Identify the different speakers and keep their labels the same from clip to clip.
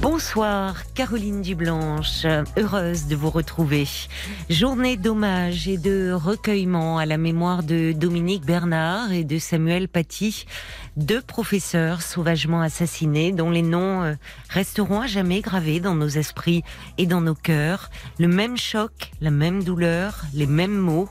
Speaker 1: Bonsoir, Caroline Dublanche, heureuse de vous retrouver. Journée d'hommage et de recueillement à la mémoire de Dominique Bernard et de Samuel Paty, deux professeurs sauvagement assassinés dont les noms euh, resteront à jamais gravés dans nos esprits et dans nos cœurs. Le même choc, la même douleur, les mêmes mots.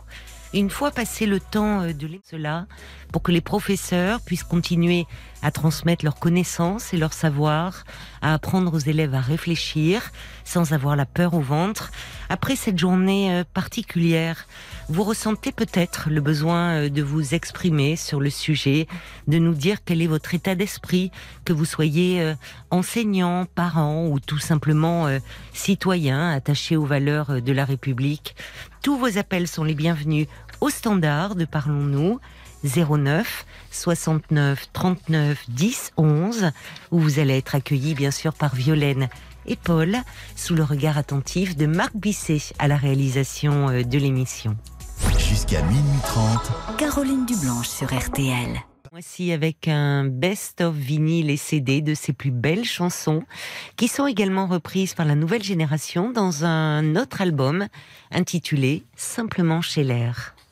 Speaker 1: Une fois passé le temps euh, de cela, pour que les professeurs puissent continuer à transmettre leurs connaissances et leur savoir, à apprendre aux élèves à réfléchir sans avoir la peur au ventre. Après cette journée euh, particulière, vous ressentez peut-être le besoin euh, de vous exprimer sur le sujet, de nous dire quel est votre état d'esprit, que vous soyez enseignant, parent ou tout simplement citoyen attaché aux valeurs de la République. Tous vos appels sont les bienvenus au standard de Parlons-nous 09 69 39 10 11 où vous allez être accueillis bien sûr par Violaine et Paul sous le regard attentif de Marc Bisset à la réalisation euh, de l'émission.
Speaker 2: Jusqu'à minuit 30.
Speaker 3: Caroline Dublanche sur RTL.
Speaker 1: Voici avec un best-of vinyle et CD de ses plus belles chansons, qui sont également reprises par la nouvelle génération dans un autre album intitulé Simplement chez l'air.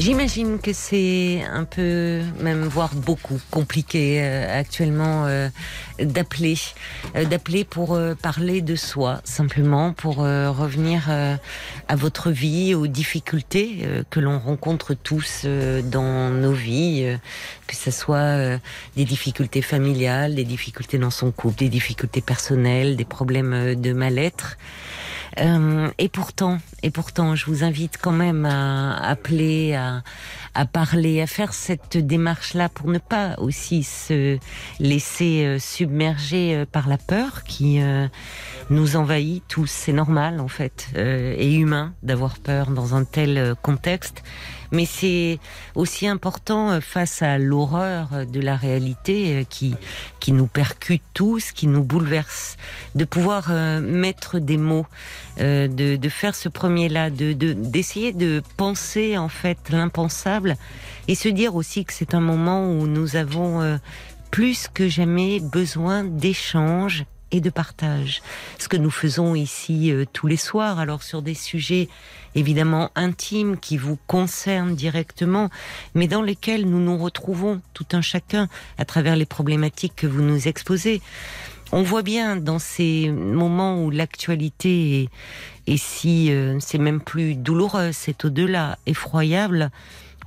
Speaker 1: J'imagine que c'est un peu, même voire beaucoup, compliqué euh, actuellement euh, d'appeler, euh, d'appeler pour parler de soi, simplement pour revenir à votre vie, aux difficultés que l'on rencontre tous dans nos vies, que ce soit des difficultés familiales, des difficultés dans son couple, des difficultés personnelles, des problèmes de mal-être. Euh, et pourtant, et pourtant, je vous invite quand même à appeler, à, à parler, à faire cette démarche-là pour ne pas aussi se laisser euh, submerger euh, par la peur qui nous envahit tous. C'est normal en fait et humain d'avoir peur dans un tel contexte mais c'est aussi important euh, face à l'horreur de la réalité euh, qui qui nous percute tous, qui nous bouleverse, de pouvoir euh, mettre des mots, de, de faire ce premier-là, de d'essayer de, penser en fait l'impensable et se dire aussi que c'est un moment où nous avons plus que jamais besoin d'échanges et de partage. Ce que nous faisons ici tous les soirs, alors sur des sujets évidemment intimes qui vous concernent directement, mais dans lesquels nous nous retrouvons tout un chacun à travers les problématiques que vous nous exposez. On voit bien dans ces moments où l'actualité est, si euh, c'est même plus douloureux, c'est au-delà effroyable.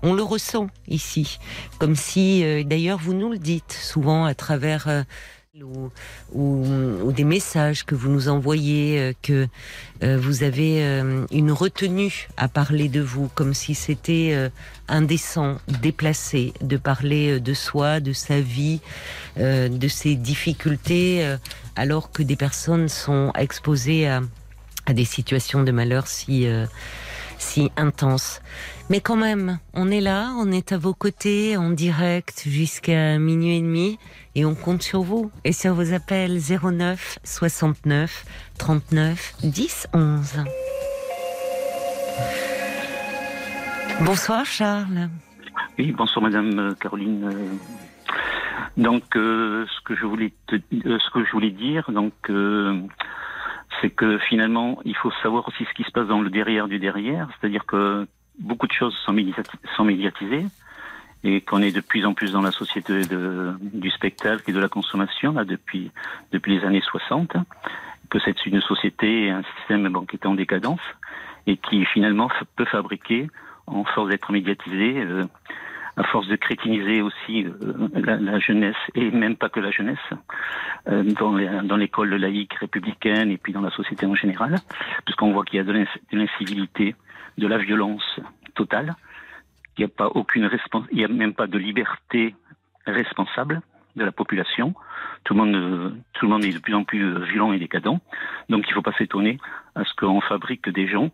Speaker 1: On le ressent ici, comme si, euh, d'ailleurs, vous nous le dites souvent à travers euh, ou, des messages que vous nous envoyez, euh, que vous avez une retenue à parler de vous, comme si c'était indécent, déplacé, de parler de soi, de sa vie, de ses difficultés, alors que des personnes sont exposées à, à des situations de malheur si si intenses. Mais quand même, on est là, on est à vos côtés en direct jusqu'à minuit et demi et on compte sur vous et sur vos appels 09 69 39 10 11. Bonsoir Charles.
Speaker 4: Oui, bonsoir Madame euh, Caroline. Euh, donc, euh, ce que je voulais ce que je voulais dire, donc, c'est que finalement, il faut savoir aussi ce qui se passe dans le derrière du derrière, c'est-à-dire que beaucoup de choses sont, médiatisées et qu'on est de plus en plus dans la société du spectacle et de la consommation là, depuis, depuis les années 60, que c'est une société et un système bon, qui est en décadence et qui finalement peut fabriquer, en force d'être médiatisé, euh, à force de crétiniser aussi euh, la, la, jeunesse, et même pas que la jeunesse, euh, dans l'école laïque républicaine et puis dans la société en général, puisqu'on voit qu'il y a de l'incivilité, de la violence totale, il n'y a pas aucune il n'y a même pas de liberté responsable de la population. Tout le monde, euh, tout le monde est de plus en plus violent et décadent. Donc il ne faut pas s'étonner à ce qu'on fabrique des gens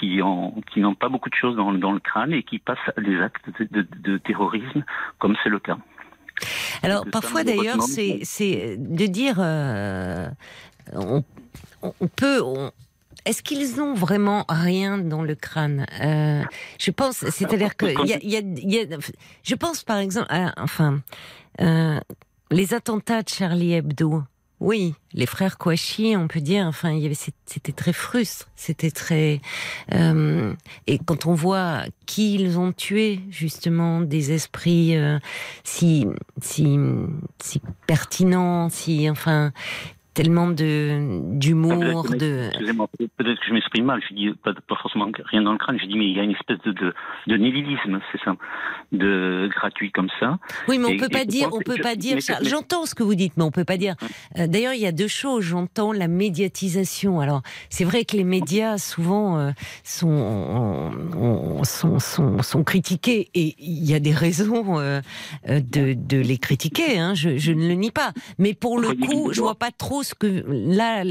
Speaker 4: qui ont, qui n'ont pas beaucoup de choses dans, dans, le crâne et qui passent à des actes de, de, de terrorisme, comme c'est le cas.
Speaker 1: Alors parfois d'ailleurs, c'est, c'est de dire, euh, on, on, peut, on, est-ce qu'ils ont vraiment rien dans le crâne? Euh, Je pense, c'est-à-dire que y a, y a, y a, je pense par exemple, à, enfin, euh, les attentats de Charlie Hebdo. Oui, les frères Kouachi, on peut dire, enfin, c'était très frustre, c'était très, euh, et quand on voit qui ils ont tué, justement, des esprits euh, si, si, si pertinents, si, enfin, tellement de d'humour, de.
Speaker 4: Excusez-moi, peut-être que je m'exprime mal. Je dis pas, pas, forcément rien dans le crâne. Je dis mais il y a une espèce de de, de nihilisme, c'est ça, de gratuit comme ça.
Speaker 1: Oui, mais on et, peut pas dire, on peut pas dire. J'entends ce que vous dites, mais on peut pas dire. Euh, D'ailleurs, il y a deux choses. J'entends la médiatisation. Alors, c'est vrai que les médias souvent euh, sont, sont, sont sont critiqués et il y a des raisons euh, de de les critiquer. Hein, je, je ne le nie pas. Mais pour le coup, je vois pas trop ce que là,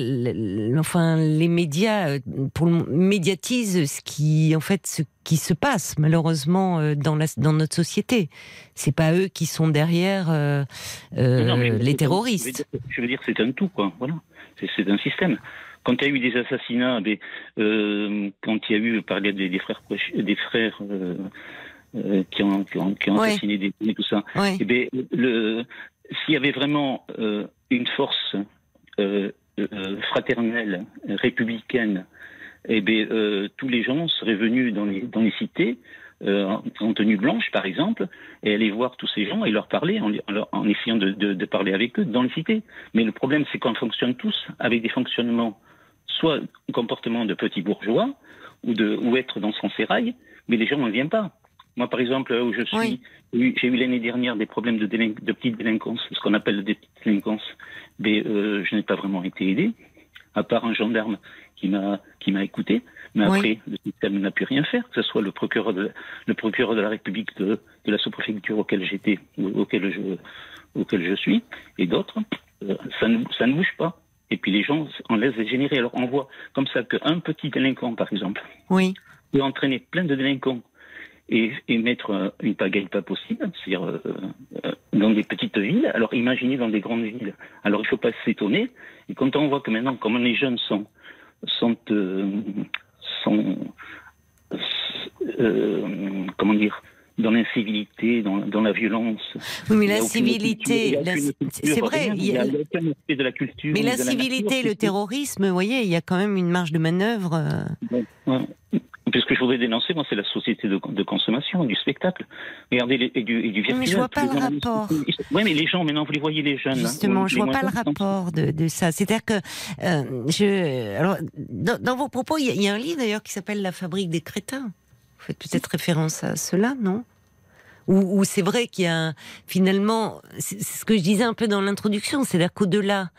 Speaker 1: enfin, les médias pour médiatisent ce qui, en fait, ce qui se passe malheureusement dans la dans notre société. C'est pas eux qui sont derrière euh, euh, les terroristes.
Speaker 4: Je veux dire, c'est un tout, quoi. Voilà, c'est un système. Quand il y a eu des assassinats, ben, euh, quand il y a eu, par des, des frères, des frères. Euh, qui ont, qui ont, qui ont ouais. assassiné des et tout ça.
Speaker 1: Ouais.
Speaker 4: Et ben, le, s'il y avait vraiment euh, une force euh, fraternelle, républicaine, eh bien, euh, tous les gens seraient venus dans les, dans les cités, euh, en tenue blanche par exemple, et aller voir tous ces gens et leur parler en, en, essayant de, parler avec eux dans les cités. Mais le problème, c'est qu'on fonctionne tous avec des fonctionnements, soit comportement de petits bourgeois, ou être dans son sérail, mais les gens n'en viennent pas. Moi, par exemple, où je suis, oui. j'ai eu l'année dernière des problèmes de, délin de petite délinquance, ce qu'on appelle des petites délinquances. Mais euh, je n'ai pas vraiment été aidé, à part un gendarme qui m'a qui m'a écouté. Mais oui. après, le système n'a pu rien faire, que ce soit le procureur de le procureur de la République de, de la sous-préfecture auquel j'étais, auquel je auquel je suis, et d'autres. Euh, ça ne ça ne bouge pas. Et puis les gens en laissent dégénérer. Alors on voit comme ça qu'un petit délinquant, par exemple,
Speaker 1: oui.
Speaker 4: peut entraîner plein de délinquants et, et, mettre une pagaille pas possible, c'est-à-dire euh, dans des petites villes. Alors imaginez dans des grandes villes. Alors il ne faut pas s'étonner. Et quand on voit que maintenant, comme les jeunes sont sont, euh, sont euh, comment dire dans l'incivilité, dans, dans, la violence.
Speaker 1: Oui, mais l'incivilité, c'est vrai.
Speaker 4: Il y a, il de la culture.
Speaker 1: Mais l'incivilité, le terrorisme, vous voyez, il y a quand même une marge de manœuvre.
Speaker 4: Ouais, ouais. Puis ce que je voudrais dénoncer, moi, c'est la société de, de, consommation, du spectacle. Regardez, les, et, du, et du virtuel.
Speaker 1: Mais je vois pas le rapport.
Speaker 4: Oui, mais les gens, maintenant, vous les voyez, les jeunes.
Speaker 1: Justement, hein, je vois pas le rapport de, de ça. C'est-à-dire que, euh, je, alors, dans, dans, vos propos, il y, y, a un livre d'ailleurs qui s'appelle La fabrique des crétins. Vous faites peut-être référence à cela, non? Où, où c'est vrai qu'il y a finalement, c'est ce que je disais un peu dans l'introduction, c'est-à-dire qu'au-delà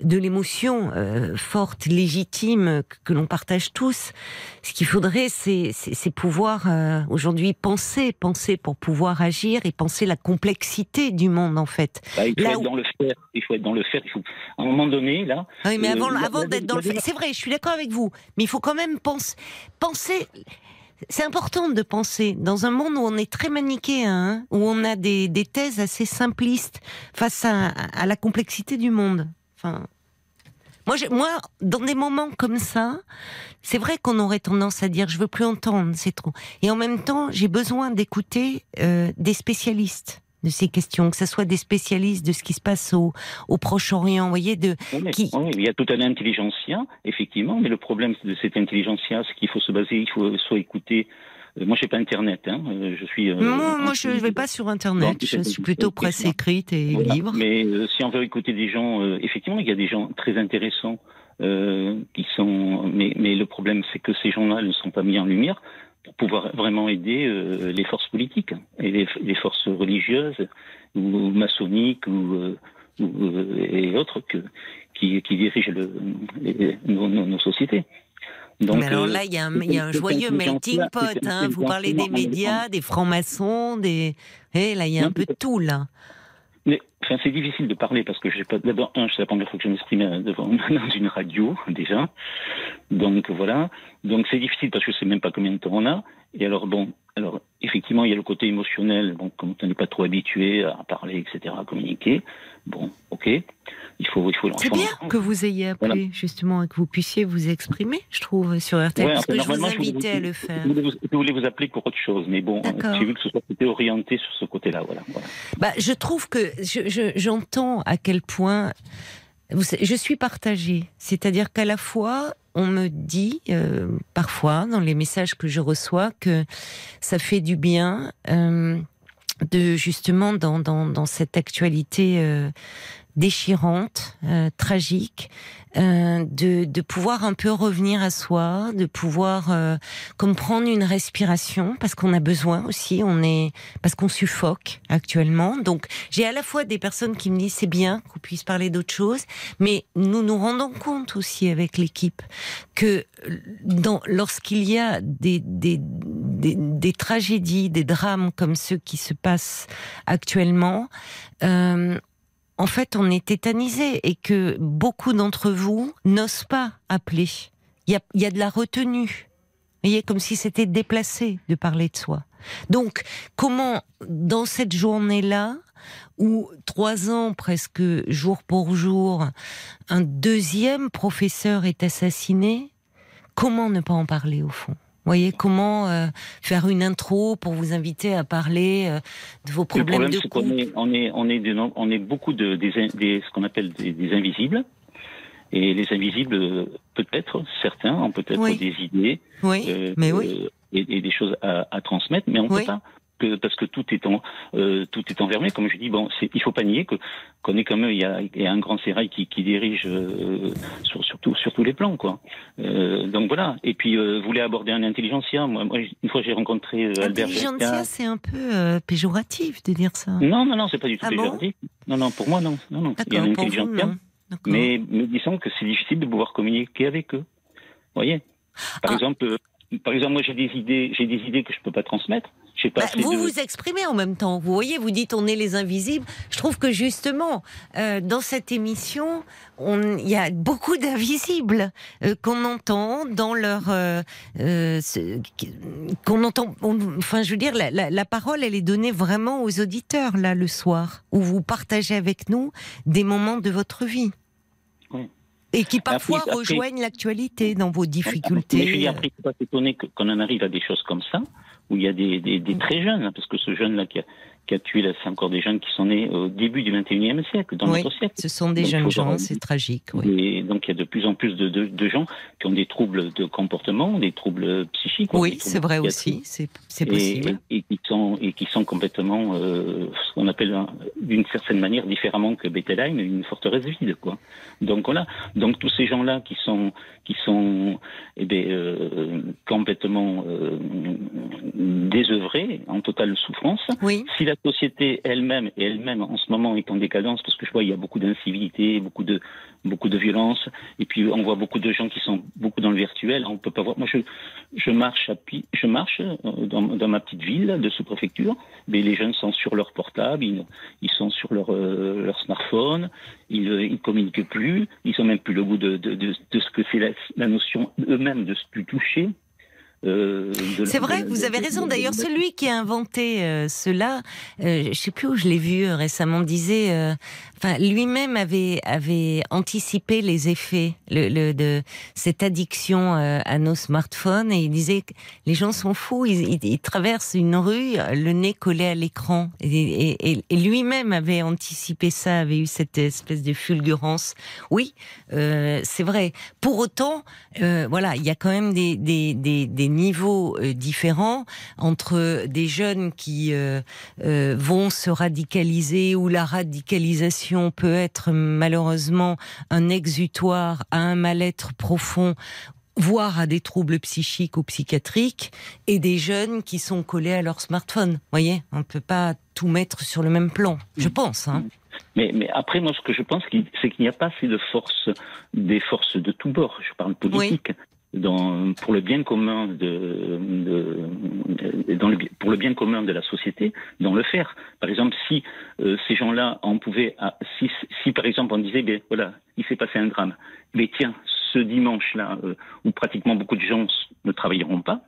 Speaker 1: de l'émotion euh, forte, légitime que, que l'on partage tous, ce qu'il faudrait, c'est pouvoir euh, aujourd'hui penser, penser pour pouvoir agir et penser la complexité du monde en fait.
Speaker 4: Bah, il faut là être où... dans le faire. Il faut être dans le faire. Il faut à un moment donné là.
Speaker 1: Oui, mais avant, euh, avant d'être dans le faire, c'est vrai, je suis d'accord avec vous, mais il faut quand même pense, penser c'est important de penser dans un monde où on est très manichéen, hein, où on a des, des, thèses assez simplistes face à, à la complexité du monde. Enfin, moi, moi, dans des moments comme ça, c'est vrai qu'on aurait tendance à dire je veux plus entendre, c'est trop. Et en même temps, j'ai besoin d'écouter euh, des spécialistes de ces questions, que ce soit des spécialistes de ce qui se passe au, au Proche-Orient, vous voyez, de
Speaker 4: oui,
Speaker 1: qui...
Speaker 4: oui, il y a tout un intelligentsia, effectivement, mais le problème de cette intelligentsia, c'est qu'il faut se baser, il faut soit écouter. Euh, moi, je n'ai pas Internet, hein. je suis. Euh,
Speaker 1: non, moi, je ne vais pas sur Internet. Je suis plutôt presse écrite et voilà. libre.
Speaker 4: Mais euh, si on veut écouter des gens, euh, effectivement, il y a des gens très intéressants qui sont. Mais, mais le problème, c'est que ces gens-là ne sont pas mis en lumière pour pouvoir vraiment aider euh, les forces politiques et les, les, forces religieuses ou maçonniques ou, euh, ou et autres que, qui, qui dirigent le, les, nos, nos, nos, sociétés.
Speaker 1: Donc, Mais alors là, il y a un, y a un joyeux melting pot. Hein. Vous parlez des médias, des francs-maçons, des. Eh, là, il y a un peu de tout là.
Speaker 4: Mais enfin, c'est difficile de parler parce que j'ai pas. D'abord, un, c'est la première fois que je m'exprime euh, devant dans une radio déjà. Donc voilà. Donc c'est difficile parce que je sais même pas combien de temps on a. Et alors bon, alors effectivement, il y a le côté émotionnel. Bon, comme on n'est pas trop habitué à parler, etc., à communiquer. Bon, ok. Il faut, il faut.
Speaker 1: C'est bien que vous ayez appelé justement et que vous puissiez vous exprimer, je trouve, sur RTL,
Speaker 4: Ouais,
Speaker 1: parce que je vous invitais à le faire.
Speaker 4: Je voulais, vous, appeler pour autre chose, mais bon,
Speaker 1: D'accord.
Speaker 4: j'ai vu que ce soit orienté sur ce côté-là, voilà. voilà.
Speaker 1: Bah, je trouve que je- je- j'entends à quel point je suis partagée. C'est-à-dire qu'à la fois, on me dit euh, parfois dans les messages que je reçois que ça fait du bien euh, de justement dans, dans, dans cette actualité euh, déchirante, euh, tragique, euh, de, de pouvoir un peu revenir à soi, de pouvoir euh, une respiration parce qu'on a besoin aussi, on est parce qu'on suffoque actuellement. Donc j'ai à la fois des personnes qui me disent c'est bien qu'on puisse parler d'autre chose, mais nous nous rendons compte aussi avec l'équipe que dans, lorsqu'il y a des, des, des, des tragédies, des drames comme ceux qui se passent actuellement, euh, en fait, on est tétanisé et que beaucoup d'entre vous n'osent pas appeler. Il y a, de la retenue. Vous voyez, comme si c'était déplacé de parler de soi. Donc, comment, dans cette journée-là, où trois ans presque jour pour jour, un deuxième professeur est assassiné, comment ne pas en parler au fond? Voyez comment euh, faire une intro pour vous inviter à parler euh, de vos
Speaker 4: Le
Speaker 1: problèmes
Speaker 4: problème,
Speaker 1: de
Speaker 4: c'est qu'on
Speaker 1: couple
Speaker 4: est, on est, on est, des on est beaucoup de, des, des- ce qu'on appelle des, des invisibles. Et les invisibles, peut-être, certains ont peut-être
Speaker 1: Oui.
Speaker 4: des idées
Speaker 1: Oui,
Speaker 4: euh,
Speaker 1: mais oui.
Speaker 4: et, et des choses à, à transmettre, mais on
Speaker 1: Oui.
Speaker 4: peut pas. Parce que tout est en euh, tout est enfermé, comme je dis. Bon, il faut pas nier que qu'on est comme eux. Il y a, il y a un grand sérail qui, qui dirige euh, sur, sur, tout- sur tous les plans, quoi. Euh, donc voilà. Et puis euh, vous voulez aborder un intelligentsia? Moi, moi, une fois j'ai rencontré Albert
Speaker 1: Intelligentsia, c'est un peu péjoratif de dire ça.
Speaker 4: Non, non, non, c'est pas du tout
Speaker 1: Ah bon
Speaker 4: péjoratif. non, non, pour moi, non, non, non. Il y a un
Speaker 1: vous,
Speaker 4: intelligentsia, mais, mais disons que c'est difficile de pouvoir communiquer avec eux. Vous voyez? Par
Speaker 1: Ah.
Speaker 4: exemple, par exemple, moi j'ai des idées, j'ai des idées que je peux pas transmettre. Pas
Speaker 1: Bah, vous
Speaker 4: de-
Speaker 1: vous exprimez en même temps. Vous voyez, vous dites on est les invisibles. Je trouve que justement, euh, dans cette émission, on- il y a beaucoup d'invisibles euh, qu'on entend dans leur, euh, euh, qu'on entend. on- enfin, je veux dire, la, la- la parole, elle est donnée vraiment aux auditeurs là le soir, où vous partagez avec nous des moments de votre vie. Et qui parfois
Speaker 4: après-
Speaker 1: rejoignent l'actualité dans vos
Speaker 4: Mais je
Speaker 1: difficultés.
Speaker 4: dis après, il faut pas s'étonner qu'on en arrive à des choses comme ça, où il y a des, des,
Speaker 1: Mm.
Speaker 4: des très jeunes, hein, parce que ce jeune-là qui a, qui a tué, là, c'est encore des jeunes qui sont nés au début du 21e siècle, dans
Speaker 1: Oui,
Speaker 4: notre siècle.
Speaker 1: ce sont des
Speaker 4: Donc,
Speaker 1: jeunes gens, c'est tragique. Oui.
Speaker 4: Et donc il y a de plus en plus de, de, de gens qui ont des troubles de comportement, des troubles psychiques.
Speaker 1: Oui, c'est vrai aussi, c'est
Speaker 4: et,
Speaker 1: possible.
Speaker 4: et qui sont et qui sont complètement euh, ce qu'on appelle un- d'une certaine manière différemment que Bettelheim une forteresse vide quoi donc voilà donc tous ces gens là qui sont qui sont eh ben, euh, complètement euh, désœuvrés en totale souffrance
Speaker 1: Oui,
Speaker 4: si la société elle-même et elle-même en ce moment est en décadence parce que je vois il y a beaucoup d'incivilité beaucoup de beaucoup de violence et puis on voit beaucoup de gens qui sont beaucoup dans le virtuel. On peut pas voir. Moi je je marche à je marche euh, dans, ma petite ville de sous-préfecture mais les jeunes sont sur leur portable ils, sont sur leur euh, leur smartphone ils euh, ils communiquent plus ils ont même plus le goût de de, de, de ce que c'est la, la notion eux-mêmes de du toucher euh,
Speaker 1: c'est vrai,
Speaker 4: de-
Speaker 1: vous avez raison. D'ailleurs, celui qui a inventé euh, cela, euh, je sais plus où je l'ai vu récemment, disait, enfin, lui-même avait avait anticipé les effets le, le- de cette addiction à nos smartphones et il disait que les gens sont fous, ils, ils- ils traversent une rue, le nez collé à l'écran, et, et- et- et lui-même avait anticipé ça, avait eu cette espèce de fulgurance. Oui, c'est vrai. Pour autant, voilà, il y a quand même des, des, des, des niveaux euh, différents entre des jeunes qui euh, euh, vont se radicaliser où la radicalisation peut être malheureusement un exutoire à un mal-être profond voire à des troubles psychiques ou psychiatriques, et des jeunes qui sont collés à leur smartphone. Vous voyez, on ne peut pas tout mettre sur le même plan, je pense. Hein.
Speaker 4: Mais, mais après, moi, ce que je pense, c'est qu'il n'y a pas assez de forces, des forces de tous bords. Je parle politique. Dans, pour le bien commun de, pour le bien commun de la société, dans le faire. Par exemple, si euh, ces gens-là en pouvaient, ah, si, si par exemple on disait, ben voilà, il s'est passé un drame, mais tiens, ce dimanche-là, euh, où pratiquement beaucoup de gens ne travailleront pas,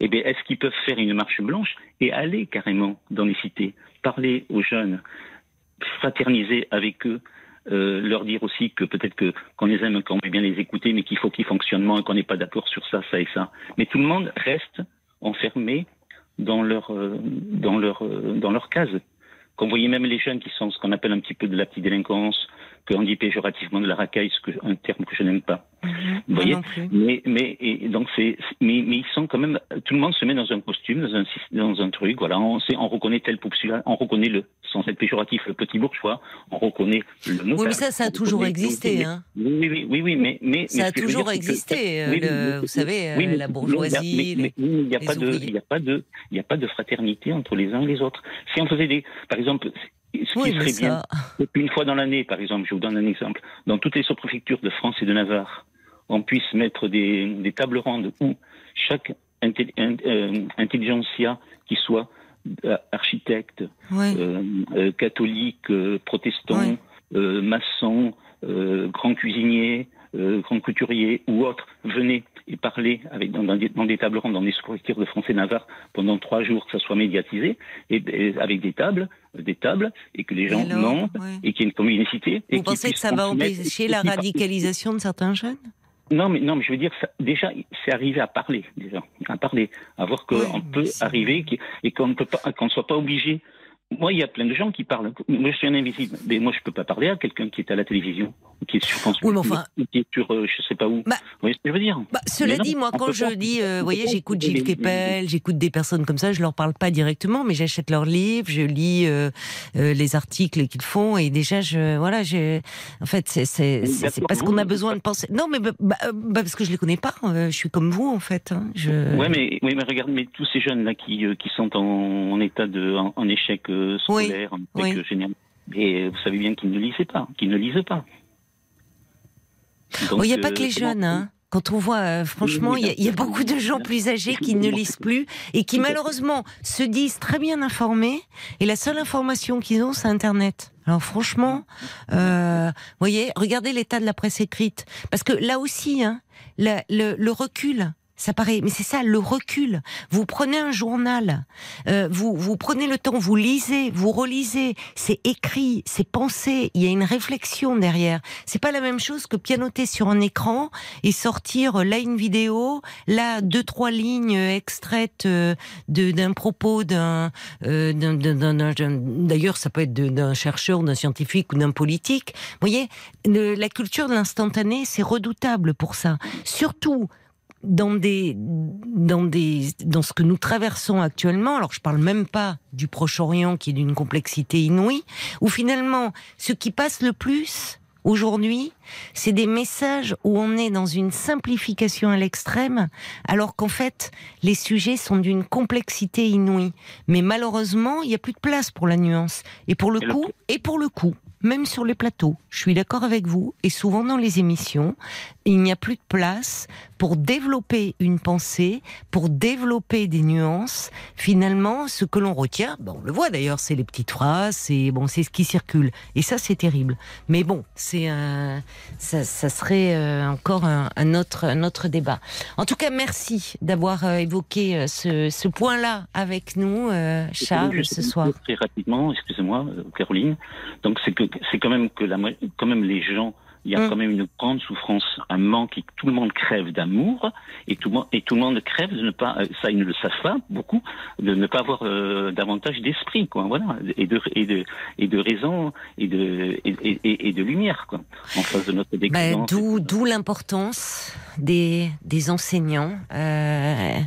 Speaker 4: eh bien, est-ce qu'ils peuvent faire une marche blanche et aller carrément dans les cités, parler aux jeunes, fraterniser avec eux, euh, leur dire aussi que peut-être que qu'on les aime, qu'on veut bien les écouter, mais qu'il faut qu'ils fonctionnent moins, qu'on n'est pas d'accord sur ça, ça et ça. Mais tout le monde reste enfermé dans leur euh, dans leur euh, dans leur case. Quand vous voyez même les jeunes qui sont ce qu'on appelle un petit peu de la petite délinquance, qu'on dit péjorativement de la racaille, ce que, un terme que je n'aime pas.
Speaker 1: Mhm.
Speaker 4: Vous voyez mais, mais, et donc c'est, mais, mais ils sont quand même, tout le monde se met dans un costume, dans un, dans un truc, voilà, on sait, on reconnaît tel populaire, on reconnaît le, sans être péjoratif, le petit bourgeois, on reconnaît le.
Speaker 1: Oui, mais ça, ça a toujours existé. Hein.
Speaker 4: Oui, oui, oui, oui, mais, mais
Speaker 1: Ça
Speaker 4: mais
Speaker 1: a toujours
Speaker 4: c'est que-
Speaker 1: existé, euh, le- vous savez,
Speaker 4: oui,
Speaker 1: euh,
Speaker 4: mais-
Speaker 1: la bourgeoisie,
Speaker 4: mais- il n'y a
Speaker 1: les
Speaker 4: il n'y a pas de, il n'y a pas de fraternité entre les uns et les autres. Si on faisait des, par exemple, ce qui
Speaker 1: Oui,
Speaker 4: serait bien,
Speaker 1: ça.
Speaker 4: une fois dans l'année, par exemple, je vous donne un exemple, dans toutes les sous-préfectures de France et de Navarre, on puisse mettre des, des tables rondes où chaque inté- in- euh, intelligentsia qui soit euh, architecte, euh, euh, catholique, protestant, maçon, grand cuisinier, grand couturier ou autre, venez et parlez avec, dans, dans des, dans des tables rondes, dans des sous-préfectures de France et Navarre pendant trois jours, que ça soit médiatisé, et, et avec des tables, des tables, et que les gens
Speaker 1: alors, ouais.
Speaker 4: et qu'il y ait une communauté.
Speaker 1: Vous pensez que ça va empêcher la radicalisation de certains jeunes?
Speaker 4: Non, mais non, mais je veux dire, ça, déjà, c'est arrivé à parler, déjà, à parler, à voir qu'on peut arriver et qu'on ne peut pas, qu'on ne soit pas obligé. Moi, il y a plein de gens qui parlent. Moi, je suis un invisible, mais moi, je peux pas parler à quelqu'un qui est à la télévision, ou qui est sur France
Speaker 1: Oui, mais
Speaker 4: Culture,
Speaker 1: enfin-
Speaker 4: ou qui est sur, euh, je sais pas où.
Speaker 1: Bah,
Speaker 4: vous voyez ce que je veux dire
Speaker 1: Bah, cela
Speaker 4: non,
Speaker 1: dit, moi, quand je
Speaker 4: pas.
Speaker 1: dis, euh, vous voyez, j'écoute Gilles
Speaker 4: les-
Speaker 1: Kepel, j'écoute des personnes comme ça, je leur parle pas directement, mais j'achète leurs livres, je lis euh, les articles qu'ils font, et déjà, je, voilà, je, en fait, c'est, parce qu'on a besoin de penser. Non, mais bah, bah, parce que je les connais pas. je suis comme vous, en fait. hein, je...
Speaker 4: Ouais, mais, oui, mais regarde, mais tous ces jeunes là qui, qui sont en, en état de, en, en échec euh, scolaire, en échec
Speaker 1: oui.
Speaker 4: euh, et vous savez bien qu'ils ne lisaient pas, qu'ils ne lisent pas.
Speaker 1: Il n'y a pas
Speaker 4: euh,
Speaker 1: que les jeunes, hein. Quand on voit, euh, franchement, il y, a- y beaucoup de gens plus âgés qui ne lisent plus et qui malheureusement se disent très bien informés et la seule information qu'ils ont, c'est Internet. Alors franchement, euh, voyez, regardez l'état de la presse écrite, parce que là aussi, hein, la- le, le recul. Ça paraît, mais c'est ça, le recul. Vous prenez un journal, euh, vous vous prenez le temps, vous lisez, vous relisez. C'est écrit, c'est pensé. Il y a une réflexion derrière. C'est pas la même chose que pianoter sur un écran et sortir euh, là une vidéo, là deux trois lignes extraites euh, d'un propos d'un euh, d'ailleurs ça peut être d'un chercheur, d'un scientifique ou d'un politique. Vous voyez, le- la culture de l'instantané, c'est redoutable pour ça. Surtout dans des dans des dans ce que nous traversons actuellement alors je parle même pas du Proche-Orient qui est d'une complexité inouïe où finalement ce qui passe le plus aujourd'hui c'est des messages où on est dans une simplification à l'extrême alors qu'en fait les sujets sont d'une complexité inouïe. Mais malheureusement il n'y a plus de place pour la nuance. Et pour le- coup. et pour le coup même sur les plateaux, je suis d'accord avec vous, et souvent dans les émissions, il n'y a plus de place pour développer une pensée, pour développer des nuances. Finalement, ce que l'on retient, bon, on le voit d'ailleurs, c'est les petites phrases, c'est bon, c'est ce qui circule, et ça c'est terrible. Mais bon, c'est un, ça, ça serait euh, encore un, un autre, un autre débat. En tout cas, merci d'avoir euh, évoqué euh, ce, ce point-là avec nous, euh, Charles, ce soir.
Speaker 4: Très rapidement, excusez-moi, euh, Caroline. Donc c'est que c'est quand même que la, quand même les gens, il y a
Speaker 1: Mm.
Speaker 4: quand même une grande souffrance, un manque, et tout le monde crève d'amour et tout, le monde- et tout le monde crève de ne pas, euh, ça ils ne le savent pas beaucoup, de ne pas avoir euh, davantage d'esprit, quoi, voilà, et de et de et de raison et de et, et- et de lumière, quoi, en face de notre
Speaker 1: Bah,
Speaker 4: décadence.
Speaker 1: D'où d'où l'importance des, des enseignants. Euh,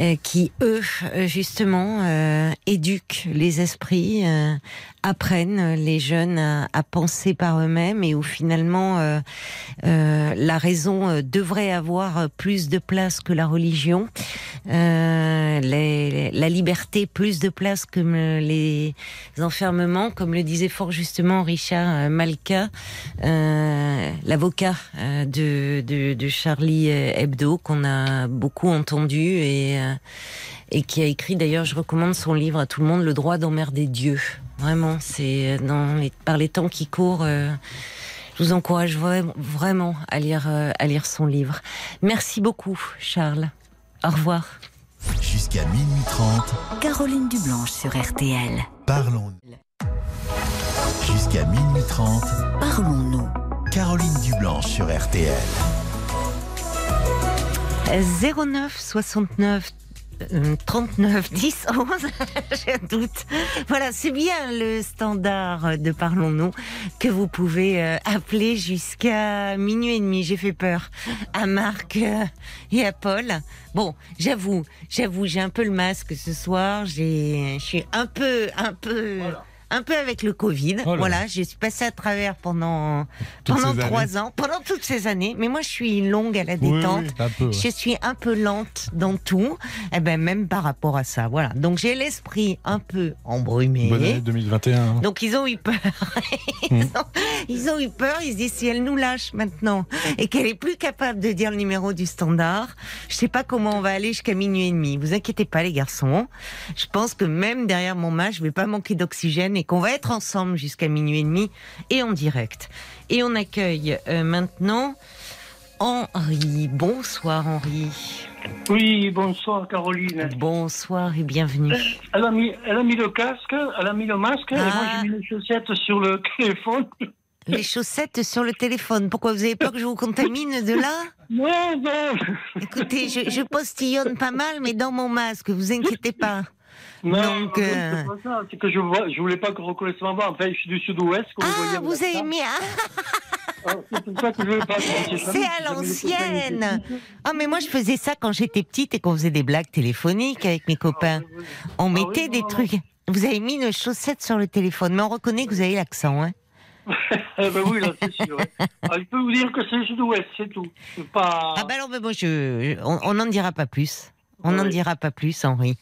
Speaker 1: euh, qui eux justement éduquent les esprits, apprennent les jeunes à, à penser par eux-mêmes et où finalement euh, euh, la raison euh, devrait avoir plus de place que la religion, la liberté plus de place que les enfermements, comme le disait fort justement Richard Malka, l'avocat de, Charlie Hebdo, qu'on a beaucoup entendu et, qui a écrit d'ailleurs, je recommande son livre à tout le monde, Le droit d'emmerder Dieu. Vraiment, c'est par les temps qui courent. Je vous encourage vra- vraiment à lire, euh, à lire son livre. Merci beaucoup, Charles. Au revoir.
Speaker 2: Jusqu'à minuit 30,
Speaker 3: Caroline Dublanche sur RTL.
Speaker 2: parlons. Jusqu'à minuit 30,
Speaker 3: Parlons-nous.
Speaker 2: Caroline Dublanche sur RTL.
Speaker 1: 09 69 euh, 39 10 11 j'ai un doute. Voilà c'est bien le standard de Parlons-nous que vous pouvez euh, appeler jusqu'à minuit et demi. J'ai fait peur à Marc euh, et à Paul. Bon j'avoue j'avoue j'ai un peu le masque ce soir. J'ai je suis un peu un peu un peu avec le Covid,
Speaker 5: Oh là
Speaker 1: voilà, je suis passée à travers pendant
Speaker 5: Toutes
Speaker 1: pendant trois ans, pendant toutes ces années. Mais moi, je suis longue à la détente.
Speaker 5: Oui, oui, un peu. ouais.
Speaker 1: Je suis un peu lente dans tout, eh ben même par rapport à ça. Voilà. Donc j'ai l'esprit un peu embrumé.
Speaker 5: Bonne année 2021. hein.
Speaker 1: Donc ils ont eu peur. ils, ont, ils ont eu peur. Ils se disent si elle nous lâche maintenant et qu'elle est plus capable de dire le numéro du standard, je sais pas comment on va aller jusqu'à minuit et demi. Vous inquiétez pas les garçons. Je pense que même derrière mon masque, je vais pas manquer d'oxygène et qu'on va être ensemble jusqu'à minuit et demi et en direct. Et on accueille euh, maintenant Henri. Bonsoir Henri.
Speaker 6: Oui, bonsoir Caroline.
Speaker 1: Bonsoir et bienvenue.
Speaker 6: Elle a mis, elle a mis le casque, elle a mis le masque, et moi j'ai mis les chaussettes sur le téléphone.
Speaker 1: Les chaussettes sur le téléphone. Pourquoi vous avez peur que je vous contamine de là?
Speaker 6: Non, non,
Speaker 1: Écoutez, je, je postillonne pas mal, mais dans mon masque, vous inquiétez pas.
Speaker 6: Non,
Speaker 1: Donc,
Speaker 6: non,
Speaker 1: euh,
Speaker 6: c'est pas ça. C'est que je vois, je voulais pas qu'on reconnaisse ma voix. Enfin, je suis du sud-ouest.
Speaker 1: Ah, vous avez mis... Ah,
Speaker 6: Ah, C'est pour ça que je veux pas.
Speaker 1: c'est à l'ancienne Ah, mais moi, je faisais ça quand j'étais petite et qu'on faisait des blagues téléphoniques avec mes copains. On
Speaker 6: Ah oui,
Speaker 1: mettait
Speaker 6: non,
Speaker 1: des
Speaker 6: non.
Speaker 1: trucs... Vous avez mis une chaussette sur le téléphone, mais on reconnaît que vous avez l'accent, hein
Speaker 6: Eh ben oui, là, c'est sûr. ouais. Ah, je peux vous dire que c'est le sud-ouest, c'est tout. C'est pas.
Speaker 1: Ah bah alors, mais bon, je, on- on n'en dira pas plus. On n'en
Speaker 6: Oui.
Speaker 1: dira pas plus, Henri.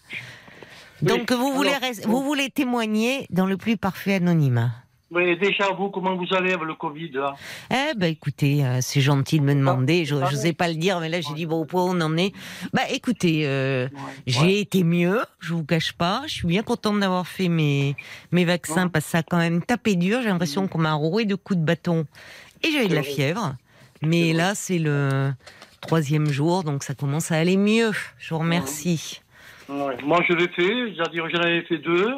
Speaker 6: Oui.
Speaker 1: Donc, vous voulez,
Speaker 6: Alors,
Speaker 1: vous voulez témoigner dans le plus parfait anonymat
Speaker 6: Mais déjà, vous, comment vous allez avec le Covid, là?
Speaker 1: Eh ben écoutez, euh, c'est gentil de me demander. Je
Speaker 6: Ah,
Speaker 1: n'osais pas le dire, mais là j'ai dit bon, au point où on en est. Bah écoutez, euh,
Speaker 6: Ouais.
Speaker 1: j'ai
Speaker 6: Ouais.
Speaker 1: été mieux, je vous cache pas. Je suis bien contente d'avoir fait mes mes vaccins
Speaker 6: Ouais.
Speaker 1: parce que ça a quand même tapé dur. J'ai l'impression qu'on m'a roué de coups de bâton et j'avais de la fièvre. Mais là c'est le troisième jour, donc ça commence à aller mieux. Je vous remercie.
Speaker 6: Ouais. Moi, je l'ai fait, c'est-à-dire j'en avais fait deux,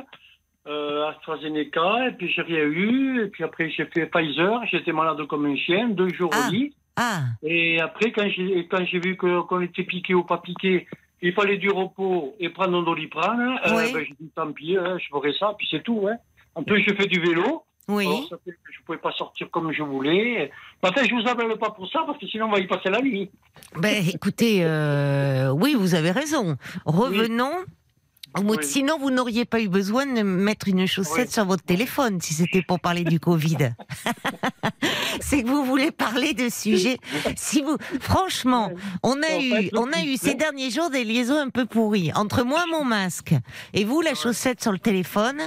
Speaker 6: euh, AstraZeneca, et puis j'ai rien eu, et puis après j'ai fait Pfizer, j'étais malade comme un chien, deux jours
Speaker 1: Ah.
Speaker 6: au lit,
Speaker 1: Ah,
Speaker 6: et après quand j'ai quand j'ai vu que qu'on était piqué ou pas piqué, il fallait du repos et prendre un doliprane, euh,
Speaker 1: Oui.
Speaker 6: ben, j'ai dit tant pis, hein, je ferai ça, puis c'est tout. Hein. En plus, j'ai fait du vélo,
Speaker 1: oui.
Speaker 6: alors je pouvais pas sortir comme je voulais. Mais Enfin, je vous appelle pas pour ça, parce que sinon on va y passer la nuit.
Speaker 1: Ben écoutez, euh, oui, vous avez raison. Revenons.
Speaker 6: Oui.
Speaker 1: Sinon, vous n'auriez pas eu besoin de mettre une chaussette
Speaker 6: Oui.
Speaker 1: sur votre téléphone si c'était pour parler du Covid. C'est que vous voulez parler de sujets. Si vous, franchement, on a
Speaker 6: En
Speaker 1: eu,
Speaker 6: fait,
Speaker 1: on a eu ces derniers jours des liaisons un peu pourries entre moi, mon masque, et vous, la chaussette sur le téléphone.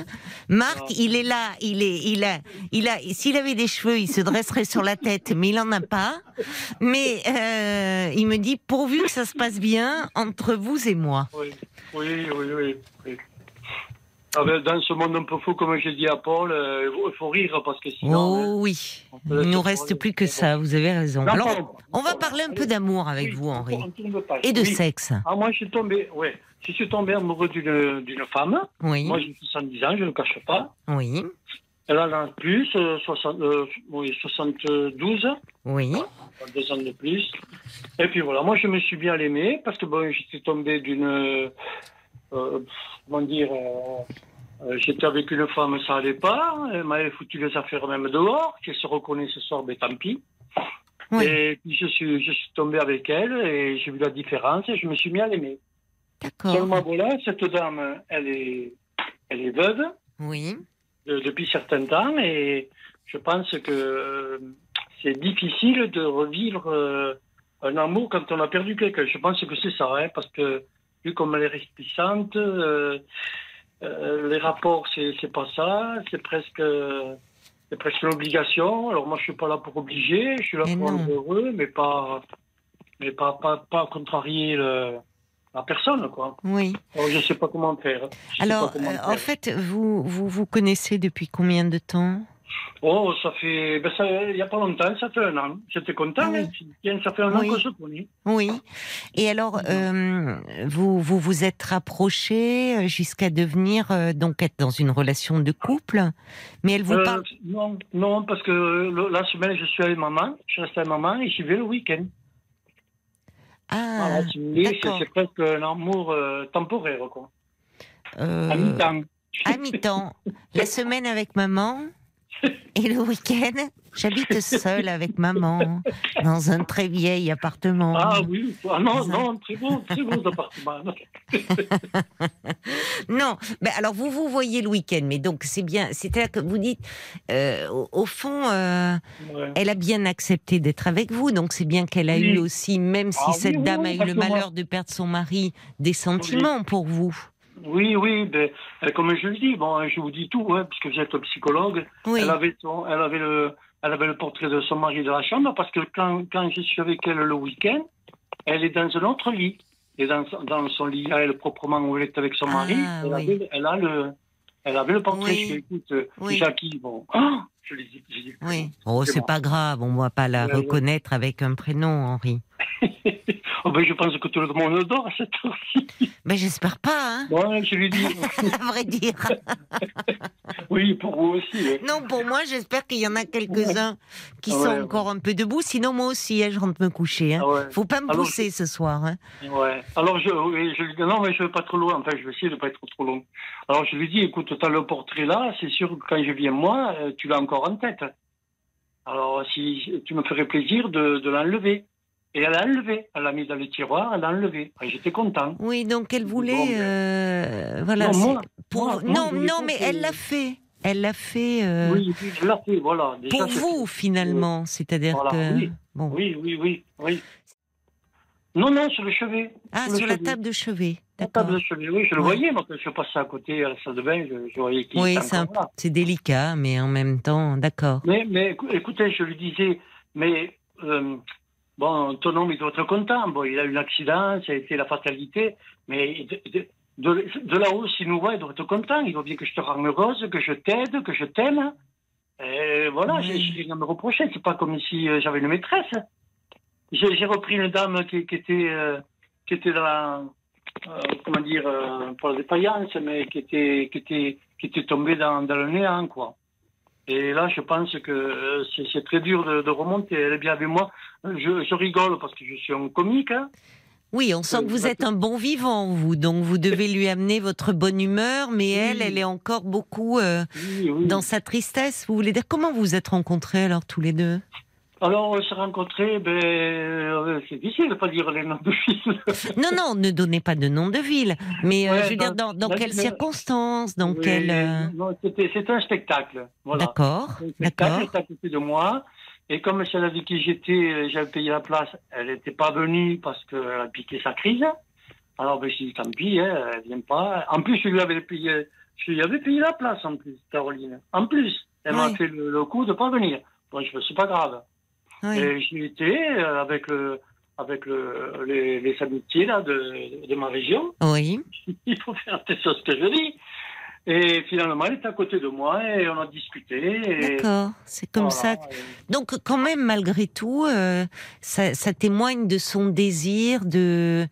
Speaker 1: Marc, il est là, il est, il a, il a. S'il avait des cheveux, il se dresserait sur la tête, mais il en a pas. Mais euh, il me dit pourvu que ça se passe bien entre vous et moi.
Speaker 6: Oui, oui, oui, oui. oui. Ah ben, dans ce monde un peu fou, comme j'ai dit à Paul, euh, il faut rire parce que sinon. hein,
Speaker 1: Oh oui,
Speaker 6: on peut
Speaker 1: il nous reste plus que ça. Vous avez raison.
Speaker 6: Non,
Speaker 1: Alors, on va parler un peu d'amour avec
Speaker 6: Oui,
Speaker 1: vous, Henri, et de
Speaker 6: Oui.
Speaker 1: sexe.
Speaker 6: Ah, moi, je suis tombé, ouais. Je suis tombé amoureux d'une d'une femme.
Speaker 1: Oui,
Speaker 6: Moi, j'ai 70 ans, je ne le cache pas.
Speaker 1: oui,
Speaker 6: Elle en a plus, euh, 60, euh, oui, 72,
Speaker 1: oui.
Speaker 6: Deux ans de plus. Et puis voilà, moi, je me suis bien aimé parce que bon, j'étais tombé d'une. euh, comment dire. euh, euh, J'étais avec une femme, ça allait pas. Elle m'avait foutu les affaires même dehors. Qu'elle se reconnaît ce soir, mais tant pis.
Speaker 1: Oui.
Speaker 6: Et puis je suis, je suis tombé avec elle et j'ai vu la différence et je me suis à l'aimer.
Speaker 1: D'accord.
Speaker 6: Seulement voilà, cette dame, elle est, elle est veuve
Speaker 1: Oui.
Speaker 6: de- depuis certain temps et je pense que c'est difficile de revivre euh, un amour quand on a perdu quelqu'un. Je pense que c'est ça, hein, parce que vu comme elle est réticente, euh, euh, les rapports, c'est pas ça, c'est presque. C'est presque l'obligation. Alors moi, je suis pas là pour obliger, je suis là
Speaker 1: Mais
Speaker 6: pour rendre heureux, mais pas, mais pas, pas, pas contrarier le- la personne, quoi.
Speaker 1: Oui.
Speaker 6: Alors, je sais pas comment faire. Je
Speaker 1: Alors,
Speaker 6: pas comment
Speaker 1: euh,
Speaker 6: faire.
Speaker 1: en fait, vous, vous vous connaissez depuis combien de temps?
Speaker 6: Oh, ça fait. Ben ça, il n'y a pas longtemps, ça fait un an. J'étais content,
Speaker 1: Ah oui.
Speaker 6: hein. Ça fait un an
Speaker 1: Oui.
Speaker 6: qu'on se connaît.
Speaker 1: Oui. Et alors, euh, vous, vous vous êtes rapprochés jusqu'à devenir, euh, donc être dans une relation de couple, mais elle vous
Speaker 6: Euh,
Speaker 1: parle.
Speaker 6: non, non, parce que le- la semaine, je suis avec maman, je resté avec maman et j'y vais le week-end.
Speaker 1: Ah,
Speaker 6: voulez, c'est presque un amour euh, temporaire, quoi.
Speaker 1: euh,
Speaker 6: À mi-temps.
Speaker 1: à mi-temps. La semaine avec maman et le week-end, j'habite seule avec maman dans un très vieil appartement.
Speaker 6: Ah oui, ah, non, non, très beau, très beau appartement.
Speaker 1: Non, mais alors vous vous voyez le week-end, mais donc c'est bien. C'est-à-dire que vous dites, euh, au, au fond, euh,
Speaker 6: Ouais.
Speaker 1: elle a bien accepté d'être avec vous, donc c'est bien qu'elle a
Speaker 6: Oui.
Speaker 1: eu aussi, même si
Speaker 6: Ah
Speaker 1: cette
Speaker 6: oui,
Speaker 1: dame
Speaker 6: oui,
Speaker 1: a eu le
Speaker 6: moi-
Speaker 1: malheur de perdre son mari, des sentiments pour vous.
Speaker 6: Oui, oui, ben, euh, comme je le dis, bon, je vous dis tout, hein, puisque vous êtes psychologue.
Speaker 1: Oui.
Speaker 6: Elle avait, son, elle avait le, elle avait le portrait de son mari dans la chambre parce que quand, quand je suis avec elle le week-end, elle est dans un autre lit. Et dans, son- dans son lit, elle proprement où elle est avec son mari,
Speaker 1: Ah,
Speaker 6: elle,
Speaker 1: oui.
Speaker 6: avait, elle a le, elle avait le portrait.
Speaker 1: Oui.
Speaker 6: Je dis, écoute, euh,
Speaker 1: Oui.
Speaker 6: Jackie, bon, ah, je je dis,
Speaker 1: Oui. Oh,
Speaker 6: C'est bon.
Speaker 1: pas grave, on va pas la reconnaître avec un prénom, Henri.
Speaker 6: oh, ben, je pense que tout le monde dort à cette heure-ci.
Speaker 1: Mais j'espère pas, hein,
Speaker 6: Bon, je lui dis,
Speaker 1: à vrai dire.
Speaker 6: oui, pour vous aussi.
Speaker 1: Non, pour moi, j'espère qu'il y en a quelques-uns qui
Speaker 6: Ouais,
Speaker 1: sont
Speaker 6: ouais.
Speaker 1: encore un peu debout. Sinon, moi aussi, hein, je rentre me coucher. Hein.
Speaker 6: Ah ouais.
Speaker 1: Faut pas me
Speaker 6: Alors,
Speaker 1: pousser ce soir. Hein.
Speaker 6: Ouais. Alors je, lui dis non mais je veux pas trop loin. Enfin je vais essayer de pas être trop long. Alors je lui dis écoute tu as le portrait là, c'est sûr que quand je viens moi, euh, tu l'as encore en tête. Alors si tu me ferais plaisir de, de l'enlever. Et elle a enlevé, elle l'a mis dans le tiroir, elle l'a enlevé. J'étais content.
Speaker 1: Oui, donc elle voulait,
Speaker 6: mais-
Speaker 1: euh, voilà.
Speaker 6: Non,
Speaker 1: c'est
Speaker 6: moi,
Speaker 1: pour
Speaker 6: moi, moi,
Speaker 1: non, mais elle l'a fait. Elle l'a fait euh,
Speaker 6: Oui, oui, je l'ai fait, voilà. Déjà,
Speaker 1: pour vous finalement, c'est-à-dire
Speaker 6: Voilà,
Speaker 1: que
Speaker 6: oui.
Speaker 1: bon.
Speaker 6: Oui, oui, oui, oui. Non, non, sur le chevet.
Speaker 1: Ah, sur la
Speaker 6: chevet.
Speaker 1: table de chevet.
Speaker 6: La
Speaker 1: D'accord.
Speaker 6: table de chevet, oui, je le
Speaker 1: Ouais.
Speaker 6: voyais, moi, quand je passais à côté à la salle de bain, je, je voyais qu'il
Speaker 1: Oui, c'est délicat, mais en même temps, d'accord.
Speaker 6: Mais, mais écou- écoutez, je lui disais, mais euh, bon, ton homme, il doit être content. Bon, il a eu un accident, ça a été la fatalité, mais de, de, de- de là-haut, s'il nous voit, il doit être content. Il doit bien que je te rende heureuse, que je t'aide, que je t'aime. Et voilà,
Speaker 1: Oui.
Speaker 6: j'ai rien à me reprocher. C'est pas comme si euh, j'avais une maîtresse. J'ai j'ai repris une dame qui, qui était, euh, qui était dans la, euh, comment dire, euh, pour la défaillance, mais qui était, qui était, qui était tombée dans, dans le néant, quoi. Et là, je pense que euh, c'est très dur de, de remonter. Elle est bien avec moi. Je, je rigole parce que je suis un comique. hein.
Speaker 1: Oui, on sent que vous êtes un bon vivant, vous. Donc vous devez lui amener votre bonne humeur, mais elle,
Speaker 6: Oui.
Speaker 1: elle est encore beaucoup euh,
Speaker 6: Oui, oui.
Speaker 1: dans sa tristesse. Vous voulez dire comment vous vous êtes rencontrés alors tous les deux?
Speaker 6: Alors, on s'est rencontrés, ben, euh, c'est difficile de pas dire les noms de filles.
Speaker 1: Non, non, ne donnez pas de nom de ville. Mais euh,
Speaker 6: Ouais,
Speaker 1: je veux dire, dans,
Speaker 6: dans-
Speaker 1: quelles circonstances Dans
Speaker 6: Oui,
Speaker 1: quelle euh,
Speaker 6: C'était c'était un spectacle. Voilà.
Speaker 1: D'accord, d'accord.
Speaker 6: elle était à côté de moi. Et comme celle avec qui j'étais, euh, j'avais payé la place, elle n'était pas venue parce qu'elle a piqué sa crise. Alors, ben, je dit, tant pis, hein, elle vient pas. En plus, je lui avais payé, je lui avais payé la place, en plus, Caroline. En plus, elle m'a fait le, le coup de pas venir. Bon, je c'est pas grave.
Speaker 1: Oui.
Speaker 6: Et j'y étais euh, avec le, avec le, les, les amitiés, là, de, de ma région.
Speaker 1: Oui.
Speaker 6: Il faut faire attention à ce que je dis. Et finalement, elle était à côté de moi et on a discuté. et
Speaker 1: D'accord, c'est comme ça.
Speaker 6: voilà,
Speaker 1: Donc quand même, malgré tout, euh, ça, ça témoigne de son désir de,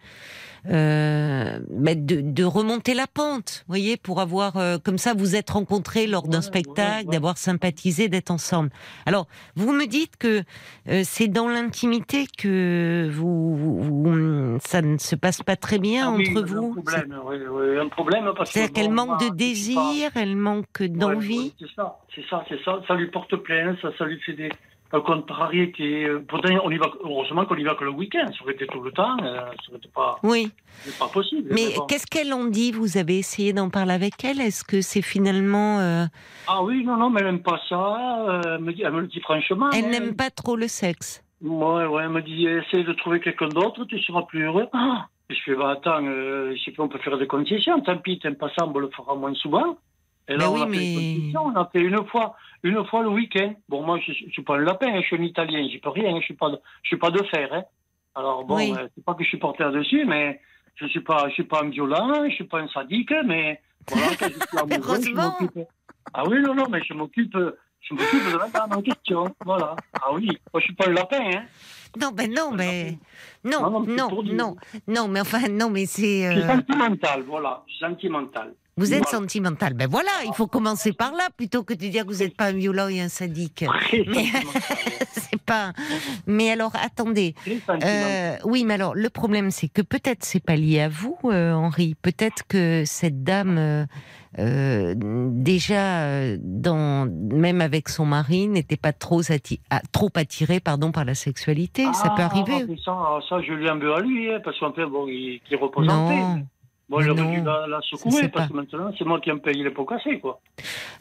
Speaker 1: euh, de, de remonter la pente, vous voyez, pour avoir, euh, comme ça, vous êtes rencontrés lors d'un
Speaker 6: Ouais,
Speaker 1: spectacle,
Speaker 6: ouais, ouais.
Speaker 1: d'avoir sympathisé, d'être ensemble. Alors, vous me dites que euh, c'est dans l'intimité que vous, ça ne se passe pas très bien
Speaker 6: Ah oui,
Speaker 1: entre vous.
Speaker 6: Un problème, oui, oui, un problème parce que.
Speaker 1: C'est-à-dire qu'elle
Speaker 6: bon,
Speaker 1: manque de désir, elle manque d'envie.
Speaker 6: c'est ça, c'est ça, c'est ça. Ça lui porte plainte, ça, ça lui fait des, un contrariété. Pourtant, on y va, heureusement qu'on y va que le week-end. Ça aurait été tout le temps, euh, ça aurait été pas,
Speaker 1: Oui.
Speaker 6: c'est pas possible.
Speaker 1: Mais
Speaker 6: bon.
Speaker 1: qu'est-ce qu'elles ont dit? Vous avez essayé d'en parler avec elle? Est-ce que c'est finalement... euh,
Speaker 6: Ah oui, non, non, mais elle n'aime pas ça. euh, elle, me dit, elle me le dit franchement.
Speaker 1: elle n'aime pas trop le sexe?
Speaker 6: Ouais, ouais, elle me dit, essaye de trouver quelqu'un d'autre, tu seras plus heureux. Ah je fais, bah attends, euh, je sais pas, on peut faire des concessions. Tant pis, t'aimes pas ça, on le fera moins souvent. Et là,
Speaker 1: Ben
Speaker 6: on
Speaker 1: oui,
Speaker 6: a fait des
Speaker 1: mais-
Speaker 6: concessions, on a fait une fois, une fois le week-end. Bon, moi, je, je suis pas un lapin, hein, je suis un Italien, j'y peux rien, hein, je suis pas, de, je suis pas de fer. Hein. Alors bon,
Speaker 1: Oui.
Speaker 6: euh, c'est pas que je suis porté là-dessus, mais je suis pas, je suis pas un violent, je suis pas un sadique, mais voilà, quand je suis amoureux, je m'occupe. Ah oui, non, non, mais je m'occupe, je m'occupe de la dame en question. Voilà. Ah oui, moi, je suis pas un lapin, hein.
Speaker 1: Non, ben non, mais... Non,
Speaker 6: Non, non, c'est
Speaker 1: non, mais enfin, non, mais c'est... Euh,
Speaker 6: sentimental, voilà, sentimental.
Speaker 1: Vous êtes sentimental. Ben voilà, il faut commencer par là, plutôt que de dire que vous n'êtes pas un violent et un sadique. Mais- c'est pas... Mais alors, attendez... Euh, oui, mais alors le problème, c'est que peut-être c'est pas lié à vous, euh, Henri. Peut-être que cette dame, euh, euh, déjà, dans, même avec son mari, n'était pas trop, atti- ah, trop attirée, pardon, par la sexualité. ça peut
Speaker 6: Ah,
Speaker 1: arriver.
Speaker 6: Ça, ça, je lui en veux à lui, hein, parce qu'en fait, bon, il, paix.
Speaker 1: Non.
Speaker 6: Bon,
Speaker 1: non.
Speaker 6: dû la, la secouer, parce
Speaker 1: pas-
Speaker 6: que maintenant, c'est moi qui me paye les pots cassés, quoi.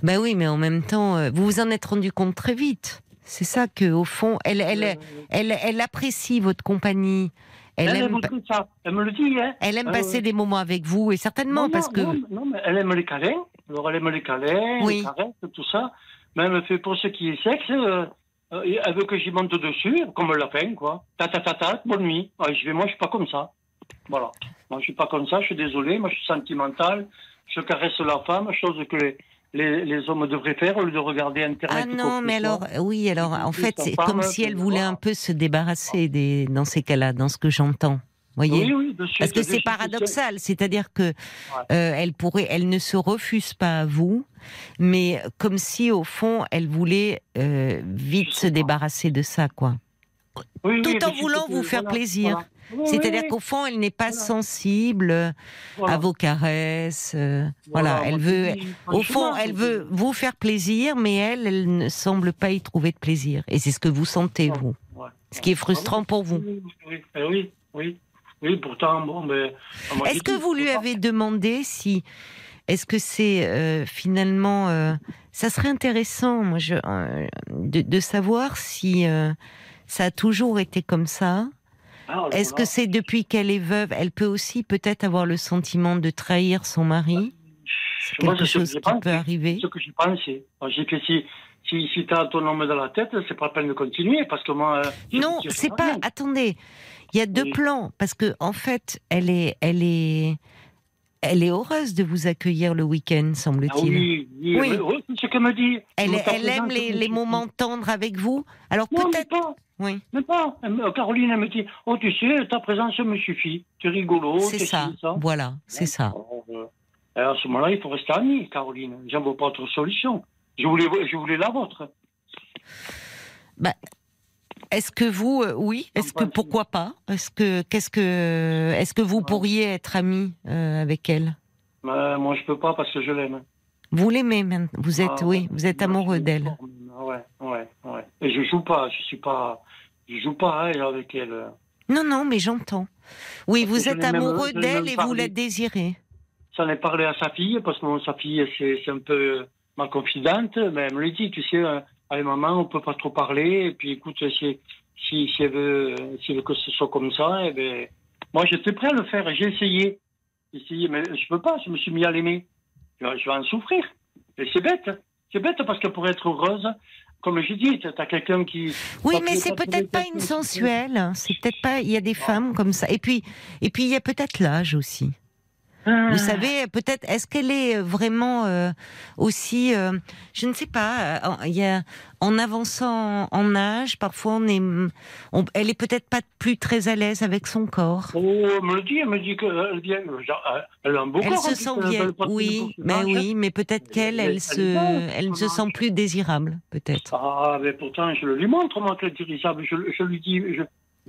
Speaker 1: Ben oui, mais en même temps, euh, vous vous en êtes rendu compte très vite. C'est ça que, au fond, elle, elle,
Speaker 6: Euh,
Speaker 1: elle, elle apprécie votre compagnie. Elle
Speaker 6: elle,
Speaker 1: aime,
Speaker 6: aime ça. Elle me le dit, hein.
Speaker 1: elle aime
Speaker 6: Euh,
Speaker 1: passer des moments avec vous, et certainement
Speaker 6: non,
Speaker 1: parce
Speaker 6: non,
Speaker 1: que.
Speaker 6: Non, non, mais elle aime les câlins. Alors, elle aime les câlins,
Speaker 1: Oui.
Speaker 6: les caresses, tout ça. Mais elle me fait pour ce qui est sexe, euh, euh, elle veut que j'y monte dessus, comme un lapin, quoi. Ta ta ta ta, bonne nuit. Ouais, je vais, moi, je suis pas comme ça. Voilà. Moi, je suis pas comme ça, je suis désolé. Moi, je suis sentimental. Je caresse la femme, chose que les, les, les hommes devraient faire au lieu de regarder Internet.
Speaker 1: Ah non, mais alors, oui, alors en fait, c'est comme si elle voulait un peu se débarrasser des, dans ces cas-là, dans ce que j'entends. Voyez
Speaker 6: Oui, oui,
Speaker 1: Parce que c'est paradoxal, c'est-à-dire que euh, elle pourrait, elle ne se refuse pas à vous, mais comme si au fond elle voulait euh, vite se débarrasser de ça, quoi.
Speaker 6: Oui,
Speaker 1: tout en voulant vous faire
Speaker 6: voilà,
Speaker 1: plaisir.
Speaker 6: voilà. Oui,
Speaker 1: C'est-à-dire qu'au fond, elle n'est pas
Speaker 6: Voilà.
Speaker 1: sensible à vos caresses. euh, voilà, elle veut. Au fond, elle veut vous faire plaisir, mais elle, elle ne semble pas y trouver de plaisir. Et c'est ce que vous sentez, vous. Ce qui est frustrant pour vous.
Speaker 6: Oui, oui, oui, pourtant, bon, mais. moi,
Speaker 1: Est-ce que vous lui avez demandé si. Est-ce que c'est euh, finalement. euh, ça serait intéressant, moi, je, euh, de, de savoir si ça a toujours été comme ça.
Speaker 6: Ah, alors
Speaker 1: Est-ce que c'est depuis qu'elle est veuve Elle peut aussi peut-être avoir le sentiment de trahir son mari? C'est quelque
Speaker 6: que
Speaker 1: chose qui
Speaker 6: pensé.
Speaker 1: peut arriver.
Speaker 6: ce que pensé. Moi, J'ai fait si, si, si tu as ton homme dans la tête, c'est pas la peine de continuer parce que moi. euh, je
Speaker 1: Non, c'est pas.
Speaker 6: rien.
Speaker 1: Attendez, il y a deux
Speaker 6: Oui.
Speaker 1: plans parce que en fait, elle est, elle est, elle est heureuse de vous accueillir le week-end,
Speaker 6: Ah
Speaker 1: semble-t-il.
Speaker 6: oui, oui,
Speaker 1: Oui.
Speaker 6: oui, oui, c'est ce qu'elle me dit.
Speaker 1: Elle,
Speaker 6: Me
Speaker 1: elle aime les,
Speaker 6: je
Speaker 1: les moments tendres avec vous. Alors peut-être. Oui,
Speaker 6: Mais pas. Me- Caroline, elle me dit Oh, tu sais, ta présence me suffit. Tu es rigolo.
Speaker 1: c'est ça. Voilà, c'est ça.
Speaker 6: Alors, euh, à ce moment-là, il faut rester amis, Caroline. J'en vois pas autre solution. Je voulais, je voulais la vôtre.
Speaker 1: Est-ce que vous, euh, oui, est-ce que pourquoi pas? Est-ce que qu'est-ce que est-ce que vous pourriez être ami euh, avec elle?
Speaker 6: Mais moi, je peux pas parce que je l'aime.
Speaker 1: Vous l'aimez maintenant Vous êtes,
Speaker 6: Ah,
Speaker 1: oui, vous êtes amoureux d'elle.
Speaker 6: Ouais, ouais, ouais. Et je joue pas. Je suis pas. Je joue pas hein, avec elle.
Speaker 1: Non, non, mais j'entends. Oui,
Speaker 6: Parce
Speaker 1: vous êtes amoureux d'elle et vous la désirez.
Speaker 6: J'en ai parlé à sa fille parce que sa fille, c'est c'est un peu ma confidente. Mais elle me l'a dit, tu sais, euh, avec maman, on peut pas trop parler. Et puis, écoute, si, si, si elle veut, si elle veut que ce soit comme ça, eh ben, moi, j'étais prêt à le faire. J'ai essayé. J'ai essayé, mais je peux pas. Je me suis mis à l'aimer. Je, vais- en souffrir. Et c'est bête. C'est bête parce que pour être heureuse, comme je dis, tu as quelqu'un qui.
Speaker 1: Oui, mais c'est
Speaker 6: t'as
Speaker 1: peut-être pas une sensuelle. hein. C'est peut-être pas. Il y a des femmes comme ça. Et puis, et puis il y a peut-être l'âge aussi.
Speaker 6: Ah.
Speaker 1: Vous savez, peut-être, est-ce qu'elle est vraiment euh, aussi, euh, je ne sais pas, euh, y a, en avançant en âge, parfois on est, on- elle est peut-être pas plus très à l'aise avec son corps.
Speaker 6: Oh, elle me le dit, elle me dit qu'elle vient. euh, Elle a un beau
Speaker 1: Elle
Speaker 6: corps,
Speaker 1: se
Speaker 6: hein,
Speaker 1: sent bien, oui, mais
Speaker 6: se
Speaker 1: oui, mais peut-être qu'elle,
Speaker 6: Elle-
Speaker 1: se, elle ne se sent plus désirable, peut-être.
Speaker 6: Ah, mais pourtant, je le lui montre, moi, qu'elle est dirigeable. Je, je lui dis, je,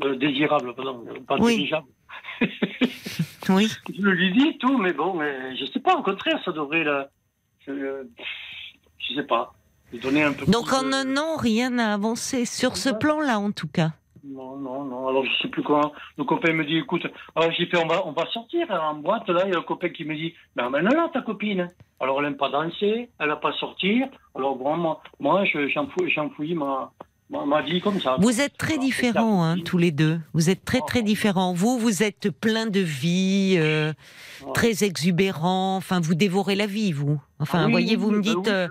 Speaker 6: euh, désirable, pardon, pas
Speaker 1: Oui.
Speaker 6: dirigeable.
Speaker 1: Oui.
Speaker 6: Je lui dis tout, mais bon, mais je sais pas, au contraire, ça devrait la. Je, je sais pas. donner un peu
Speaker 1: Donc
Speaker 6: plus
Speaker 1: en
Speaker 6: de-
Speaker 1: un an, rien n'a avancé sur ce plan-là, en tout cas.
Speaker 6: Non, non, non. Alors, je sais plus quoi. Le copain me dit, écoute, alors j'ai fait, on va, on va sortir en boîte. Là, il y a un copain qui me dit, ben, emmène-la, ta copine. Alors, elle n'aime pas danser, elle n'a pas sortir. Alors, bon, moi, moi je, j'enfouis, j'enfouis ma, ma, ma vie comme ça.
Speaker 1: Vous êtes très
Speaker 6: Alors,
Speaker 1: différents, hein, tous les deux. Vous êtes très très différents. Vous, vous êtes plein de vie, euh, très exubérant. Enfin, vous dévorez la vie, vous. Enfin,
Speaker 6: Ah oui,
Speaker 1: voyez, vous me
Speaker 6: oui,
Speaker 1: dites.
Speaker 6: bah
Speaker 1: euh,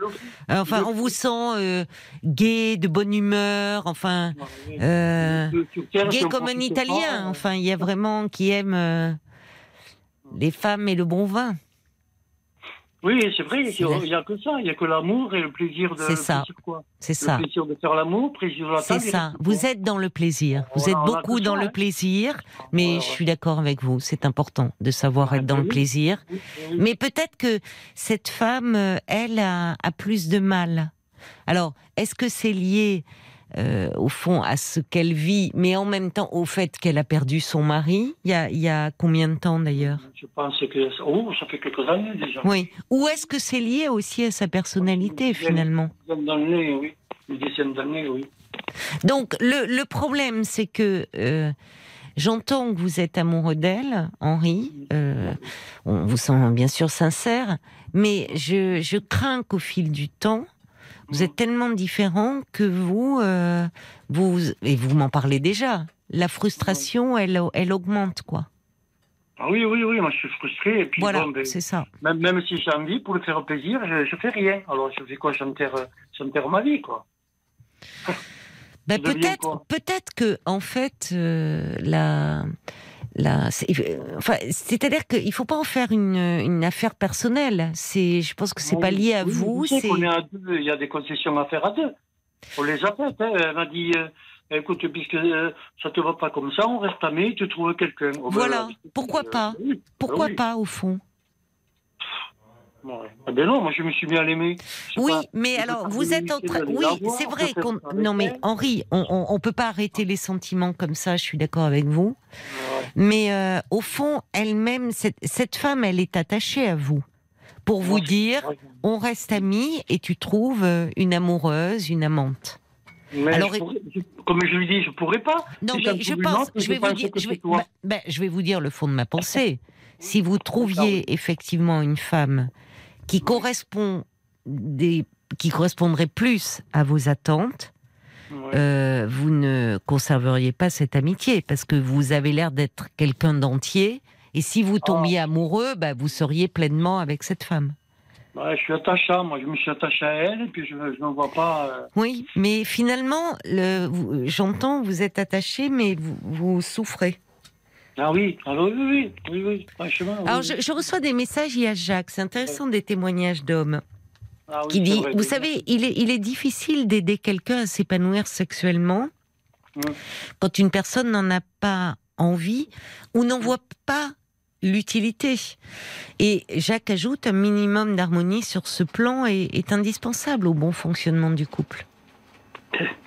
Speaker 1: euh, enfin, on vous sent euh, gai, de bonne humeur. Enfin, euh, gai comme un Italien. Enfin, il y a vraiment qui aime euh, les femmes et le bon vin.
Speaker 6: Oui, c'est vrai, il n'y a que ça. Il n'y a que l'amour et le plaisir de.
Speaker 1: C'est
Speaker 6: le
Speaker 1: ça. C'est
Speaker 6: Le
Speaker 1: ça.
Speaker 6: plaisir de faire l'amour, plaisir de la
Speaker 1: C'est ça. Vous êtes dans le plaisir. Vous
Speaker 6: Voilà,
Speaker 1: êtes beaucoup dans
Speaker 6: ça,
Speaker 1: le
Speaker 6: hein.
Speaker 1: plaisir. Mais je suis d'accord avec vous. C'est important de savoir
Speaker 6: Ouais,
Speaker 1: être dans
Speaker 6: bah
Speaker 1: le
Speaker 6: oui.
Speaker 1: plaisir.
Speaker 6: Oui, oui.
Speaker 1: Mais peut-être que cette femme, euh, elle, a, a plus de mal. Alors, est-ce que c'est lié, euh, au fond, à ce qu'elle vit, mais en même temps au fait qu'elle a perdu son mari il y a, il y a combien de temps d'ailleurs?
Speaker 6: Je pense que. Oh, ça fait quelques années déjà.
Speaker 1: Oui. Ou est-ce que c'est lié aussi à sa personnalité, finalement?
Speaker 6: Une d'années, oui. Une dizaine d'années, oui.
Speaker 1: Donc, le, le problème, c'est que euh, j'entends que vous êtes amoureux d'elle, Henri. Euh, on vous sent bien sûr sincère, mais je, je crains qu'au fil du temps, vous êtes tellement différents que vous, euh, vous et vous m'en parlez déjà. La frustration, elle, elle augmente, quoi.
Speaker 6: Ah oui, oui, oui, moi je suis frustré. Et puis,
Speaker 1: Voilà,
Speaker 6: bon, ben,
Speaker 1: c'est ça.
Speaker 6: même, même si j'ai envie, pour le faire plaisir, je, je fais rien. Alors je fais quoi? J'enterre j'enterre ma vie, quoi.
Speaker 1: Ben, peut-être, peut-être que en fait, euh, la, la, euh, enfin, c'est-à-dire qu'il faut pas en faire une, une affaire personnelle. C'est, je pense que c'est pas lié à
Speaker 6: oui,
Speaker 1: vous. C'est,
Speaker 6: qu'on est à deux, il y a des concessions à faire à deux. On les a faites. Hein. Elle m'a dit euh, écoute, puisque euh, ça te va pas comme ça, on reste amis, tu trouves quelqu'un. Oh, ben,
Speaker 1: Voilà.
Speaker 6: euh,
Speaker 1: Pourquoi
Speaker 6: euh,
Speaker 1: pas?
Speaker 6: oui.
Speaker 1: pourquoi
Speaker 6: oui.
Speaker 1: pas au fond?
Speaker 6: Ouais. Ah ben non, moi je me suis. Je sais
Speaker 1: Oui,
Speaker 6: pas,
Speaker 1: mais alors vous êtes en train. Oui, c'est vrai qu'on. Non, mais. Henri, on, on, on peut pas arrêter les sentiments comme ça. Je suis d'accord avec vous.
Speaker 6: Ouais.
Speaker 1: Mais euh, au fond, elle-même, cette, cette femme, elle est attachée à vous pour vous
Speaker 6: Moi,
Speaker 1: dire, on reste amis et tu trouves euh, une amoureuse, une amante.
Speaker 6: Mais
Speaker 1: Alors,
Speaker 6: je pourrais- je- comme je lui dis, je pourrais pas.
Speaker 1: Non, mais je pense, je vais vous dire, je vais, bah, bah, je vais vous dire le fond de ma pensée. Si vous trouviez effectivement une femme qui correspond des, qui correspondrait plus à vos attentes, euh, vous ne conserveriez pas cette amitié parce que vous avez l'air d'être quelqu'un d'entier. Et si vous tombiez amoureux, bah, vous seriez pleinement avec cette femme.
Speaker 6: Ouais, je suis attaché, moi je me suis attaché à elle et puis je ne vois pas. euh,
Speaker 1: Oui, mais finalement, j'entends, vous êtes attaché, mais vous, vous souffrez.
Speaker 6: Ah oui, alors oui, oui, oui, oui, franchement.
Speaker 1: Alors, je, reçois des messages, il y a Jacques, c'est intéressant des témoignages d'hommes,
Speaker 6: Ah
Speaker 1: qui dit, vous savez, il est, il est difficile d'aider quelqu'un à s'épanouir sexuellement quand une personne n'en a pas envie ou n'en voit pas l'utilité. Et Jacques ajoute, un minimum d'harmonie sur ce plan est, est indispensable au bon fonctionnement du couple.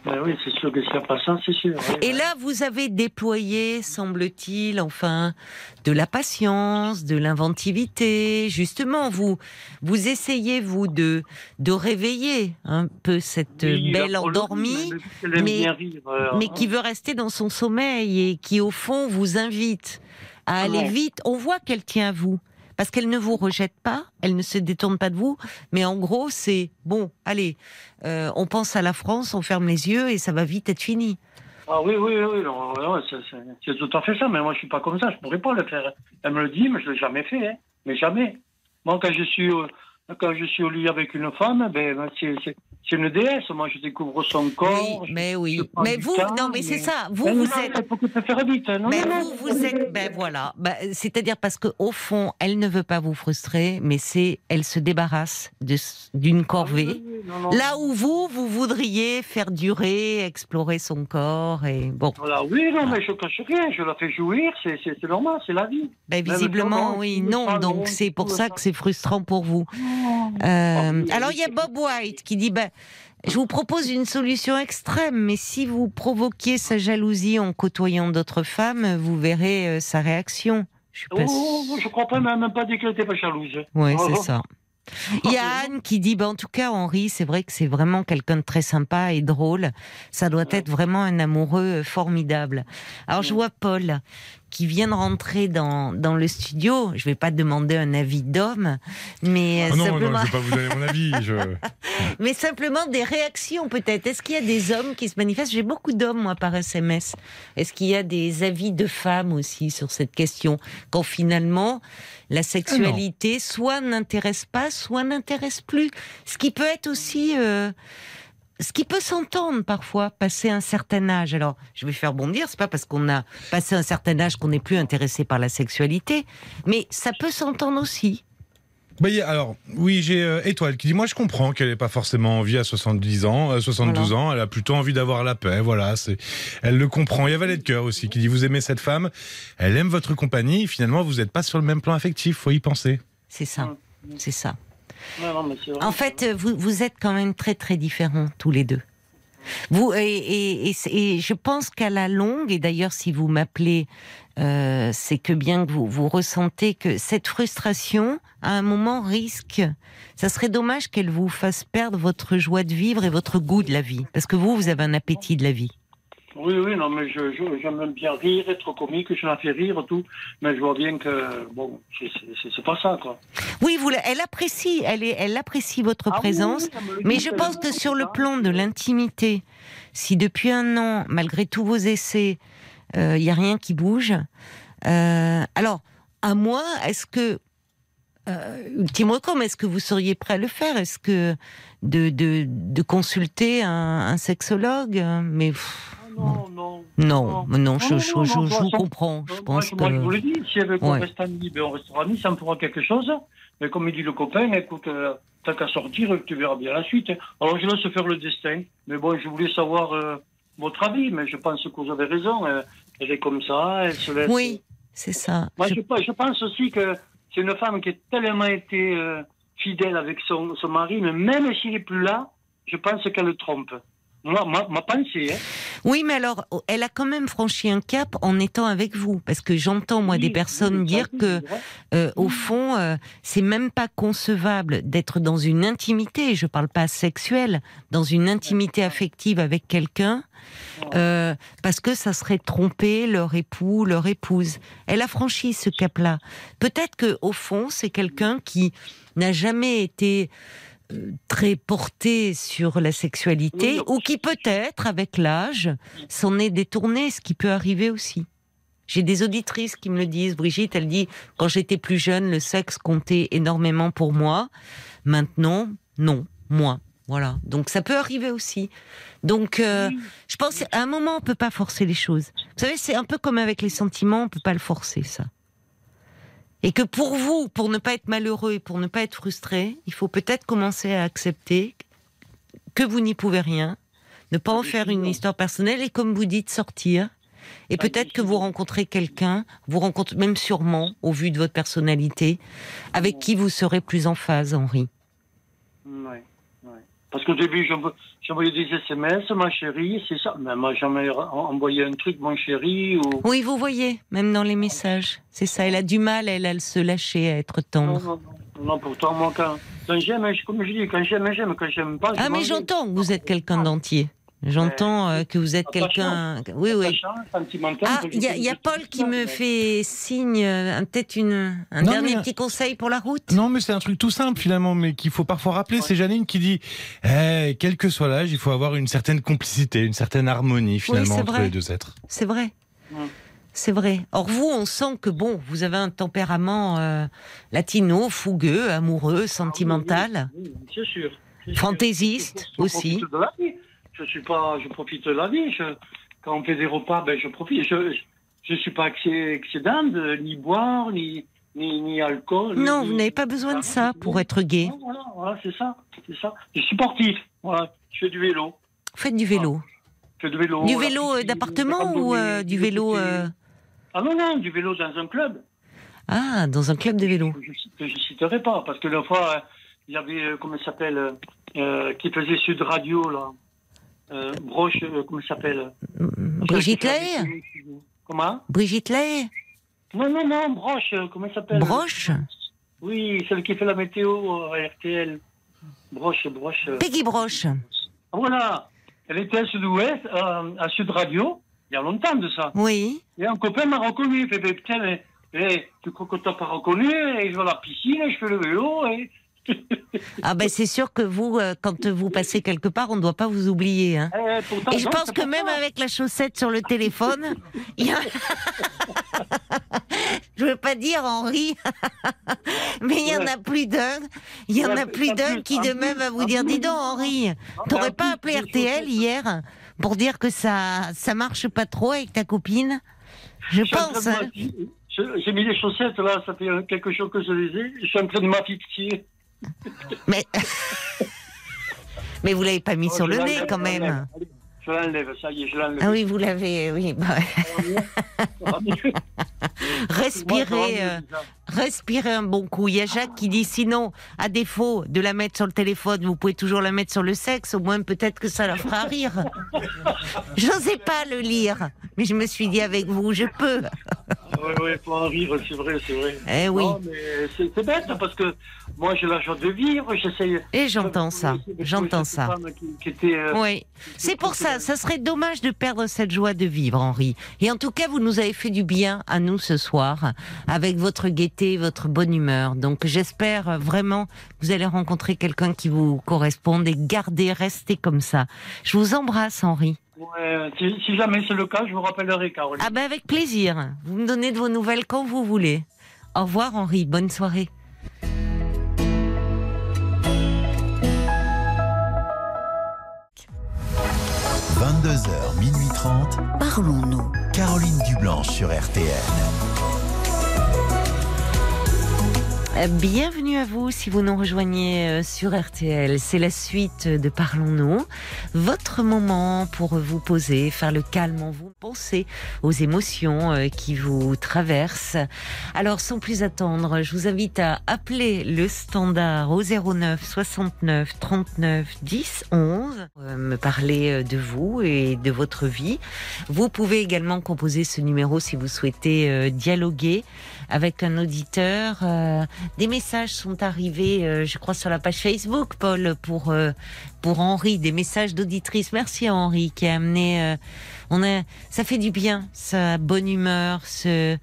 Speaker 6: Ben oui, c'est sûr que s'il n'y a pas ça, c'est sûr. oui,
Speaker 1: Et
Speaker 6: ouais.
Speaker 1: là, vous avez déployé, semble-t-il, enfin, de la patience, de l'inventivité. Justement, vous, vous essayez, vous, de, de réveiller un peu cette
Speaker 6: Oui,
Speaker 1: belle endormie,
Speaker 6: mais euh,
Speaker 1: mais qui veut rester dans son sommeil et qui, au fond, vous invite à aller
Speaker 6: Ouais.
Speaker 1: vite. On voit qu'elle tient à vous. Parce qu'elle ne vous rejette pas, elle ne se détourne pas de vous, mais en gros, c'est bon, allez, euh, on pense à la France, on ferme les yeux et ça va vite être fini.
Speaker 6: Ah oui, oui, oui, c'est- tout à fait ça, mais moi je suis pas comme ça, je pourrais pas le faire. Elle me le dit, mais je l'ai jamais fait, hein. mais jamais. Moi, quand je suis quand je suis au lit avec une femme, ben, ben, c'est une déesse. Moi, je découvre son corps.
Speaker 1: Oui, mais oui. Mais vous,
Speaker 6: temps,
Speaker 1: non, mais c'est ça. Vous,
Speaker 6: Ben
Speaker 1: vous
Speaker 6: non,
Speaker 1: êtes.
Speaker 6: Que faire vite. hein. Non,
Speaker 1: Mais
Speaker 6: non,
Speaker 1: vous, vous êtes. Ben voilà. Ben, C'est-à-dire parce que au fond, elle ne veut pas vous frustrer, mais c'est, elle se débarrasse d'une corvée.
Speaker 6: Non, non.
Speaker 1: Là où vous, vous voudriez faire durer, explorer son corps et bon.
Speaker 6: Voilà, oui, non, mais je cache rien, je la fais jouir, c'est normal, c'est la vie.
Speaker 1: Ben, visiblement, oui,
Speaker 6: on
Speaker 1: non. Donc
Speaker 6: on-
Speaker 1: c'est pour ça que c'est frustrant pour vous. Euh,
Speaker 6: oui,
Speaker 1: alors
Speaker 6: oui,
Speaker 1: il y a Bob White qui dit ben, je vous propose une solution extrême, mais si vous provoquiez sa jalousie en côtoyant d'autres femmes, vous verrez euh, sa réaction. Je suis
Speaker 6: Oh, je crois pas, même, pas dit qu'elle était pas jalouse.
Speaker 1: Ouais,
Speaker 6: Oh,
Speaker 1: c'est
Speaker 6: oh.
Speaker 1: ça. Il y a Anne qui dit, bah, en tout cas, Henri, c'est vrai que c'est vraiment quelqu'un de très sympa et drôle. Ça doit être vraiment un amoureux formidable. Alors, je vois Paul qui vient de rentrer dans, dans le studio. Je vais pas demander un avis d'homme, mais
Speaker 5: Ah non,
Speaker 1: simplement...
Speaker 5: non, je vais pas vous donner mon avis. Je...
Speaker 1: Mais simplement des réactions peut-être. Est-ce qu'il y a des hommes qui se manifestent? J'ai beaucoup d'hommes moi par SMS. Est-ce qu'il y a des avis de femmes aussi sur cette question? Quand finalement la sexualité soit n'intéresse pas, soit n'intéresse plus. Ce qui peut être aussi... euh, ce qui peut s'entendre parfois, passer un certain âge. Alors, je vais faire bondir, c'est pas parce qu'on a passé un certain âge qu'on n'est plus intéressé par la sexualité, mais ça peut s'entendre aussi.
Speaker 5: Bah, alors, oui, j'ai euh, Étoile qui dit Moi, je comprends qu'elle n'ait pas forcément envie à 70 ans, euh, 72 ans. Elle a plutôt envie d'avoir la paix. Voilà, c'est, elle le comprend. Il y a Valet de cœur aussi qui dit Vous aimez cette femme, elle aime votre compagnie. Finalement, vous n'êtes pas sur le même plan affectif. Faut y penser.
Speaker 1: C'est ça. C'est ça. En fait, euh, vous, vous êtes quand même très très différents tous les deux. Vous et je pense qu'à la longue, et d'ailleurs si vous m'appelez, euh, c'est que bien que vous, vous ressentez que cette frustration, à un moment, risque. Ça serait dommage qu'elle vous fasse perdre votre joie de vivre et votre goût de la vie, parce que vous, vous avez un appétit de la vie.
Speaker 6: Oui, oui, non, mais je, j'aime bien rire, être comique, je la fais rire, tout. Mais je vois bien que, bon, c'est, pas ça, quoi.
Speaker 1: Oui, vous, elle apprécie, elle, est, elle apprécie votre
Speaker 6: Ah
Speaker 1: présence.
Speaker 6: oui,
Speaker 1: Mais je pense que sur le plan de l'intimité, si depuis un an, malgré tous vos essais, il n'y a rien qui bouge, euh, alors, à moi, est-ce que, euh, ultime recours, est-ce que vous seriez prêt à le faire? Est-ce que de, de, de consulter un, un sexologue? Mais pff,
Speaker 6: Non, non.
Speaker 1: non, je, je, je- vous comprends. Je
Speaker 6: Moi,
Speaker 1: pense
Speaker 6: moi, je vous
Speaker 1: que.
Speaker 6: le dis, si elle veut qu'on reste amis, ben, on restera amis, ça me fera quelque chose. Mais comme il dit le copain, écoute, euh, t'as qu'à sortir, tu verras bien la suite. Alors je laisse faire le destin. Mais bon, je voulais savoir euh, votre avis, mais je pense que vous avez raison. euh, elle est comme ça, elle se laisse.
Speaker 1: Oui, c'est ça.
Speaker 6: Moi,
Speaker 1: Je-
Speaker 6: je, je pense aussi que c'est une femme qui a tellement été euh, fidèle avec son, son mari, mais même s'il n'est plus là, je pense qu'elle le trompe. Moi, ma, ma pensée, hein.
Speaker 1: Oui, mais alors, elle a quand même franchi un cap en étant avec vous, parce que j'entends moi des personnes dire que, euh, au fond, euh, c'est même pas concevable d'être dans une intimité. Je parle pas sexuelle, dans une intimité affective avec quelqu'un, euh, parce que ça serait tromper leur époux, leur épouse. Elle a franchi ce cap-là. Peut-être que au fond, c'est quelqu'un qui n'a jamais été très porté sur la sexualité
Speaker 6: Oui.
Speaker 1: ou qui peut-être avec l'âge s'en est détourné, ce qui peut arriver aussi. J'ai des auditrices qui me le disent. Brigitte, elle dit quand j'étais plus jeune, le sexe comptait énormément pour moi. Maintenant, non, moins. Voilà. Donc ça peut arriver aussi. Donc euh, je pense qu'à un moment on peut pas forcer les choses. Vous savez, c'est un peu comme avec les sentiments, on peut pas le forcer ça. Et que pour vous, pour ne pas être malheureux et pour ne pas être frustré, il faut peut-être commencer à accepter que vous n'y pouvez rien, ne pas en faire une histoire personnelle et comme vous dites sortir. Et peut-être que vous rencontrez quelqu'un, vous rencontrez même sûrement, au vu de votre personnalité, avec qui vous serez plus en phase, Henri.
Speaker 6: Ouais. Parce qu'au début, j'envo- j'envoyais des SMS, ma chérie, c'est ça. Mais moi, jamais envoyé un truc, mon chéri, ou.
Speaker 1: Oui, vous voyez, même dans les messages. C'est ça, elle a du mal, elle, à se lâcher, à être tendre.
Speaker 6: non, non, non, pourtant, moi, quand, quand j'aime, je- comme je dis, quand j'aime, j'aime, quand j'aime pas,
Speaker 1: Ah, mais j'entends que vous êtes quelqu'un d'entier. J'entends euh, que vous êtes quelqu'un... Oui, oui.
Speaker 6: Sentimental,
Speaker 1: Ah, il y a, y Paul qui me fait signe, euh, peut-être une, un
Speaker 5: Non,
Speaker 1: dernier
Speaker 5: mais-
Speaker 1: petit conseil pour la route?
Speaker 5: Non, mais c'est un truc tout simple finalement, mais qu'il faut parfois rappeler. C'est Janine qui dit Eh, quel que soit l'âge, il faut avoir une certaine complicité, une certaine harmonie finalement entre
Speaker 1: vrai.
Speaker 5: les deux êtres.
Speaker 1: C'est vrai. C'est vrai. Or vous, on sent que bon, vous avez un tempérament euh, latino, fougueux, amoureux, sentimental.
Speaker 6: Oui, oui, sûr.
Speaker 1: Fantaisiste aussi.
Speaker 6: Je suis pas, je profite de la vie. Je- quand on fait des repas, ben je profite. Je, je suis pas excé- excédent de ni boire, ni, ni, ni alcool.
Speaker 1: Non,
Speaker 6: ni-
Speaker 1: vous n'avez pas besoin de ça pour être gay.
Speaker 6: Non, Voilà, voilà, c'est ça, c'est ça. Je suis sportif. Voilà, je fais du vélo.
Speaker 1: Faites du vélo.
Speaker 6: Je fais du vélo.
Speaker 1: Du vélo euh, d'appartement ou euh, du vélo euh,
Speaker 6: Ah non, non, du vélo dans un club.
Speaker 1: Ah, dans un club de vélo.
Speaker 6: que je, je citerai pas, parce que la fois, il y avait, comment il s'appelle, euh, qui faisait Sud Radio, là. Euh, Broche, euh, comment s'appelle
Speaker 1: Brigitte Lay
Speaker 6: Comment
Speaker 1: Brigitte Lay
Speaker 6: Non, non, non, Broche, euh, comment il s'appelle
Speaker 1: Broche
Speaker 6: Oui, celle qui fait la météo à RTL. Broche, broche. euh.
Speaker 1: Peggy Broche.
Speaker 6: Voilà. Elle était à Sud-Ouest, euh, à Sud Radio, il y a longtemps de ça.
Speaker 1: Oui.
Speaker 6: Et un copain m'a reconnu. Il fait, mais putain, mais, eh, tu crois que t'as pas reconnu Et je vais à la piscine, et je fais le vélo. Et...
Speaker 1: Ah ben c'est sûr que vous, euh, quand vous passez quelque part, on ne doit pas vous oublier. Hein.
Speaker 6: Eh, pourtant,
Speaker 1: Et je
Speaker 6: non,
Speaker 1: pense que même avec la chaussette sur le téléphone, y a... je veux pas dire Henri, mais il y en a plus d'un, il y en a plus d'un qui demain
Speaker 6: plus,
Speaker 1: va vous dire, dis donc Henri,
Speaker 6: en
Speaker 1: t'aurais pas appelé RTL hier pour dire que ça, ça marche pas trop avec ta copine? Je pense.
Speaker 6: de
Speaker 1: hein.
Speaker 6: J'ai mis les chaussettes là, ça fait euh, quelque chose que je les ai. Je suis en train de m'affixer.
Speaker 1: Mais... mais vous l'avez pas mis
Speaker 6: Oh,
Speaker 1: sur le nez quand même.
Speaker 6: Je l'enlève, ça y est, je l'enlève.
Speaker 1: Ah oui, vous l'avez, oui. bah, respirez, euh, respirez un bon coup. Il y a Jacques qui dit sinon, à défaut de la mettre sur le téléphone, vous pouvez toujours la mettre sur le sexe. Au moins, peut-être que ça la fera rire. J'osais pas le lire, mais je me suis dit avec vous, je peux.
Speaker 6: Oui, oui, faut en rire, c'est vrai, c'est vrai.
Speaker 1: Eh oui.
Speaker 6: Non, mais c'est c'est bête parce que moi j'ai la joie de vivre, j'essaye.
Speaker 1: Et j'entends ça, j'entends ça.
Speaker 6: femme Qui, qui était, euh,
Speaker 1: Oui, c'est pour ça. Ça serait dommage de perdre cette joie de vivre, Henri. Et en tout cas, vous nous avez fait du bien à nous ce soir, avec votre gaieté, votre bonne humeur. Donc, j'espère vraiment que vous allez rencontrer quelqu'un qui vous corresponde et gardez, restez comme ça. Je vous embrasse, Henri.
Speaker 6: Ouais, si, si jamais c'est le cas, je vous rappellerai, Caroline.
Speaker 1: Ah ben, avec plaisir. Vous me donnez de vos nouvelles quand vous voulez. Au revoir, Henri. Bonne soirée.
Speaker 2: – 22h, minuit 30.
Speaker 3: Parlons-nous.
Speaker 2: Caroline Dublanche sur RTL.
Speaker 1: Euh, Bienvenue à vous si vous nous rejoignez euh, sur RTL. C'est la suite de Parlons-nous. Votre moment pour vous poser, faire le calme en vous, penser aux émotions euh, qui vous traversent. Alors sans plus attendre, je vous invite à appeler le standard au 09 69 39 10 11. euh, Me parler de vous et de votre vie. Vous pouvez également composer ce numéro si vous souhaitez dialoguer avec un auditeur. Euh, des messages sont arrivés, euh, je crois, sur la page Facebook, Paul, pour euh, pour Henri, des messages d'auditrices. Merci à Henri qui a amené. euh, on a, ça fait du bien, sa bonne humeur, ce,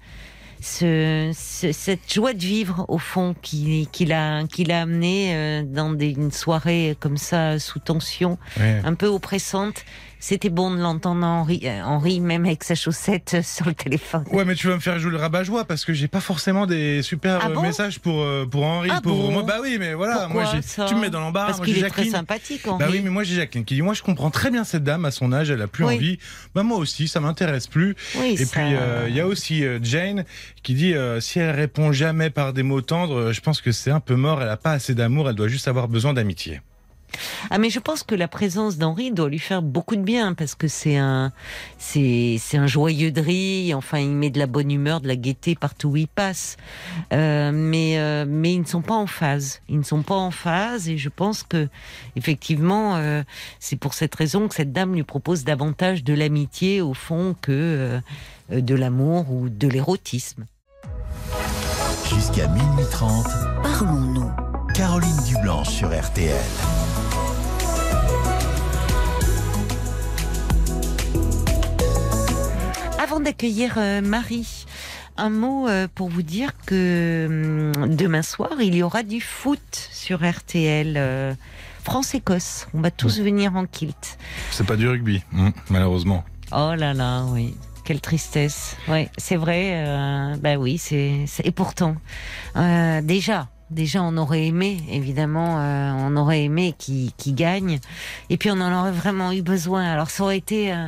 Speaker 1: ce, ce- cette joie de vivre au fond qui qu'il a qu'il a amené euh, dans des, une soirée comme ça sous tension,
Speaker 5: Ouais.
Speaker 1: un peu oppressante. C'était bon de l'entendre Henri, euh, Henri même avec sa chaussette euh, sur le téléphone.
Speaker 5: Ouais, mais tu vas me faire jouer le rabat-joie parce que j'ai pas forcément des super
Speaker 1: Ah
Speaker 5: euh,
Speaker 1: bon?
Speaker 5: messages pour, pour Henri.
Speaker 1: Ah
Speaker 5: pour
Speaker 1: bon?
Speaker 5: moi, bah oui, mais voilà.
Speaker 1: Pourquoi,
Speaker 5: moi, j'ai- tu me mets dans l'embarras.
Speaker 1: Parce qu'il est très
Speaker 5: Jacqueline.
Speaker 1: sympathique, Henri.
Speaker 5: Bah oui, mais moi j'ai Jacqueline qui dit Moi je comprends très bien cette dame à son âge, elle a plus
Speaker 1: Oui.
Speaker 5: envie. Bah moi aussi, ça m'intéresse plus.
Speaker 1: Oui,
Speaker 5: Et
Speaker 1: ça-
Speaker 5: puis euh, il y a aussi Jane qui dit euh, Si elle répond jamais par des mots tendres, je pense que c'est un peu mort, elle a pas assez d'amour, elle doit juste avoir besoin d'amitié.
Speaker 1: Ah mais je pense que la présence d'Henri doit lui faire beaucoup de bien parce que c'est un c'est c'est un joyeux de enfin il met de la bonne humeur, de la gaieté partout où il passe. Euh, mais euh, mais ils ne sont pas en phase. Ils ne sont pas en phase et je pense que effectivement euh, c'est pour cette raison que cette dame lui propose davantage de l'amitié au fond que euh, de l'amour ou de l'érotisme.
Speaker 2: Jusqu'à minuit 30.
Speaker 3: Parlons-nous.
Speaker 2: Caroline Dublanche sur RTL.
Speaker 1: Avant d'accueillir euh, Marie, un mot euh, pour vous dire que hum, demain soir, il y aura du foot sur RTL. euh, France-Écosse. On va tous venir en kilt.
Speaker 5: C'est pas du rugby, hum, malheureusement.
Speaker 1: Oh là là, oui. Quelle tristesse. Oui, c'est vrai. Euh, bah oui, c'est. c'est- Et pourtant, euh, déjà, déjà, on aurait aimé, évidemment, euh, on aurait aimé qui qui gagne. Et puis, on en aurait vraiment eu besoin. Alors, ça aurait été euh,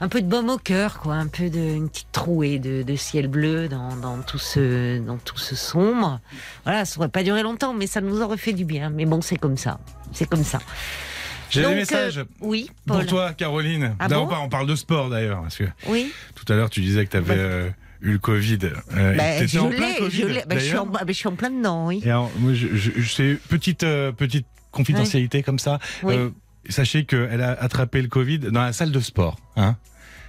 Speaker 1: un peu de baume au cœur, quoi, un peu de une petite trouée de, de ciel bleu dans, dans tout ce dans tout ce sombre. Voilà, ça aurait pas duré longtemps, mais ça nous aurait fait du bien. Mais bon, c'est comme ça. C'est comme ça.
Speaker 5: J'ai des messages
Speaker 1: euh, oui, Paul.
Speaker 5: pour toi, Caroline.
Speaker 1: Ah
Speaker 5: D'abord,
Speaker 1: bon?
Speaker 5: on parle de sport d'ailleurs,
Speaker 1: Oui.
Speaker 5: tout à l'heure tu disais que tu avais
Speaker 1: Ouais.
Speaker 5: Eu le Covid. Euh,
Speaker 1: Bah, je
Speaker 5: en plein
Speaker 1: l'ai,
Speaker 5: Covid,
Speaker 1: je l'ai. Bah, je, suis en,
Speaker 5: d'ailleurs.
Speaker 1: bah, je suis en plein dedans, oui.
Speaker 5: Et alors, moi, je, je, petite, euh, petite confidentialité comme ça.
Speaker 1: Oui.
Speaker 5: Euh, sachez qu'elle a attrapé le Covid dans la salle de sport. Hein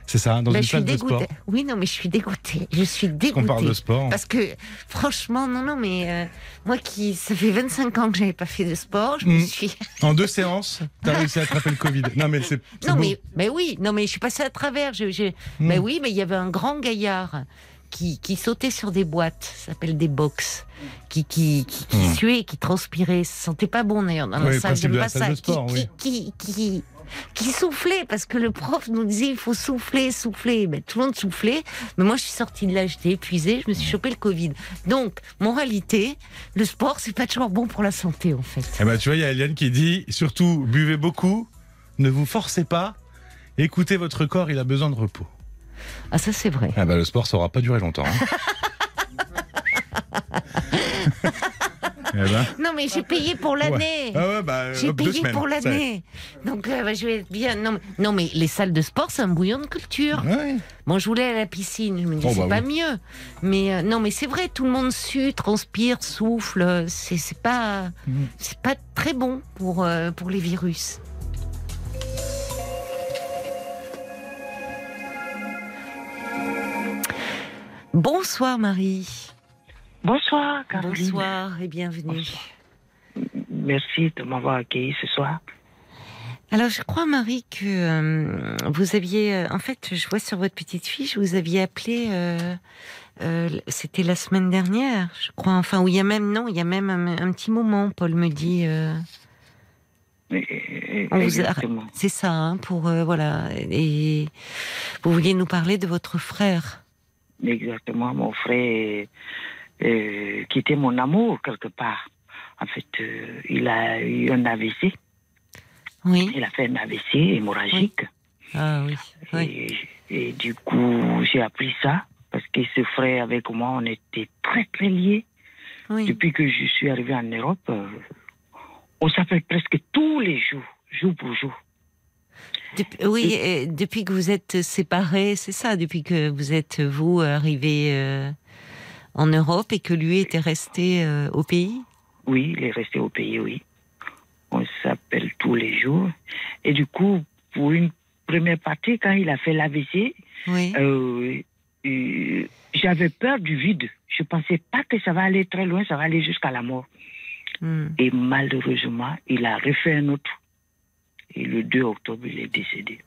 Speaker 5: C'est ça, dans
Speaker 1: Bah,
Speaker 5: une
Speaker 1: je suis
Speaker 5: salle de sport.
Speaker 1: Oui, non, mais je suis dégoûtée. Je suis dégoûtée.
Speaker 5: qu'on parle de sport.
Speaker 1: Parce que, franchement, non, non, mais euh, moi qui, ça fait 25 ans que j'avais pas fait de sport, je me
Speaker 5: Mm.
Speaker 1: suis.
Speaker 5: En deux séances, t'as réussi à attraper le Covid. Non, mais c'est.
Speaker 1: Non,
Speaker 5: beau.
Speaker 1: mais, mais oui, non, mais je suis passée à travers. Je, je-
Speaker 5: Mm.
Speaker 1: Mais oui, mais il y avait un grand gaillard qui, qui sautait sur des boîtes, ça s'appelle des box, qui, qui, qui, qui
Speaker 5: Mm.
Speaker 1: suait, qui transpirait, ça sentait pas bon d'ailleurs dans
Speaker 5: Oui,
Speaker 1: la
Speaker 5: le
Speaker 1: salle,
Speaker 5: de la
Speaker 1: pas
Speaker 5: salle
Speaker 1: ça.
Speaker 5: de sport,
Speaker 1: qui,
Speaker 5: oui.
Speaker 1: qui, qui, soufflait, parce que le prof nous disait il faut souffler, souffler. Ben, tout le monde soufflait, mais moi je suis sortie de là, j'étais épuisée, je me suis chopé le Covid. Donc, moralité, le sport, c'est pas toujours bon pour la santé en fait.
Speaker 5: Eh ben, tu vois, il y a Eliane qui dit surtout, buvez beaucoup, ne vous forcez pas, écoutez votre corps, il a besoin de repos.
Speaker 1: Ah, ça c'est vrai.
Speaker 5: Ah bah, le sport, ça aura pas duré longtemps. hein. eh ben,
Speaker 1: Non, mais j'ai payé pour l'année.
Speaker 5: ah ouais, bah,
Speaker 1: J'ai
Speaker 5: hop, deux
Speaker 1: payé
Speaker 5: semaines.
Speaker 1: pour l'année. Donc, euh, bah, je vais être bien. Non, mais- non, mais les salles de sport, c'est un bouillon de culture.
Speaker 5: Ouais.
Speaker 1: Bon, je voulais à la piscine. Je me dis,
Speaker 5: Oh,
Speaker 1: c'est
Speaker 5: bah
Speaker 1: pas mieux. Mais euh, non, mais c'est vrai, tout le monde sue, transpire, souffle. euh, C'est pas,
Speaker 5: Mhm.
Speaker 1: c'est pas très bon pour, euh, pour les virus. Bonsoir Marie.
Speaker 7: Bonsoir, Caroline.
Speaker 1: Bonsoir et bienvenue.
Speaker 7: Merci de m'avoir accueilli ce soir.
Speaker 1: Alors, je crois, Marie, que euh, vous aviez. euh, en fait, je vois sur votre petite fiche, vous aviez appelé. euh, C'était la semaine dernière, je crois. Enfin, où il y a même. Non, il y a même un, un petit moment, Paul me dit. C'est ça, hein, pour. euh, voilà. Et vous vouliez nous parler de votre frère.
Speaker 7: Exactement. Mon frère, euh, qui était mon amour quelque part. En fait, euh, il a eu un AVC.
Speaker 1: Oui.
Speaker 7: Il a fait un AVC hémorragique.
Speaker 1: Ah oui. oui.
Speaker 7: Et, et du coup, j'ai appris ça parce que ce frère avec moi, on était très très liés.
Speaker 1: oui.
Speaker 7: Depuis que je suis arrivé en Europe, euh, on s'appelle presque tous les jours, jour pour jour.
Speaker 1: Depuis, oui, depuis que vous êtes séparés, c'est ça, depuis que vous êtes, vous, arrivé euh, en Europe et que lui était resté euh, au pays?
Speaker 7: Oui, il est resté au pays, oui. On s'appelle tous les jours. Et du coup, pour une première partie, quand il a fait l'AVC,
Speaker 1: Oui.
Speaker 7: euh, euh, j'avais peur du vide. Je pensais pas que ça va aller très loin, ça va aller jusqu'à la mort.
Speaker 1: Hmm.
Speaker 7: Et malheureusement, il a refait un autre. Et le 2 octobre, il est décédé.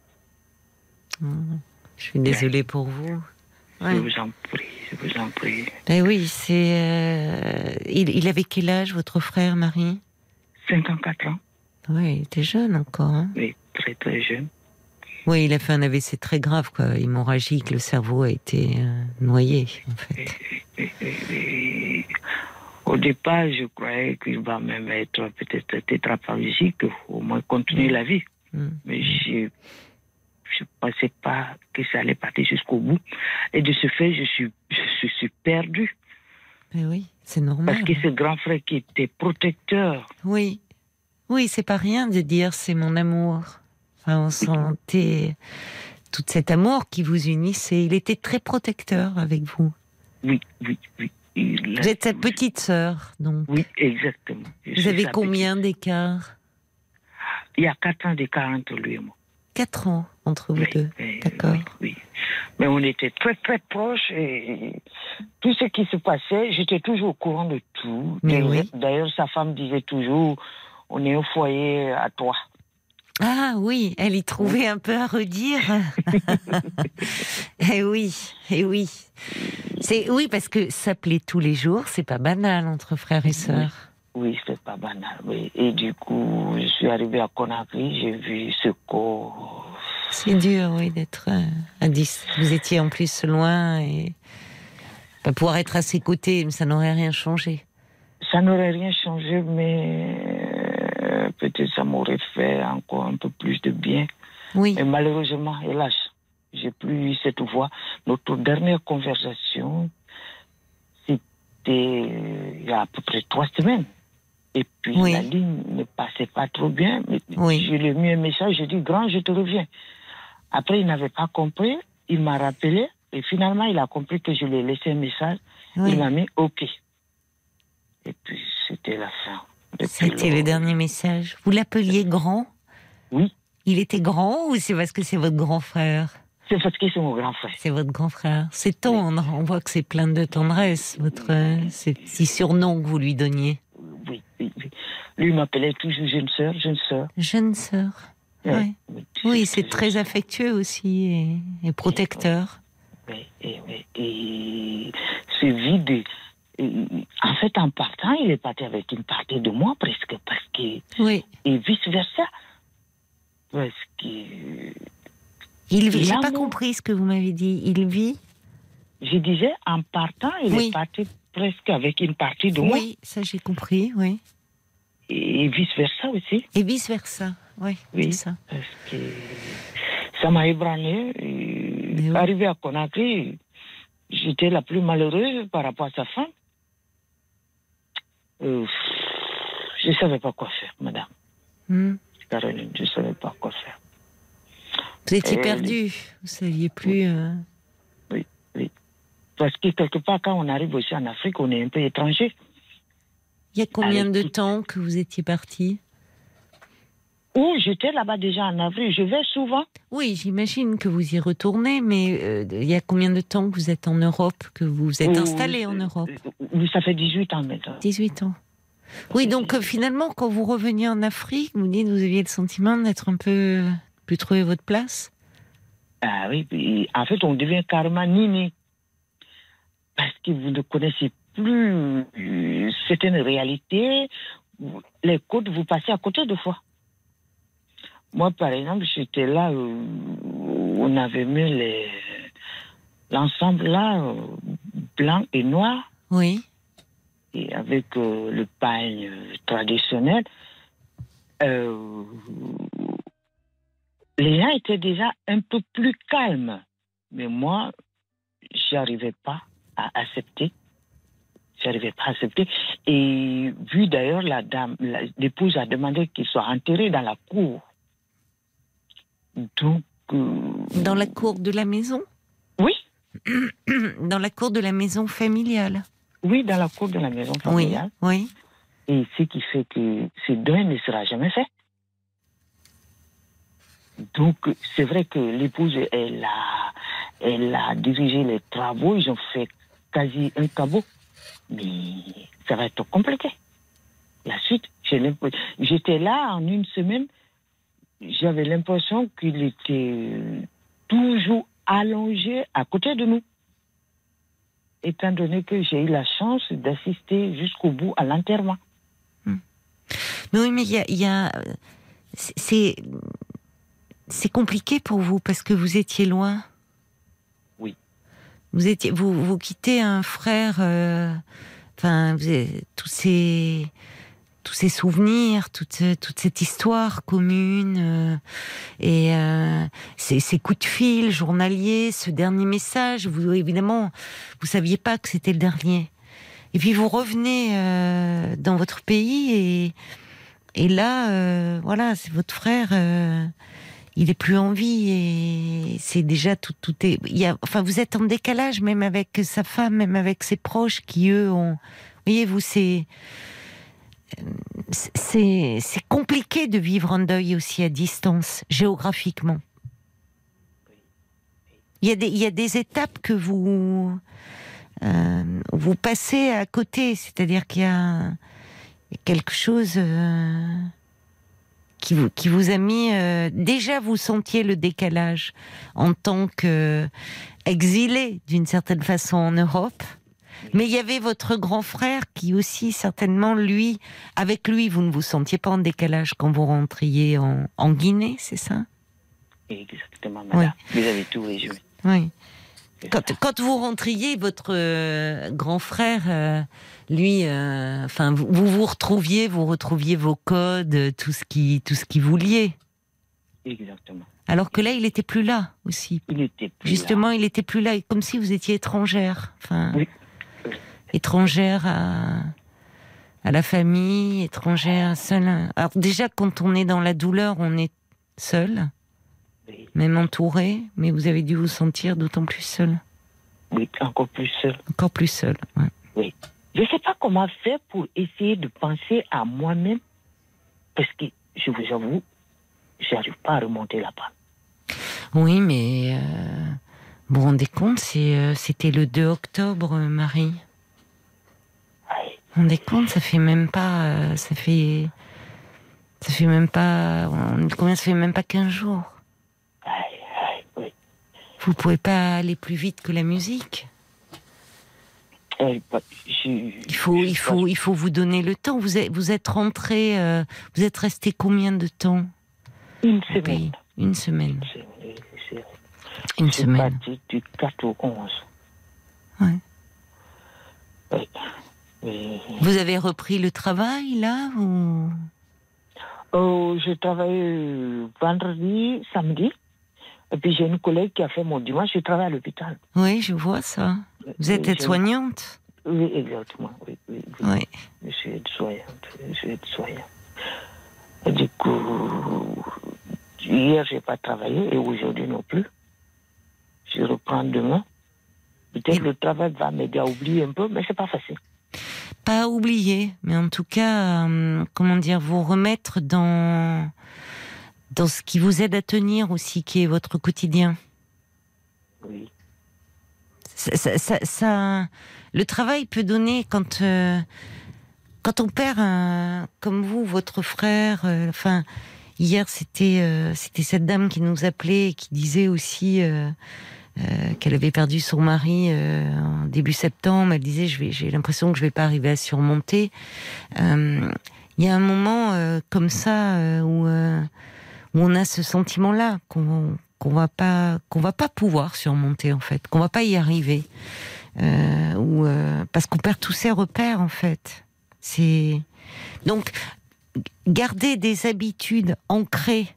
Speaker 1: Hmm. Je suis désolée pour vous. Ouais.
Speaker 7: Je vous en prie, je vous en prie.
Speaker 1: Ben oui, c'est. euh, il, il avait quel âge, votre frère, Marie?
Speaker 7: 54 ans,
Speaker 1: Oui, il était jeune encore. hein.
Speaker 7: mais très très jeune.
Speaker 1: oui, il a fait un AVC très grave, quoi. Hémorragique, le cerveau a été euh, noyé, en fait.
Speaker 7: Et- et- et au départ, je croyais qu'il va même être peut-être tétraplégique, au moins continuer la vie.
Speaker 1: Hmm.
Speaker 7: Mais je je pensais pas que ça allait partir jusqu'au bout. Et de ce fait, je suis, je suis perdu.
Speaker 1: Ben oui, c'est normal.
Speaker 7: Parce que ce grand frère qui était protecteur,
Speaker 1: Oui, oui, c'est pas rien de dire c'est mon amour. Enfin, on sentait tout cet amour qui vous unissait. Il était très protecteur avec vous.
Speaker 7: oui, oui, oui. il-
Speaker 1: Vous êtes sa petite sœur, donc.
Speaker 7: Oui, exactement. Je
Speaker 1: Vous avez combien d'écart?
Speaker 7: Il y a quatre ans d'écart entre lui et moi.
Speaker 1: Quatre ans entre vous
Speaker 7: Oui,
Speaker 1: deux. D'accord.
Speaker 7: oui, oui. Mais on était très très proches et tout ce qui se passait, j'étais toujours au courant de tout.
Speaker 1: Mais
Speaker 7: D'ailleurs-
Speaker 1: oui.
Speaker 7: D'ailleurs, sa femme disait toujours, on est au foyer à toi.
Speaker 1: Ah oui, elle y trouvait un peu à redire. eh oui, eh oui. C'est oui parce que s'appeler tous les jours, c'est pas banal entre frères et sœurs.
Speaker 7: Oui, c'est pas banal. oui. Et du coup, je suis arrivé à Conakry, j'ai vu ce corps.
Speaker 1: C'est dur, oui, d'être euh, à 10. Vous étiez en plus loin et pas pouvoir être à ses côtés, mais ça n'aurait rien changé.
Speaker 7: Ça n'aurait rien changé, mais euh, peut-être ça m'aurait fait encore un peu plus de bien.
Speaker 1: Oui,
Speaker 7: Mais malheureusement, hélas, j'ai plus eu cette voix. Notre dernière conversation, c'était euh, il y a à peu près trois semaines. Et puis
Speaker 1: Oui.
Speaker 7: la ligne ne passait pas trop bien. Mais
Speaker 1: Oui.
Speaker 7: Je lui ai mis un message, j'ai dit, grand, je te reviens. Après, il n'avait pas compris, il m'a rappelé, et finalement, il a compris que je lui ai laissé un message.
Speaker 1: oui.
Speaker 7: Il m'a mis OK. Et puis, c'était la fin.
Speaker 1: C'était le dernier message. Vous l'appeliez grand?
Speaker 7: Oui.
Speaker 1: Il était grand ou c'est parce que c'est votre grand frère?
Speaker 7: C'est parce que c'est mon grand frère.
Speaker 1: C'est votre grand frère. C'est tendre. On voit que c'est plein de tendresse, votre euh, ces petits surnoms que vous lui donniez.
Speaker 7: Lui m'appelait toujours jeune sœur, jeune sœur.
Speaker 1: Jeune sœur.
Speaker 7: Ouais,
Speaker 1: Ouais.
Speaker 7: oui,
Speaker 1: c'est très affectueux aussi et, et protecteur.
Speaker 7: Oui, et, oui, et c'est vide. Et- en fait, en partant, il est parti avec une partie de moi presque, parce que
Speaker 1: Oui.
Speaker 7: et vice versa, parce que
Speaker 1: Il vit. J'ai pas compris ce que vous m'avez dit. Il vit?
Speaker 7: je disais, en partant, il
Speaker 1: Oui.
Speaker 7: est parti presque avec une partie de moi,
Speaker 1: Oui, ça j'ai compris. Oui.
Speaker 7: et vice versa aussi,
Speaker 1: Et vice versa. Oui.
Speaker 7: Oui.
Speaker 1: Ça.
Speaker 7: parce que ça m'a ébranlé.
Speaker 1: oui.
Speaker 7: Arrivé à Conakry, j'étais la plus malheureuse par rapport à sa femme. Euh, je ne savais pas quoi faire, madame.
Speaker 1: Hmm.
Speaker 7: Caroline, je ne savais pas quoi faire.
Speaker 1: Vous étiez
Speaker 7: Euh,
Speaker 1: perdu. Vous saviez plus. euh,
Speaker 7: Parce que quelque part, quand on arrive aussi en Afrique, on est un peu étranger.
Speaker 1: Il y a combien
Speaker 7: Avec
Speaker 1: de temps que vous étiez parti?
Speaker 7: Ou j'étais là-bas déjà en avril, je vais souvent.
Speaker 1: Oui, j'imagine que vous y retournez, mais euh, il y a combien de temps que vous êtes en Europe, que vous vous êtes installé en Europe?
Speaker 7: Ça fait 18 ans maintenant.
Speaker 1: 18 ans. Oui, donc euh, finalement, quand vous reveniez en Afrique, vous dites que vous aviez le sentiment d'être un peu plus trouver votre place?
Speaker 7: Ah oui, en fait, on devient carrément nini. Parce que vous ne connaissez plus euh, certaines réalités. Les côtes, vous passez à côté de fois. Moi, par exemple, j'étais là, euh, on avait mis les- l'ensemble là, euh, blanc et noir,
Speaker 1: Oui.
Speaker 7: et avec euh, le pain euh, traditionnel. Euh, les gens étaient déjà un peu plus calmes. Mais moi, j'arrivais pas à accepter. J'arrivais pas à accepter. Et vu d'ailleurs la dame, l'épouse a demandé qu'il soit enterré dans la cour. Donc. euh,
Speaker 1: Dans la cour de la maison?
Speaker 7: Oui,
Speaker 1: Dans la cour de la maison familiale?
Speaker 7: Oui, dans la cour de la maison
Speaker 1: Oui,
Speaker 7: familiale.
Speaker 1: oui.
Speaker 7: Et ce qui fait que ce deuil ne sera jamais fait. Donc, c'est vrai que l'épouse, elle a, elle a dirigé les travaux, ils ont fait quasi un cabot. Mais ça va être compliqué. La suite, j'étais là en une semaine, j'avais l'impression qu'il était toujours allongé à côté de nous. Étant donné que j'ai eu la chance d'assister jusqu'au bout à l'enterrement.
Speaker 1: Mais oui, mais il y a, y a- euh, c'est c'est compliqué pour vous parce que vous étiez loin. Vous étiez, vous, vous quittez un frère. euh, Enfin, tous ces tous ces souvenirs, toute toute cette histoire commune euh, et euh, ces, ces coups de fil journaliers, ce dernier message. Vous évidemment, vous saviez pas que c'était le dernier. Et puis vous revenez dans votre pays et et là, voilà, c'est votre frère. Il est plus en vie et c'est déjà tout, tout enfin, vous êtes en décalage même avec sa femme, même avec ses proches qui eux ont. Voyez, vous c'est c'est compliqué de vivre un deuil aussi à distance géographiquement. Il y a des étapes que vous euh, vous passez à côté, c'est-à-dire qu'il y a il y a quelque chose euh, qui, vous, qui vous a mis. euh, déjà, vous sentiez le décalage en tant que exilé d'une certaine façon en Europe. Mais il y avait votre grand frère qui aussi, certainement, lui, avec lui, vous ne vous sentiez pas en décalage quand vous rentriez en, en Guinée, c'est ça?
Speaker 7: Exactement, madame. Vous avez tout résumé.
Speaker 1: Oui. Quand, vous rentriez, votre euh, grand frère, euh, lui, euh, enfin, vous, vous vous retrouviez, vous retrouviez vos codes, tout ce qui, tout ce qui vous liait.
Speaker 7: Exactement.
Speaker 1: Alors que là, il était plus là aussi.
Speaker 7: Il était plus
Speaker 1: Justement, il était plus là, comme si vous étiez étrangère. Enfin,
Speaker 7: Oui.
Speaker 1: étrangère à, à la famille, étrangère seule. Alors déjà, quand on est dans la douleur, on est seul, même entouré, mais vous avez dû vous sentir d'autant plus seul,
Speaker 7: oui, encore plus seul.
Speaker 1: encore plus seul. ouais.
Speaker 7: Je ne sais pas comment faire pour essayer de penser à moi-même, parce que je vous avoue, j'arrive pas à remonter pente.
Speaker 1: Oui, mais euh, Vous vous rendez compte, euh, c'était le 2 octobre, euh, Marie.
Speaker 7: Oui.
Speaker 1: Vous vous rendez compte, ça fait même pas, euh, ça fait, ça fait même pas, on- combien ça fait même pas 15 jours. Vous pouvez pas aller plus vite que la musique.
Speaker 7: Eh, bah,
Speaker 1: Il faut, il faut, il faut vous donner le temps. Vous êtes, vous êtes rentré, euh, vous êtes resté combien de temps
Speaker 7: Une semaine.
Speaker 1: Une semaine. Une semaine.
Speaker 7: parti du 4 au 11.
Speaker 1: Ouais.
Speaker 7: Oui. Oui.
Speaker 1: Vous avez repris le travail là ou
Speaker 7: Oh, je travaille euh, vendredi, samedi. Et puis j'ai une collègue qui a fait mon dimanche. Je travaille à l'hôpital.
Speaker 1: Oui, je vois ça. Vous êtes aide-soignante
Speaker 7: je- Oui, exactement. Oui, oui, oui.
Speaker 1: Oui.
Speaker 7: Je suis aide-soignante. Je suis aide-soignante. Du coup, hier, j'ai pas travaillé et aujourd'hui non plus. Je reprends demain. Peut-être
Speaker 1: Et-
Speaker 7: le travail va m'aider à oublier un peu, mais c'est pas facile.
Speaker 1: Pas oublier, mais en tout cas, euh, comment dire, vous remettre dans dans ce qui vous aide à tenir aussi, qui est votre quotidien.
Speaker 7: Oui.
Speaker 1: Ça, ça- ça- ça- le travail peut donner quand euh, quand on perd un, comme vous, votre frère. euh, enfin, hier c'était euh, c'était cette dame qui nous appelait et qui disait aussi qu'elle avait perdu son mari en début septembre. Elle disait je vais j'ai l'impression que je vais pas arriver à surmonter. Il y a un moment comme ça où on a ce sentiment-là qu'on qu'on va pas qu'on va pas pouvoir surmonter en fait, qu'on va pas y arriver, euh, ou euh, parce qu'on perd tous ses repères en fait. C'est donc garder des habitudes ancrées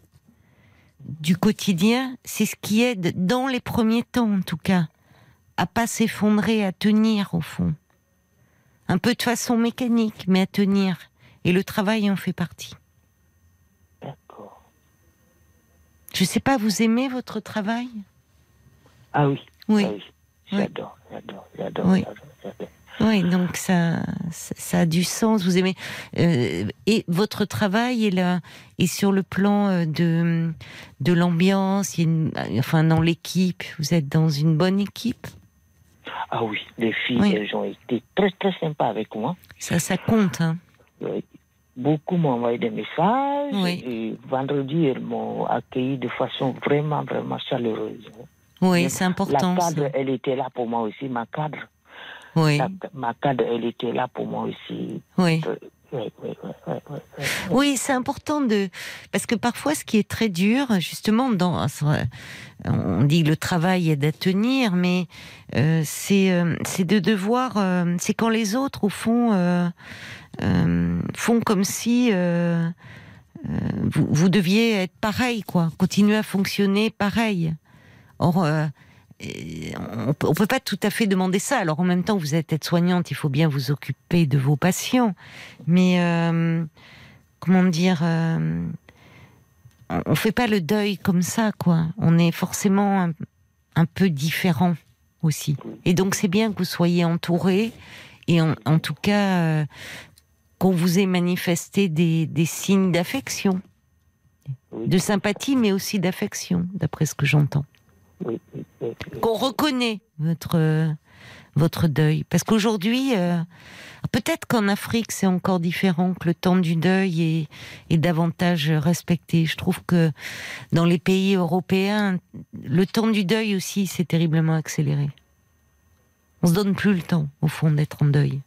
Speaker 1: du quotidien, c'est ce qui aide dans les premiers temps en tout cas à pas s'effondrer, à tenir au fond, un peu de façon mécanique, mais à tenir. Et le travail en fait partie.
Speaker 7: D'accord.
Speaker 1: Je sais pas, vous aimez votre travail?
Speaker 7: Ah oui.
Speaker 1: Oui.
Speaker 7: Ah oui. J'adore, j'adore, j'adore,
Speaker 1: Oui.
Speaker 7: j'adore, j'adore.
Speaker 1: Oui, donc ça, ça, ça a du sens. Vous aimez euh, et votre travail est là est sur le plan euh, de de l'ambiance. enfin, dans l'équipe, vous êtes dans une bonne équipe?
Speaker 7: Ah oui, les filles,
Speaker 1: Oui.
Speaker 7: elles ont été très très sympas avec moi.
Speaker 1: Ça, ça compte. Hein?
Speaker 7: Oui. Beaucoup m'ont envoyé des messages.
Speaker 1: Oui.
Speaker 7: Et vendredi, elles m'ont accueilli de façon vraiment, vraiment chaleureuse.
Speaker 1: Oui, c'est important.
Speaker 7: La
Speaker 1: ça.
Speaker 7: cadre, elle était là pour moi aussi, ma cadre.
Speaker 1: Oui,
Speaker 7: La- ma cadre, elle était là pour moi aussi.
Speaker 1: oui.
Speaker 7: Euh, Oui,
Speaker 1: c'est important de parce que parfois ce qui est très dur, justement, dans on dit le travail est à tenir, mais euh, c'est euh, c'est de devoir, euh, c'est quand les autres au fond font comme si vous, vous deviez être pareil, quoi, continuer à fonctionner pareil. Or, on, peut- on peut pas tout à fait demander ça. Alors en même temps, vous êtes aide-soignante, il faut bien vous occuper de vos patients, mais euh, comment dire, euh, on, on fait pas le deuil comme ça, quoi. On est forcément un, un peu différent aussi, et donc c'est bien que vous soyez entouré. Et en, en tout cas euh, qu'on vous ait manifesté des, des signes d'affection, de sympathie, mais aussi d'affection, d'après ce que j'entends Qu'on reconnaît votre votre deuil. Parce qu'aujourd'hui euh, peut-être qu'en Afrique c'est encore différent que le temps du deuil est, est davantage respecté. Je trouve que dans les pays européens le temps du deuil aussi s'est terriblement accéléré. On se donne plus le temps au fond d'être en deuil.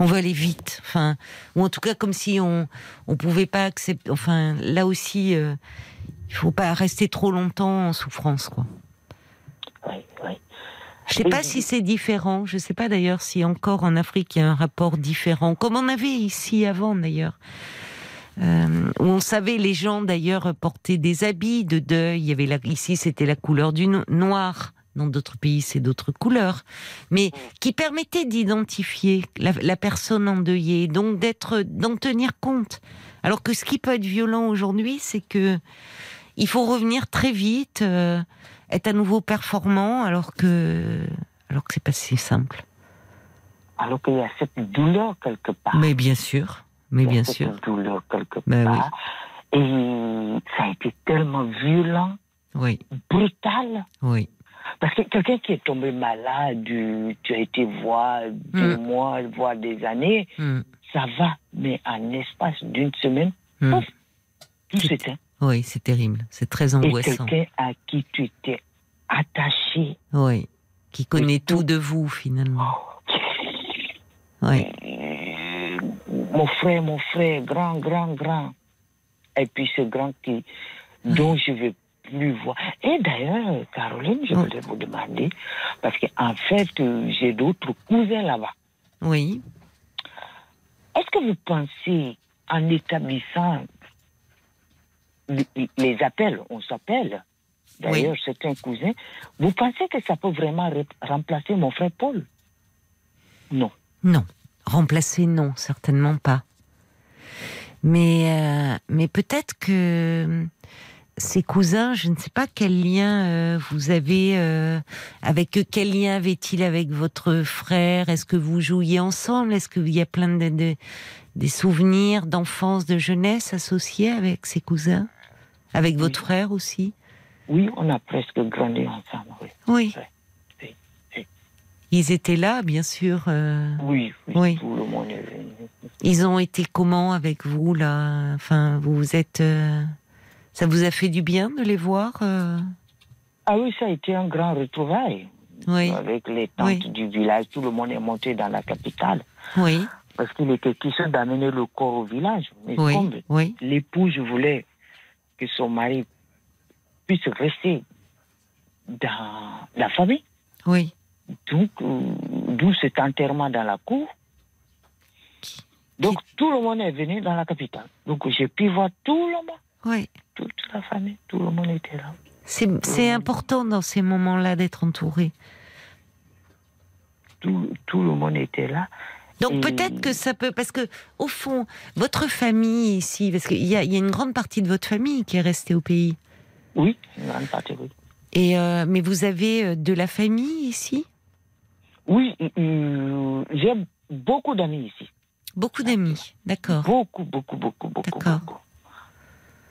Speaker 1: On veut aller vite enfin ou en tout cas comme si on on pouvait pas accepter enfin là aussi euh, il faut pas rester trop longtemps en souffrance quoi
Speaker 7: oui, oui.
Speaker 1: je sais pas si c'est différent. Je sais pas d'ailleurs si encore en Afrique il y a un rapport différent, comme on avait ici avant d'ailleurs. Euh, où on savait les gens d'ailleurs porter des habits de deuil. Il y avait la, ici c'était la couleur du no- noir. Dans d'autres pays c'est d'autres couleurs, mais qui permettait d'identifier la, la personne endeuillée, donc d'être, d'en tenir compte. Alors que ce qui peut être violent aujourd'hui, c'est que il faut revenir très vite. euh, être à nouveau performant alors que alors que c'est pas si simple.
Speaker 7: Alors qu'il y a cette douleur quelque part.
Speaker 1: Mais bien sûr, mais
Speaker 7: Il y a
Speaker 1: bien
Speaker 7: cette
Speaker 1: sûr.
Speaker 7: douleur quelque
Speaker 1: oui.
Speaker 7: part. Et ça a été tellement violent,
Speaker 1: Oui,
Speaker 7: brutal.
Speaker 1: oui.
Speaker 7: Parce que quelqu'un qui est tombé malade, tu as été voir deux
Speaker 1: Mm.
Speaker 7: mois, voire des années,
Speaker 1: Hmm.
Speaker 7: ça va. Mais en espace d'une semaine,
Speaker 1: Hmm.
Speaker 7: pouf, tout s'éteint.
Speaker 1: Oui, c'est terrible. C'est très
Speaker 7: Et
Speaker 1: angoissant.
Speaker 7: quelqu'un à qui tu étais attaché.
Speaker 1: Oui. Qui connaît
Speaker 7: tout.
Speaker 1: tout de vous, finalement.
Speaker 7: Oh,
Speaker 1: Oui.
Speaker 7: Euh, mon frère, mon frère, grand, grand, grand. Et puis ce grand qui, dont je ne veux plus voir. Et d'ailleurs, Caroline, je voulais vous demander, parce qu'en fait, euh, j'ai d'autres cousins là-bas.
Speaker 1: Oui.
Speaker 7: Est-ce que vous pensez, en établissant les- appels, on s'appelle, d'ailleurs, c'est un cousin, vous pensez que ça peut vraiment re- remplacer mon frère Paul? Non.
Speaker 1: Non. Remplacer, non, certainement pas. Mais, euh, mais peut-être que ces cousins, je ne sais pas quel lien euh, vous avez euh, avec eux. Quel lien avait-il avec votre frère? Est-ce que vous jouiez ensemble? Est-ce qu'il y a plein de, de- des souvenirs d'enfance, de jeunesse associés avec ces cousins? Avec votre frère aussi
Speaker 7: Oui, on a presque grandi ensemble, oui.
Speaker 1: Ils étaient là, bien sûr. euh,
Speaker 7: Oui, oui, tout le monde est venu.
Speaker 1: Ils ont été comment avec vous là? Enfin, vous êtes. euh, Ça vous a fait du bien de les voir euh?
Speaker 7: Ah oui, ça a été un grand retrouvaille.
Speaker 1: Oui,
Speaker 7: Avec les tantes
Speaker 1: Oui.
Speaker 7: du village, tout le monde est monté dans la capitale.
Speaker 1: oui,
Speaker 7: Parce qu'il était question d'amener le corps au village. Mais
Speaker 1: oui,
Speaker 7: comme
Speaker 1: oui,
Speaker 7: l'épouse voulait que son mari puisse rester dans la famille,
Speaker 1: oui.
Speaker 7: donc euh, d'où cet enterrement dans la cour. Donc tout le monde est venu dans la capitale. Donc j'ai pu voir tout le monde,
Speaker 1: oui.
Speaker 7: toute la famille, tout le monde était là.
Speaker 1: C'est c'est important dans ces moments-là d'être entouré.
Speaker 7: Tout, tout le monde était là.
Speaker 1: Donc
Speaker 7: Et-
Speaker 1: peut-être que ça peut, parce que au fond, votre famille ici, parce qu'il y a, il y a une grande partie de votre famille qui est restée au pays.
Speaker 7: Oui, une grande partie, oui.
Speaker 1: Et euh, mais vous avez euh, de la famille ici,
Speaker 7: Oui, euh, j'ai beaucoup d'amis ici.
Speaker 1: beaucoup d'amis, d'accord.
Speaker 7: Beaucoup, beaucoup, beaucoup, beaucoup,
Speaker 1: D'accord.
Speaker 7: beaucoup.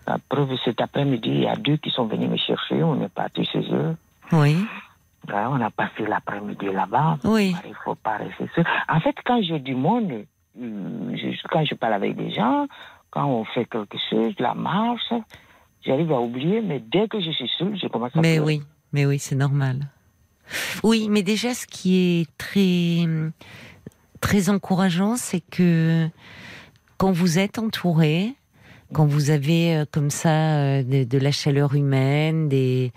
Speaker 7: La preuve, cet après-midi, il y a deux qui sont venus me chercher. On est parti chez eux.
Speaker 1: Oui,
Speaker 7: Là, on a passé l'après-midi là-bas.
Speaker 1: oui,
Speaker 7: Il faut pas rester seul. En fait, quand j'ai du monde, euh, quand je parle avec des gens, quand on fait quelque chose, la marche, j'arrive à oublier, mais dès que je suis seul, je commence à
Speaker 1: Mais
Speaker 7: pleurer.
Speaker 1: oui, mais oui, c'est normal. Oui, mais déjà, ce qui est très, très encourageant, c'est que quand vous êtes entouré, quand vous avez euh, comme ça euh, de, de la chaleur humaine, des,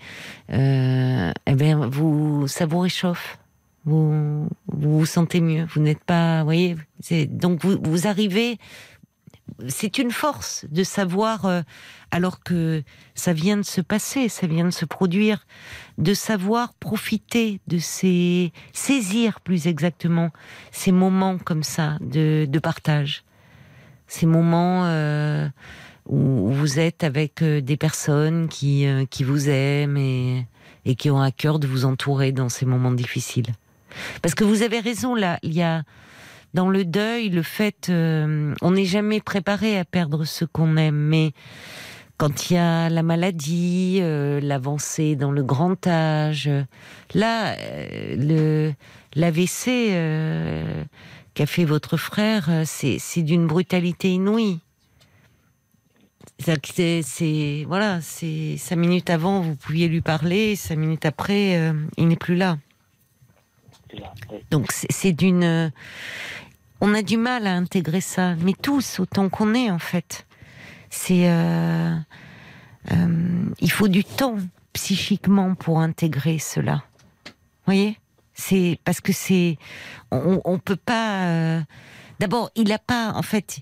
Speaker 1: euh, eh bien, vous, ça vous réchauffe. Vous, vous vous sentez mieux. Vous n'êtes pas, voyez, donc vous, vous arrivez. C'est une force de savoir, euh, alors que ça vient de se passer, ça vient de se produire, de savoir profiter de ces, saisir plus exactement ces moments comme ça de, de partage, ces moments euh, où vous êtes avec euh, des personnes qui, euh, qui vous aiment et, et qui ont à cœur de vous entourer dans ces moments difficiles. Parce que vous avez raison, là, il y a dans le deuil le fait, euh, on n'est jamais préparé à perdre ce qu'on aime, mais quand il y a la maladie, l'avancée dans le grand âge, là, euh, l'AVC qu'a fait votre frère, euh, c'est d'une brutalité inouïe. C'est- voilà, c'est cinq minutes avant vous pouviez lui parler, cinq minutes après euh, il n'est plus là. Donc c'est- d'une. euh, On a du mal à intégrer ça, mais tous autant qu'on est en fait. C'est. il faut du temps psychiquement pour intégrer cela. Voyez? C'est parce que c'est. On, on peut pas. euh, D'abord, il n'a pas. En fait,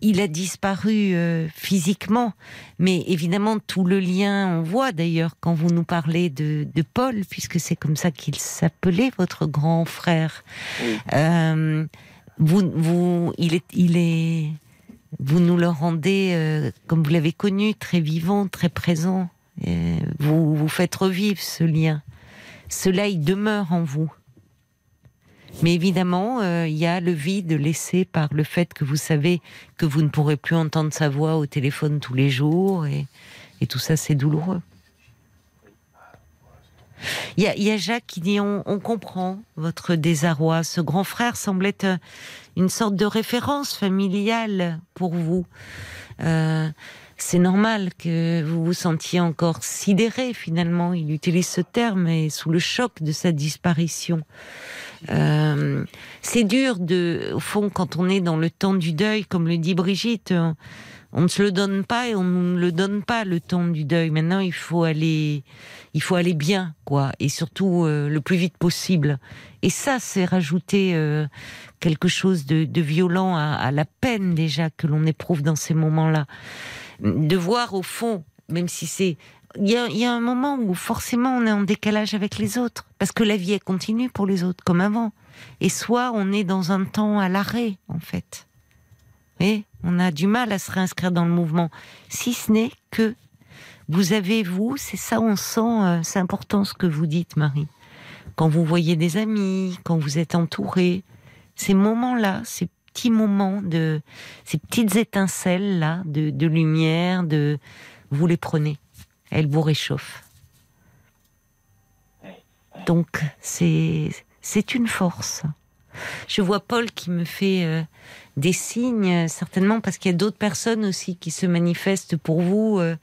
Speaker 1: il a disparu euh, physiquement, mais évidemment tout le lien, on voit d'ailleurs quand vous nous parlez de, de Paul, puisque c'est comme ça qu'il s'appelait votre grand frère.
Speaker 7: Oui.
Speaker 1: Euh, vous, vous, il est, il est, vous nous le rendez euh, comme vous l'avez connu, très vivant, très présent. Vous, vous faites revivre ce lien. Cela, il demeure en vous. Mais évidemment, euh, il y a le vide laissé par le fait que vous savez que vous ne pourrez plus entendre sa voix au téléphone tous les jours, et, tout ça, c'est douloureux. Il y y a Jacques qui dit on, comprend votre désarroi. Ce grand frère semble être une sorte de référence familiale pour vous. Euh, c'est normal que vous vous sentiez encore sidéré finalement. Il utilise ce terme et sous le choc de sa disparition. Euh, c'est dur de, au fond, quand on est dans le temps du deuil, comme le dit Brigitte, on ne se le donne pas et on ne le donne pas le temps du deuil. Maintenant, il faut aller, il faut aller bien, quoi, et surtout euh, le plus vite possible. Et ça, c'est rajouter euh, quelque chose de, de violent à, à la peine déjà que l'on éprouve dans ces moments-là. De voir au fond, même si c'est il y, a, y a un moment où forcément on est en décalage avec les autres, parce que la vie elle continue pour les autres comme avant. Et soit on est dans un temps à l'arrêt en fait. Et on a du mal à se réinscrire dans le mouvement, si ce n'est que vous avez vous, c'est ça on sent, euh, c'est important ce que vous dites Marie. Quand vous voyez des amis, quand vous êtes entouré, ces moments-là, ces petits moments de, ces petites étincelles là de, de lumière, de, vous les prenez elle vous réchauffe. Donc c'est c'est une force. Je vois Paul qui me fait euh, des signes, certainement parce qu'il y a d'autres personnes aussi qui se manifestent pour vous, euh,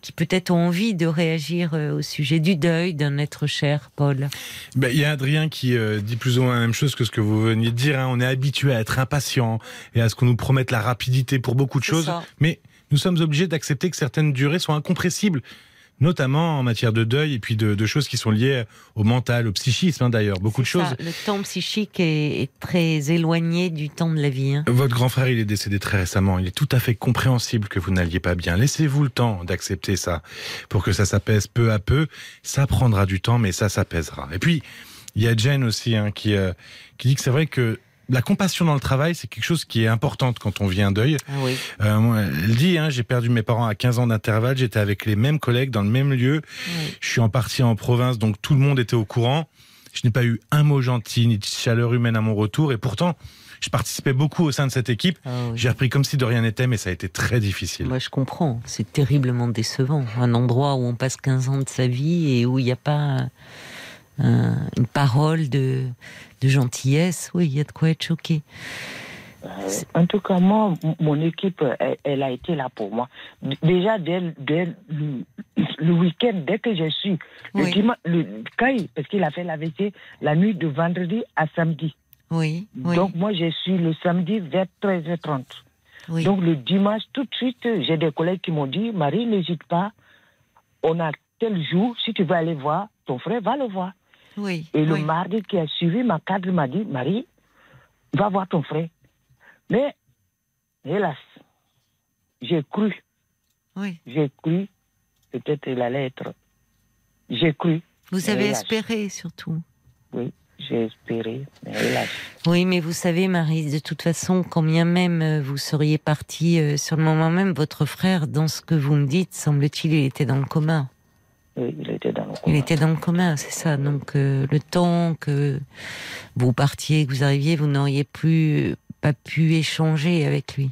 Speaker 1: qui peut-être ont envie de réagir euh, au sujet du deuil d'un être cher, Paul.
Speaker 5: Ben, il y a Adrien qui euh, dit plus ou moins la même chose que ce que vous veniez de dire. hein. On est habitué à être impatient et à ce qu'on nous promette la rapidité pour beaucoup de choses.
Speaker 1: ça.
Speaker 5: Mais nous sommes obligés d'accepter que certaines durées sont incompressibles, notamment en matière de deuil et puis de, de choses qui sont liées au mental, au psychisme hein, d'ailleurs. Beaucoup de
Speaker 1: ça,
Speaker 5: choses.
Speaker 1: Le temps psychique est, est très éloigné du temps de la vie. hein.
Speaker 5: Votre grand frère, il est décédé très récemment. Il est tout à fait compréhensible que vous n'alliez pas bien. Laissez-vous le temps d'accepter ça pour que ça s'apaise peu à peu. Ça prendra du temps, mais ça s'apaisera. Et puis, il y a Jen aussi hein, qui, euh, qui dit que c'est vrai que la compassion dans le travail, c'est quelque chose qui est importante quand on vit un deuil.
Speaker 1: Ah oui.
Speaker 5: Euh, elle dit, hein, j'ai perdu mes parents à 15 ans d'intervalle, j'étais avec les mêmes collègues dans le même lieu.
Speaker 1: oui.
Speaker 5: Je suis en partie en province, donc tout le monde était au courant. Je n'ai pas eu un mot gentil ni de chaleur humaine à mon retour, et pourtant, je participais beaucoup au sein de cette équipe.
Speaker 1: Ah oui.
Speaker 5: J'ai repris comme si de rien n'était, mais ça a été très difficile.
Speaker 1: Moi, je comprends. C'est terriblement décevant. Un endroit où on passe 15 ans de sa vie et où il n'y a pas un- une parole de, de gentillesse. Oui, il y a de quoi être choqué.
Speaker 7: En tout cas, moi, mon équipe, elle, elle a été là pour moi. Déjà, dès, le- dès le, le week-end, dès que je suis, le dimanche, le, quand parce qu'il a fait l'AVC la nuit de vendredi à samedi.
Speaker 1: Oui, oui,
Speaker 7: Donc, moi, je suis le samedi vers 13h30.
Speaker 1: oui.
Speaker 7: Donc, le dimanche, tout de suite, j'ai des collègues qui m'ont dit Marie, n'hésite pas, on a tel jour, si tu veux aller voir ton frère, va le voir.
Speaker 1: Oui,
Speaker 7: Et le
Speaker 1: oui.
Speaker 7: mardi qui a suivi, ma cadre m'a dit, Marie, va voir ton frère. Mais, hélas, j'ai cru,
Speaker 1: oui.
Speaker 7: j'ai cru, peut-être il allait être. J'ai cru,
Speaker 1: Vous avez
Speaker 7: hélas.
Speaker 1: espéré surtout.
Speaker 7: oui, j'ai espéré, mais hélas.
Speaker 1: Oui, mais vous savez, Marie, de toute façon, quand bien même euh, vous seriez partie euh, sur le moment même, votre frère, dans ce que vous me dites, semble-t-il, il était dans le coma.
Speaker 7: Oui, il était dans le
Speaker 1: Il
Speaker 7: coma.
Speaker 1: était dans le coma, c'est ça. Donc euh, le temps que vous partiez, que vous arriviez, vous n'auriez plus pas pu échanger avec lui.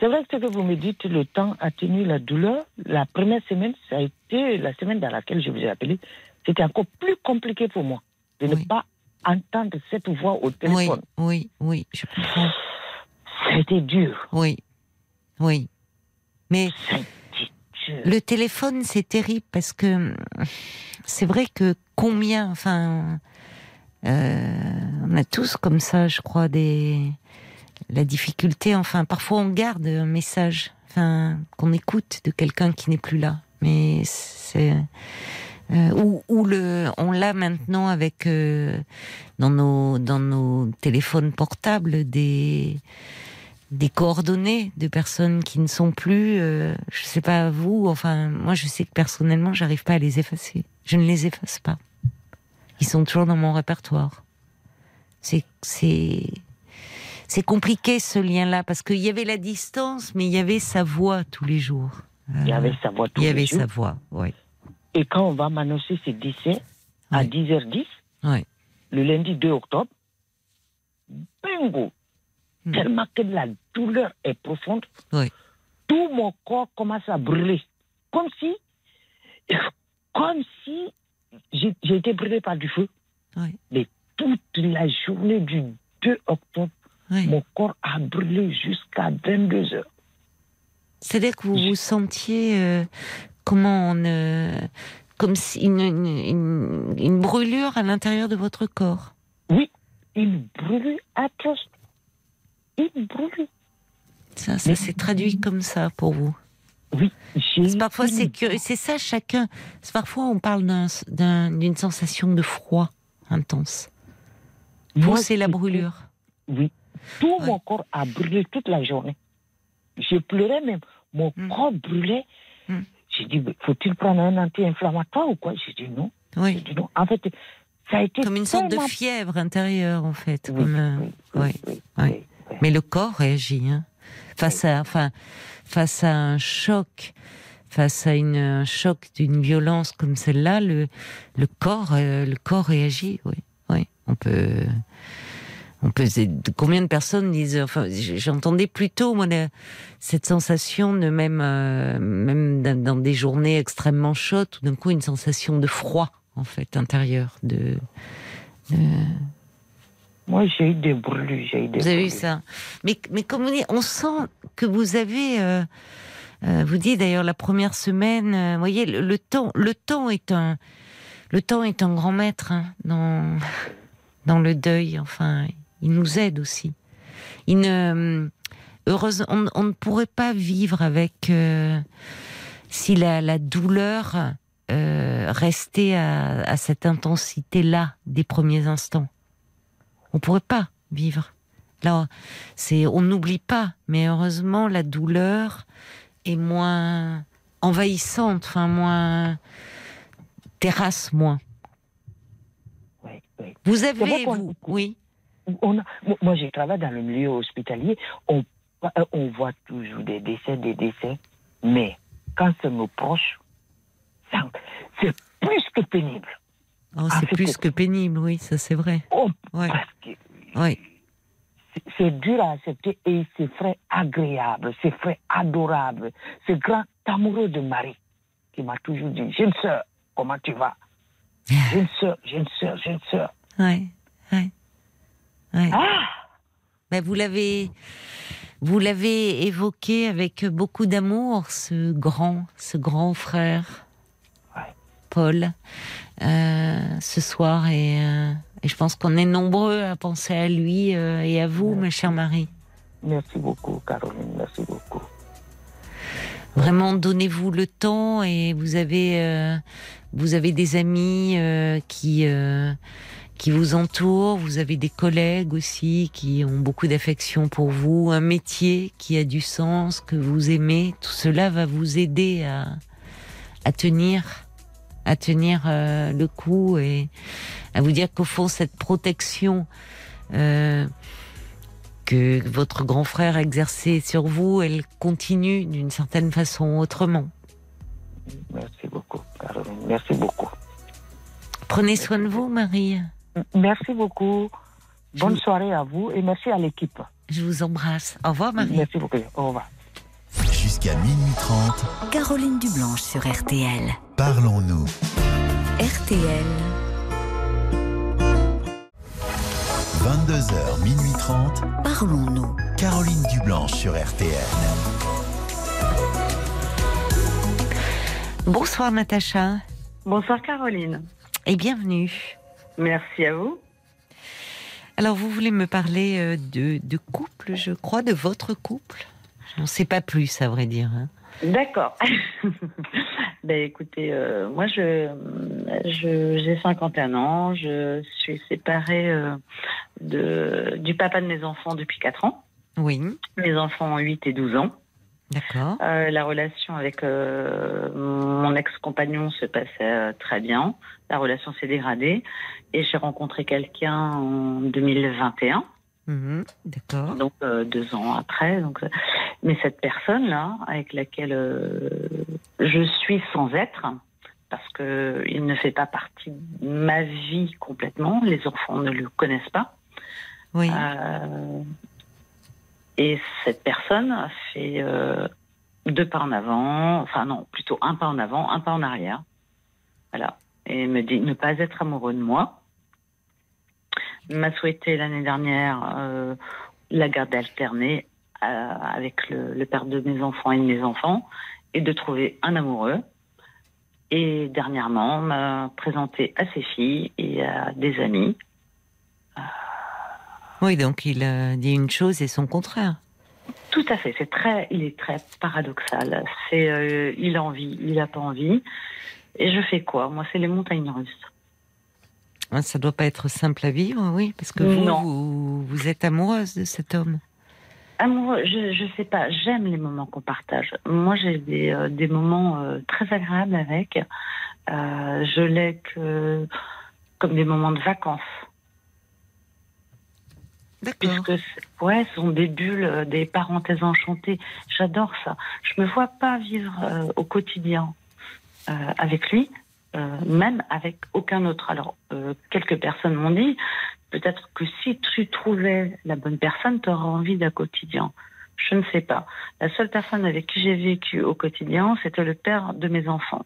Speaker 7: C'est vrai que ce que vous me dites, le temps atténue la douleur. La première semaine, ça a été la semaine dans laquelle je vous ai appelé. C'était encore plus compliqué pour moi de
Speaker 1: Oui.
Speaker 7: ne pas entendre cette voix au
Speaker 1: Oui,
Speaker 7: téléphone.
Speaker 1: oui, oui, je comprends.
Speaker 7: C'était dur.
Speaker 1: Oui, oui. Mais Le téléphone, c'est terrible parce que hum, c'est vrai que combien, enfin, euh, on a tous comme ça, je crois, des la difficulté. Enfin, parfois on garde un message, enfin, qu'on écoute de quelqu'un qui n'est plus là, mais c'est euh, ou le, on l'a maintenant avec euh, dans nos dans nos téléphones portables des des coordonnées de personnes qui ne sont plus, euh, je sais pas vous, enfin moi je sais que personnellement j'arrive pas à les effacer. Je ne les efface pas. Ils sont toujours dans mon répertoire. C'est c'est c'est compliqué ce lien-là parce qu'il y avait la distance, mais il y avait sa voix tous les jours.
Speaker 7: Il y avait sa voix tous
Speaker 1: il y
Speaker 7: les
Speaker 1: avait
Speaker 7: jours.
Speaker 1: sa voix, oui.
Speaker 7: Et quand on va m'annoncer ce décès à
Speaker 1: Oui.
Speaker 7: 10h10,
Speaker 1: Oui.
Speaker 7: le lundi 2 octobre, bingo
Speaker 1: Hmm.
Speaker 7: Tellement que la douleur est profonde,
Speaker 1: Oui.
Speaker 7: tout mon corps commence à brûler. Comme si, comme si j'ai été brûlée par du feu.
Speaker 1: Oui.
Speaker 7: Mais toute la journée du 2 octobre,
Speaker 1: Oui.
Speaker 7: mon corps a brûlé jusqu'à 22 heures.
Speaker 1: C'est-à-dire que vous vous sentiez euh, comment on, euh, comme si une, une, une- une brûlure à l'intérieur de votre corps?
Speaker 7: Une brûlure atroce. Une brûlure.
Speaker 1: Ça, ça s'est traduit comme ça pour vous.
Speaker 7: Oui,
Speaker 1: Parfois, c'est curieux. C'est ça, chacun. Parfois, on parle d'un- d'un- d'une sensation de froid intense. Vous, c'est la brûlure.
Speaker 7: Oui. Tout
Speaker 1: Ouais.
Speaker 7: mon corps a brûlé toute la journée. Je pleurais même. Mon
Speaker 1: Mm.
Speaker 7: corps brûlait.
Speaker 1: Mm.
Speaker 7: J'ai dit, faut-il prendre un anti-inflammatoire ou quoi? J'ai dit non.
Speaker 1: Oui.
Speaker 7: dit non. En fait, ça a été
Speaker 1: Comme une sorte de fièvre intérieure, en fait.
Speaker 7: Oui,
Speaker 1: comme, euh,
Speaker 7: oui,
Speaker 1: oui,
Speaker 7: oui,
Speaker 1: Mais le corps réagit. Hein. Face, à, enfin, face à un choc, face à une, un choc d'une violence comme celle-là, le, le, corps, euh, le corps réagit. Oui, oui. On peut. On peut. Combien de personnes disent. Enfin, j'entendais plutôt moi cette sensation de même, euh, même dans, dans des journées extrêmement chaudes, tout d'un coup une sensation de froid en fait intérieur. De, de-
Speaker 7: Moi, j'ai eu des brûlures. J'ai eu des
Speaker 1: vous avez vu
Speaker 7: brûlures.
Speaker 1: ça mais, mais comme on dit, on sent que vous avez. euh, euh, vous dites d'ailleurs la première semaine. euh, vous voyez, le, le temps, le temps est un, le temps est un grand maître hein, dans dans le deuil. Enfin, il nous aide aussi. Il ne, heureuse, on, on ne pourrait pas vivre avec si la, la douleur restait à, à cette intensité-là des premiers instants. On pourrait pas vivre. Là, c'est, on n'oublie pas, mais heureusement, la douleur est moins envahissante, enfin moins terrasse moins.
Speaker 7: Oui, oui.
Speaker 1: Vous avez, vous, oui,
Speaker 7: On a- moi- j'ai travaillé dans le milieu hospitalier. On, on voit toujours des décès, des décès. Mais quand c'est nos proches, ça- c'est plus que pénible.
Speaker 1: Oh,
Speaker 7: Ah,
Speaker 1: c'est plus que pénible, oui, ça c'est vrai.
Speaker 7: Oh,
Speaker 1: Ouais, ouais.
Speaker 7: c'est- dur à accepter et c'est très agréable, c'est très adorable. Ce grand amoureux de Marie qui m'a toujours dit J'ai une sœur, comment tu vas? J'ai une sœur, j'ai une sœur, j'ai une sœur.
Speaker 1: Ouais, ouais, ouais.
Speaker 7: Ah
Speaker 1: Ben, vous l'avez, vous l'avez évoqué avec beaucoup d'amour, ce grand, ce grand frère,
Speaker 7: Ouais.
Speaker 1: Paul, ce soir, et, euh, et je pense qu'on est nombreux à penser à lui euh, et à vous, ma chère Marie.
Speaker 7: Merci beaucoup, Caroline, merci beaucoup.
Speaker 1: Vraiment, donnez-vous le temps et vous avez, euh, vous avez des amis euh, qui, euh, qui vous entourent, vous avez des collègues aussi qui ont beaucoup d'affection pour vous, un métier qui a du sens, que vous aimez. Tout cela va vous aider à, à tenir, à tenir euh, le coup et à vous dire qu'au fond, cette protection euh, que votre grand frère a exercée sur vous, elle continue d'une certaine façon autrement.
Speaker 7: Merci beaucoup, Caroline, merci beaucoup.
Speaker 1: Prenez soin de vous, Marie.
Speaker 7: Merci beaucoup. Bonne soirée à vous et merci à l'équipe.
Speaker 1: Je vous embrasse. Au revoir, Marie.
Speaker 7: Merci beaucoup. Au revoir.
Speaker 2: Jusqu'à minuit 30,
Speaker 3: Caroline Dublanche sur RTL.
Speaker 2: parlons-nous.
Speaker 3: RTL,
Speaker 2: 22h, minuit 30,
Speaker 3: parlons-nous.
Speaker 2: Caroline Dublanche sur RTN.
Speaker 1: Bonsoir, Natacha.
Speaker 8: Bonsoir Caroline.
Speaker 1: Et bienvenue.
Speaker 8: Merci à vous.
Speaker 1: Alors, vous voulez me parler euh, de, de couple, je crois, de votre couple? Je n'en sais pas plus, à vrai dire. hein.
Speaker 8: D'accord. ben écoutez, euh, moi je j'ai 51 ans, je suis séparée euh, de du papa de mes enfants depuis 4 ans.
Speaker 1: Oui,
Speaker 8: Mes enfants ont 8 et 12 ans.
Speaker 1: d'accord.
Speaker 8: Euh, la relation avec mon ex-compagnon se passait très bien. La relation s'est dégradée et j'ai rencontré quelqu'un en 2021.
Speaker 1: Mhm, D'accord.
Speaker 8: donc euh, deux ans après. Donc, euh, mais cette personne-là, avec laquelle euh, je suis sans être, parce que il ne fait pas partie de ma vie complètement, les enfants ne le connaissent pas.
Speaker 1: Oui,
Speaker 8: Euh, et cette personne a fait deux pas en avant, enfin non, plutôt un pas en avant, un pas en arrière. Voilà. et me dit ne pas être amoureux de moi. M'a souhaité l'année dernière euh, la garde alternée euh, avec le, le père de mes enfants et de mes enfants et de trouver un amoureux. Et dernièrement, m'a présenté à ses filles et à des amis.
Speaker 1: Oui, donc il a dit une chose et son contraire.
Speaker 8: Tout à fait, c'est très, il est très paradoxal. C'est, euh, il a envie, il n'a pas envie. Et je fais quoi? Moi, c'est les montagnes russes.
Speaker 1: Ah, Ça doit pas être simple à vivre, oui, parce que vous, vous, vous êtes amoureuse de cet homme.
Speaker 8: Amoureux, je, je sais pas, j'aime les moments qu'on partage. Moi, j'ai des, euh, des moments euh, très agréables avec. Euh, je l'ai que comme des moments de vacances.
Speaker 1: D'accord.
Speaker 8: Puisque, ouais, ce sont des bulles, des parenthèses enchantées. J'adore ça. Je me vois pas vivre au quotidien avec lui, euh, même avec aucun autre. Alors, euh, quelques personnes m'ont dit, peut-être que si tu trouvais la bonne personne, tu auras envie d'un quotidien. Je ne sais pas. La seule personne avec qui j'ai vécu au quotidien, c'était le père de mes enfants.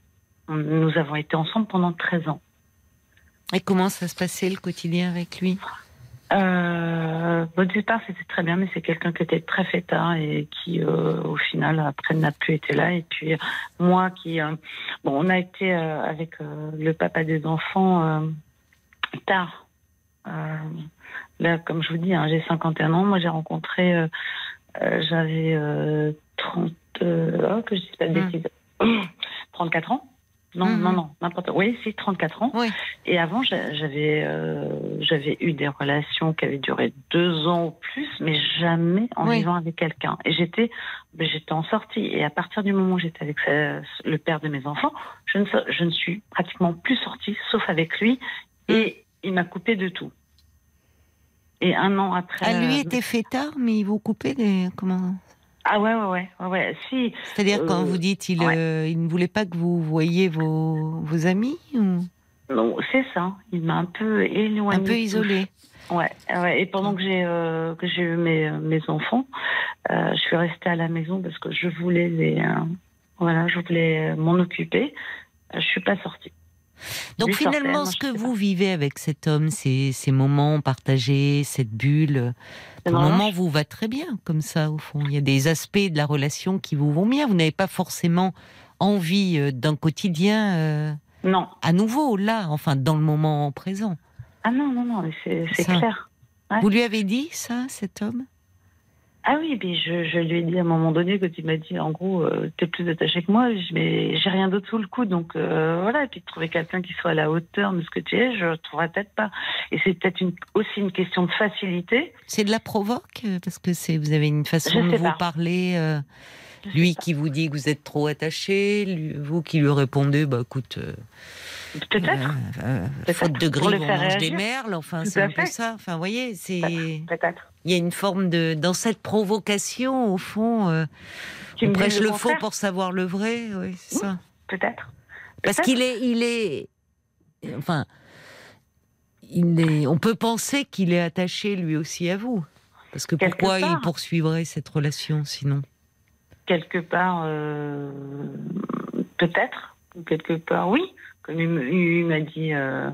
Speaker 8: Nous avons été ensemble pendant 13 ans.
Speaker 1: Et comment ça se passait le quotidien avec lui?
Speaker 8: Euh, au départ, c'était très bien, mais c'est quelqu'un qui était très fêtard et qui, euh, au final, après, n'a plus été là. Et puis, moi qui. euh, bon, on a été euh, avec euh, le papa des enfants euh, tard. Euh, là, comme je vous dis, hein, j'ai 51 ans. Moi, j'ai rencontré. J'avais euh, 30. euh, oh, que je dise pas de
Speaker 1: Hmm.
Speaker 8: bêtises. 34 ans non,
Speaker 1: Mhm.
Speaker 8: non, non, n'importe. Oui, si, 34 ans.
Speaker 1: Oui.
Speaker 8: Et avant, j'a- j'avais euh, j'avais eu des relations qui avaient duré deux ans ou plus, mais jamais en
Speaker 1: Oui.
Speaker 8: vivant avec quelqu'un. Et j'étais ben, j'étais en sortie. Et à partir du moment où j'étais avec sa- le père de mes enfants, je ne, je ne suis pratiquement plus sortie, sauf avec lui. Et il m'a coupé de tout. Et un an après.
Speaker 1: Ah, lui
Speaker 8: euh,
Speaker 1: était fêtard, mais il vous coupait des. Comment?
Speaker 8: Ah ouais, ouais, ouais, ouais, ouais. Si.
Speaker 1: C'est-à-dire, quand
Speaker 8: Euh,
Speaker 1: vous dites il,
Speaker 8: ouais.
Speaker 1: euh, il ne voulait pas que vous voyiez vos, vos amis ou?
Speaker 8: Non, c'est ça. Il m'a un peu éloigné.
Speaker 1: un peu isolé
Speaker 8: Ouais, ouais. Et pendant que j'ai euh, que j'ai eu mes mes enfants, je suis restée à la maison parce que je voulais les voilà, je voulais m'en occuper. Je suis pas sortie.
Speaker 1: Donc finalement, ce que vous vivez avec cet homme, ces, ces moments partagés, cette bulle, pour le moment vous va très bien comme ça au fond. Il y a des aspects de la relation qui vous vont bien. Vous n'avez pas forcément envie euh, d'un quotidien euh,
Speaker 8: Non.
Speaker 1: à nouveau là, enfin dans le moment présent.
Speaker 8: Ah non, non, non, c'est clair. Ouais.
Speaker 1: Vous lui avez dit ça, cet homme?
Speaker 8: Ah oui, je, je lui ai dit à un moment donné quand il m'a dit en gros euh, t'es plus attaché que moi, mais j'ai rien d'autre sous le coude donc euh, voilà et puis de trouver quelqu'un qui soit à la hauteur de ce que tu es, je ne trouverais peut-être pas. Et c'est peut-être une, aussi une question de facilité.
Speaker 1: C'est de la provoque euh, parce que c'est vous avez une façon de vous
Speaker 8: pas.
Speaker 1: parler. euh, lui
Speaker 8: pas.
Speaker 1: qui vous dit que vous êtes trop attaché, lui- vous qui lui répondez, bah écoute,
Speaker 8: peut-être. Peut-être.
Speaker 1: faute de
Speaker 8: le
Speaker 1: on mange des
Speaker 8: réagir.
Speaker 1: merles. Enfin, c'est un peu ça. Enfin, vous voyez, c'est
Speaker 8: Peut-être.
Speaker 1: Il y a une forme de dans cette provocation au fond. euh, on prêche le faux pour savoir le vrai, oui, c'est
Speaker 8: Oui.
Speaker 1: ça.
Speaker 8: Peut-être.
Speaker 1: Parce qu'il est, il est, enfin, il est. On peut penser qu'il est attaché lui aussi à vous. Parce que
Speaker 8: Quelque
Speaker 1: pourquoi il poursuivrait cette relation sinon?
Speaker 8: Quelque part, euh, peut-être, quelque part, oui. Il m'a dit, euh,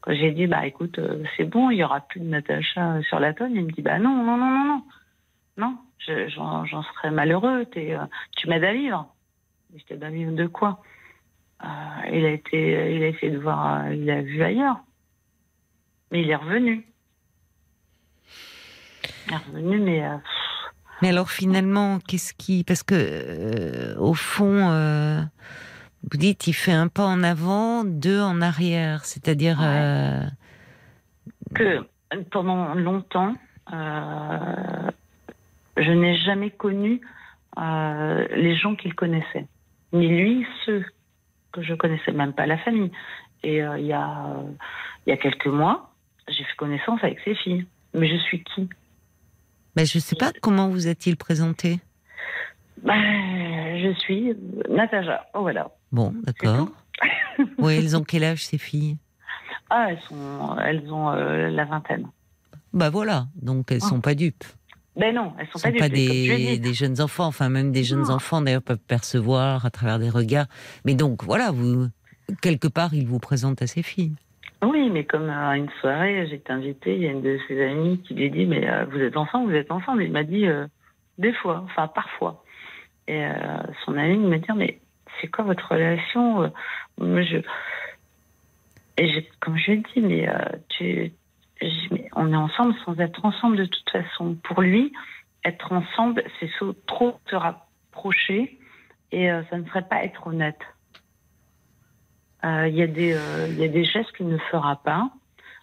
Speaker 8: quand j'ai dit, bah écoute, euh, c'est bon, il y aura plus de Natacha sur la tonne, il me dit, bah non, non, non, non, non, non, je- j'en serais malheureux. euh, tu m'aides à vivre. Je t'aide à vivre de quoi? Il a été, il a essayé de voir, il a vu ailleurs, mais il est revenu. Il est revenu, mais
Speaker 1: Mais alors finalement, qu'est-ce qui Parce que au fond, vous dites, il fait un pas en avant, deux en arrière, c'est-à-dire.
Speaker 8: Ouais.
Speaker 1: euh,
Speaker 8: que pendant longtemps, euh, je n'ai jamais connu euh, les gens qu'il connaissait. Ni lui, ceux que je connaissais, même pas la famille. Et il y, a, il y a quelques mois, j'ai fait connaissance avec ses filles. Mais je suis qui?
Speaker 1: Ben, je sais pas comment vous a-t-il présenté?
Speaker 8: bah, Je suis Natacha. Oh voilà.
Speaker 1: Bon, d'accord. oui, elles ont quel âge ces filles?
Speaker 8: Ah, elles, sont, elles ont euh, la vingtaine.
Speaker 1: Bah voilà, donc elles
Speaker 8: Ah.
Speaker 1: sont pas dupes.
Speaker 8: Ben non, elles sont
Speaker 1: sont
Speaker 8: pas,
Speaker 1: pas des, jeunes enfants, enfin même des jeunes
Speaker 8: Non.
Speaker 1: enfants d'ailleurs peuvent percevoir à travers des regards. Mais donc voilà, vous quelque part, il vous présente à ses filles.
Speaker 8: Oui, mais comme à une soirée, j'étais invitée, il y a une de ses amies qui lui dit Mais euh, vous êtes ensemble, vous êtes ensemble Il m'a dit euh, Des fois, enfin parfois. Et euh, son amie me dit Mais c'est quoi votre relation Moi, je... Je, comme je dit Mais, tu... mais on est ensemble sans être ensemble de toute façon. Pour lui, être ensemble, c'est trop se rapprocher et ça ne serait pas être honnête. Euh, il y, a des, euh, y a des gestes qu'il ne fera pas,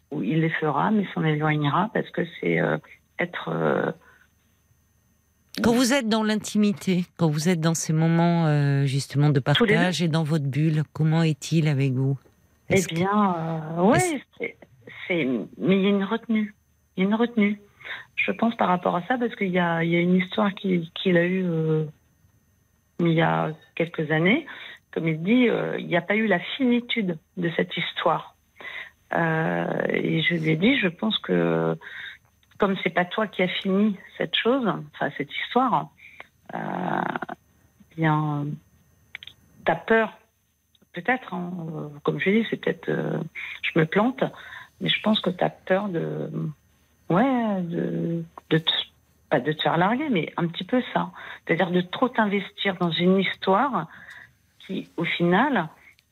Speaker 8: ou il les fera, mais s'en éloignera parce que c'est euh, être.
Speaker 1: Quand vous êtes dans l'intimité, quand vous êtes dans ces moments justement de partage et dans votre bulle, comment est-il avec vous?
Speaker 8: Eh bien, oui, c'est, mais il y a une retenue. Il y a une retenue. Je pense par rapport à ça, parce qu'il y a, y a une histoire qu'il, qu'il a eue il y a quelques années comme il dit, euh, il n'y a pas eu la finitude de cette histoire. Euh, et je lui ai dit, je pense que comme c'est pas toi qui as fini cette chose, enfin cette histoire, euh, bien, t'as peur, peut-être, hein, comme je dis, c'est peut-être, je me plante, mais je pense que tu as peur de, ouais, de, de te, pas de te faire larguer, mais un petit peu ça, c'est-à-dire de trop t'investir dans une histoire qui, au final,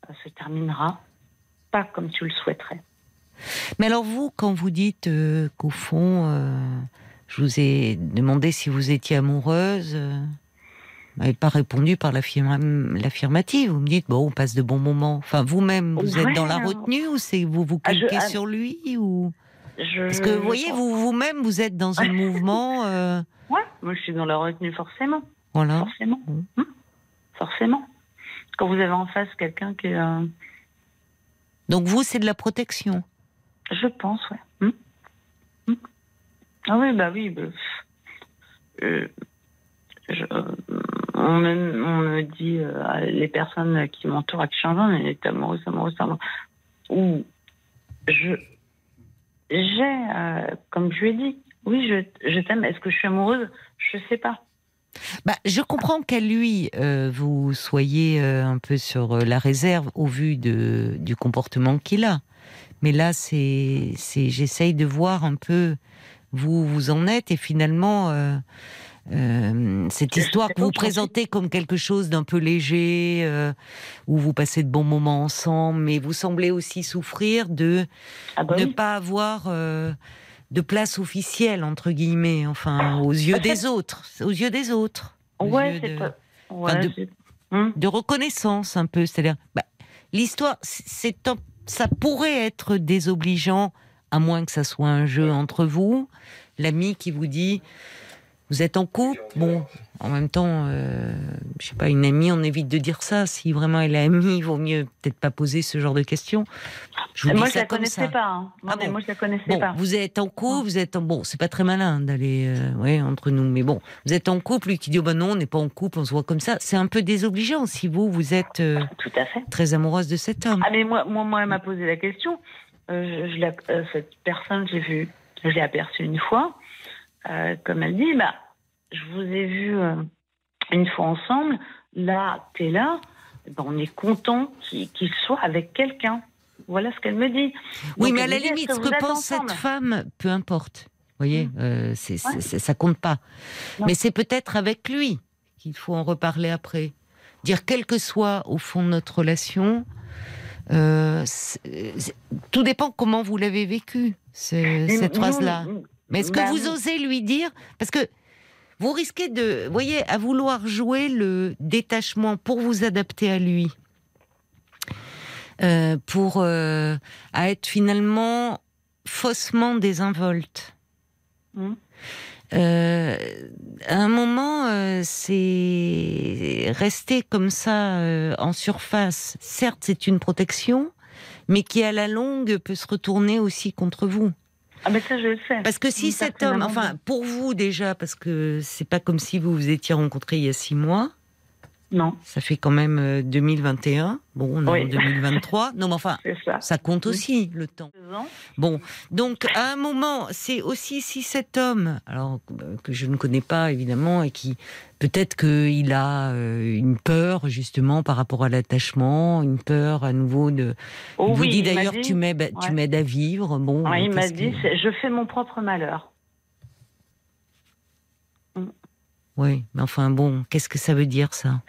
Speaker 8: euh, se terminera pas comme tu le souhaiterais.
Speaker 1: Mais alors vous, quand vous dites euh, qu'au fond, euh, je vous ai demandé si vous étiez amoureuse, vous n'avez pas répondu par l'affirmative. Vous me dites, bon, on passe de bons moments. Enfin, vous-même, vous, êtes dans la retenue ou c'est vous vous ah, calquez ah, sur lui ou Parce que vous voyez, vous vous-même, vous êtes dans un mouvement.
Speaker 8: Ouais, moi je suis dans la retenue forcément. Voilà. Forcément. Hum, forcément quand vous avez en face quelqu'un qui. Euh,
Speaker 1: Donc vous, c'est de la protection
Speaker 8: Je pense, oui. Hmm hmm ah oui, bah oui. Bah, euh, on, me, dit, euh, les personnes qui m'entourent, à qui elle est amoureuse, amoureuse, amoureuse. Ou je. J'ai, comme je lui ai dit, oui, je, je t'aime. Est-ce que je suis amoureuse? Je sais pas.
Speaker 1: Bah, je comprends qu'à lui, euh, vous soyez euh, un peu sur euh, la réserve au vu de, du comportement qu'il a. Mais là, c'est, c'est, j'essaye de voir un peu vous vous en êtes et finalement cette histoire que vous présentez comme quelque chose d'un peu léger, où vous passez de bons moments ensemble, mais vous semblez aussi souffrir de ah bah ne pas avoir de place officielle entre guillemets, enfin aux yeux des autres, aux yeux des autres.
Speaker 8: Ouais, c'est pas.
Speaker 1: Hmm. de, reconnaissance un peu, c'est-à-dire bah, l'histoire, c'est ça pourrait être désobligeant à moins que ça soit un jeu entre vous, l'ami qui vous dit vous êtes en couple, bon, en même temps, euh, je sais pas, une amie, on évite de dire ça. Si vraiment elle est amie, il vaut mieux peut-être pas poser ce genre de questions.
Speaker 8: Je vous moi, je la connaissais pas. Hein. ah bon. moi, je la connaissais pas.
Speaker 1: Vous êtes en couple, vous êtes en... bon, c'est pas très malin d'aller, euh, ouais, entre nous, mais bon, vous êtes en couple, lui qui dit, oh ben non, on n'est pas en couple, on se voit comme ça. C'est un peu désobligeant si vous, vous êtes euh,
Speaker 8: Tout à fait.
Speaker 1: très amoureuse de cet homme.
Speaker 8: Ah mais moi, moi, moi elle m'a posé la question. Euh, je, je cette personne, j'ai vu, je l'ai aperçue une fois. Comme elle dit, bah je vous ai vu euh, une fois ensemble, là, tu es là, ben, on est content qu'il soit avec quelqu'un. Voilà ce qu'elle me dit.
Speaker 1: Oui, mais à la limite, ce que, pense cette femme, peu importe. Vous voyez, mmh. euh, c'est, ça compte pas. Mais c'est peut-être avec lui qu'il faut en reparler après. Dire, quel que soit au fond notre relation, euh, tout dépend comment vous l'avez vécu, cette phrase-là. Mais est-ce que bah vous osez lui dire Parce que vous risquez de, voyez, à vouloir jouer le détachement pour vous adapter à lui, euh, pour euh, à être finalement faussement désinvolte. Mmh. Euh, à un moment, c'est rester comme ça en surface. Certes, c'est une protection, mais qui à la longue peut se retourner aussi contre vous.
Speaker 8: Ah mais ça je le sais.
Speaker 1: Parce que si cet homme, enfin pour vous déjà, parce que c'est pas comme si vous vous étiez rencontrés il y a six mois,
Speaker 8: Non.
Speaker 1: Ça fait quand même euh, 2021. Bon, on est
Speaker 8: Oui.
Speaker 1: en 2023. Non, mais enfin,
Speaker 8: ça.
Speaker 1: ça compte aussi le temps. Bon, donc à un moment, c'est aussi si cet homme, alors euh, que je ne connais pas évidemment, et qui peut-être qu'il a euh, une peur justement par rapport à l'attachement, une peur à nouveau de.
Speaker 8: Oh
Speaker 1: il vous
Speaker 8: oui,
Speaker 1: dit d'ailleurs tu m'aides, tu m'aides à vivre. Bon,
Speaker 8: Ouais, il m'a dit,
Speaker 1: que-
Speaker 8: je fais mon propre malheur.
Speaker 1: Oui, mais enfin bon, qu'est-ce que ça veut dire ça?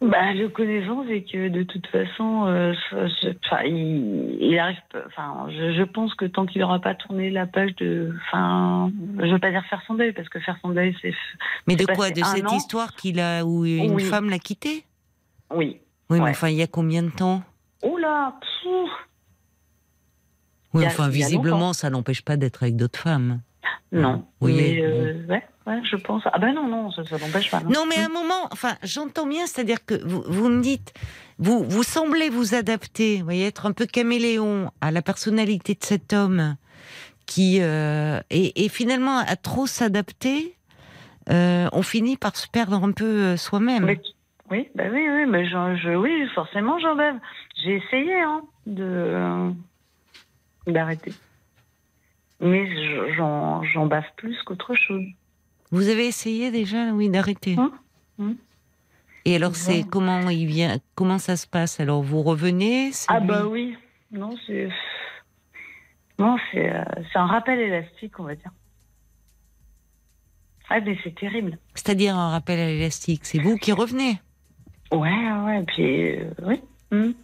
Speaker 8: Bah, le connaissant, c'est que de toute façon, euh, je- il, il arrive. Enfin, je, je pense que tant qu'il n'aura pas tourné la page de, enfin, je veux pas dire faire son deuil parce que faire son deuil, c'est,
Speaker 1: Mais de quoi? De cette
Speaker 8: an.
Speaker 1: histoire qu'il a où une
Speaker 8: Oui.
Speaker 1: femme l'a quitté?
Speaker 8: Oui.
Speaker 1: Oui, mais enfin, il y a combien de temps?
Speaker 8: Oh là, pfff.
Speaker 1: Oui,
Speaker 8: a-
Speaker 1: enfin, visiblement, ça n'empêche pas d'être avec d'autres femmes.
Speaker 8: Non.
Speaker 1: Oui,
Speaker 8: mais euh, ouais, ouais, je pense. Ah ben non, non, ça, ça n'empêche pas.
Speaker 1: Non, mais à un moment, enfin, j'entends bien, c'est-à-dire que vous, vous me dites, vous, vous semblez vous adapter, vous voyez, être un peu caméléon à la personnalité de cet homme qui, euh, et, et finalement, à trop s'adapter, euh, on finit par se perdre un peu euh, soi-même.
Speaker 8: Oui, bah oui, oui, mais je, oui, forcément, j'en bave. J'ai essayé hein, de d'arrêter, mais je- j'en j'en bave plus qu'autre chose.
Speaker 1: Vous avez essayé déjà, oui, d'arrêter.
Speaker 8: Hum, hum.
Speaker 1: Et alors, c'est comment il vient, comment ça se passe? Alors, vous revenez
Speaker 8: Ah
Speaker 1: lui
Speaker 8: bah oui, non, c'est non, c'est euh, c'est un rappel élastique, on va dire. Ah mais c'est terrible.
Speaker 1: C'est-à-dire un rappel à l'élastique. C'est vous qui revenez?
Speaker 8: Ouais, ouais, et puis euh, oui, hum.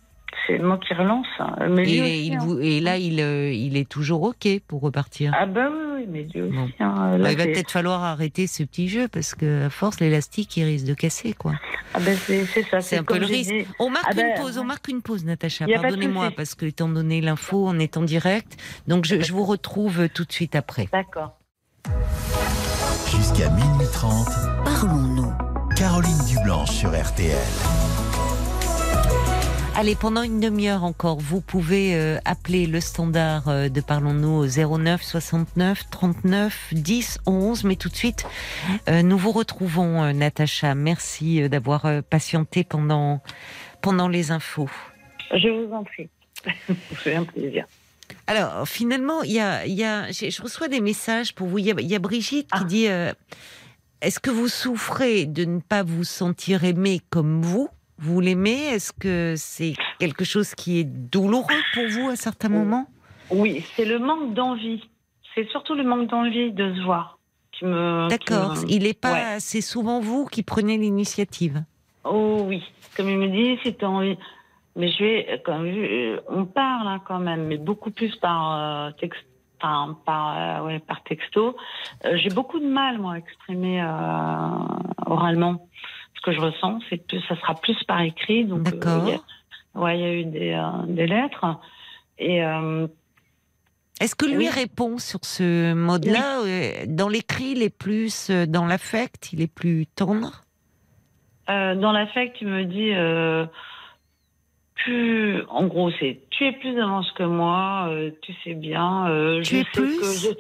Speaker 8: C'est moi qui relance. hein. Mais lui
Speaker 1: Et,
Speaker 8: aussi,
Speaker 1: il
Speaker 8: hein.
Speaker 1: vous, et là, il, euh, il est toujours OK pour repartir.
Speaker 8: Ah bah oui, oui, mais lui aussi.
Speaker 1: Bon.
Speaker 8: hein, là,
Speaker 1: Bah, il va peut-être falloir arrêter ce petit jeu parce que à force, l'élastique, il risque de casser, quoi.
Speaker 8: Ah ben c'est ça.
Speaker 1: C'est un peu le risque.
Speaker 8: dit.
Speaker 1: On marque
Speaker 8: Ah ben,
Speaker 1: une pause, on marque une pause, Natacha. Pardonnez-moi parce que étant donné l'info, on est en direct. Donc je, je vous retrouve tout de suite après.
Speaker 8: D'accord.
Speaker 2: Jusqu'à minuit 30,
Speaker 3: Parlons-nous.
Speaker 2: Caroline Dublanche sur RTL.
Speaker 1: Allez, pendant une demi-heure encore, vous pouvez euh, appeler le standard euh, de Parlons-nous au 09 69 39 10 11. Mais tout de suite, euh, nous vous retrouvons, euh, Natacha. Merci euh, d'avoir euh, patienté pendant, pendant les infos.
Speaker 8: Je vous en prie. C'est un plaisir.
Speaker 1: Alors, finalement, il y a, y a, je reçois des messages pour vous. Il y a, il y a Brigitte qui
Speaker 8: Ah.
Speaker 1: dit euh, Est-ce que vous souffrez de ne pas vous sentir aimé comme vous? Vous l'aimez? Est-ce que c'est quelque chose qui est douloureux pour vous à certains moments?
Speaker 8: Oui, c'est le manque d'envie. C'est surtout le manque d'envie de se voir me.
Speaker 1: D'accord.
Speaker 8: me-
Speaker 1: Il n'est pas.
Speaker 8: Ouais.
Speaker 1: C'est souvent vous qui prenez l'initiative?
Speaker 8: Oh oui, comme il me dit, si tu as envie. Mais je vais, comme vu, on parle hein, quand même, mais beaucoup plus par euh, texte. Par, euh, ouais, par texto. Euh, J'ai beaucoup de mal, moi, à exprimer euh, oralement ce que je ressens. C'est plus, ça sera plus par écrit. Donc, euh,
Speaker 1: D'accord.
Speaker 8: il y a- ouais, il y a eu des, euh, des lettres. Et euh,
Speaker 1: Est-ce que lui
Speaker 8: Oui.
Speaker 1: répond sur ce mode-là Dans l'écrit, il est plus dans l'affect, il est plus tendre?
Speaker 8: Dans l'affect, il me dit, plus, en gros, c'est tu es plus avance que moi, tu sais bien.
Speaker 1: Tu
Speaker 8: je
Speaker 1: es
Speaker 8: sais
Speaker 1: plus?
Speaker 8: que je-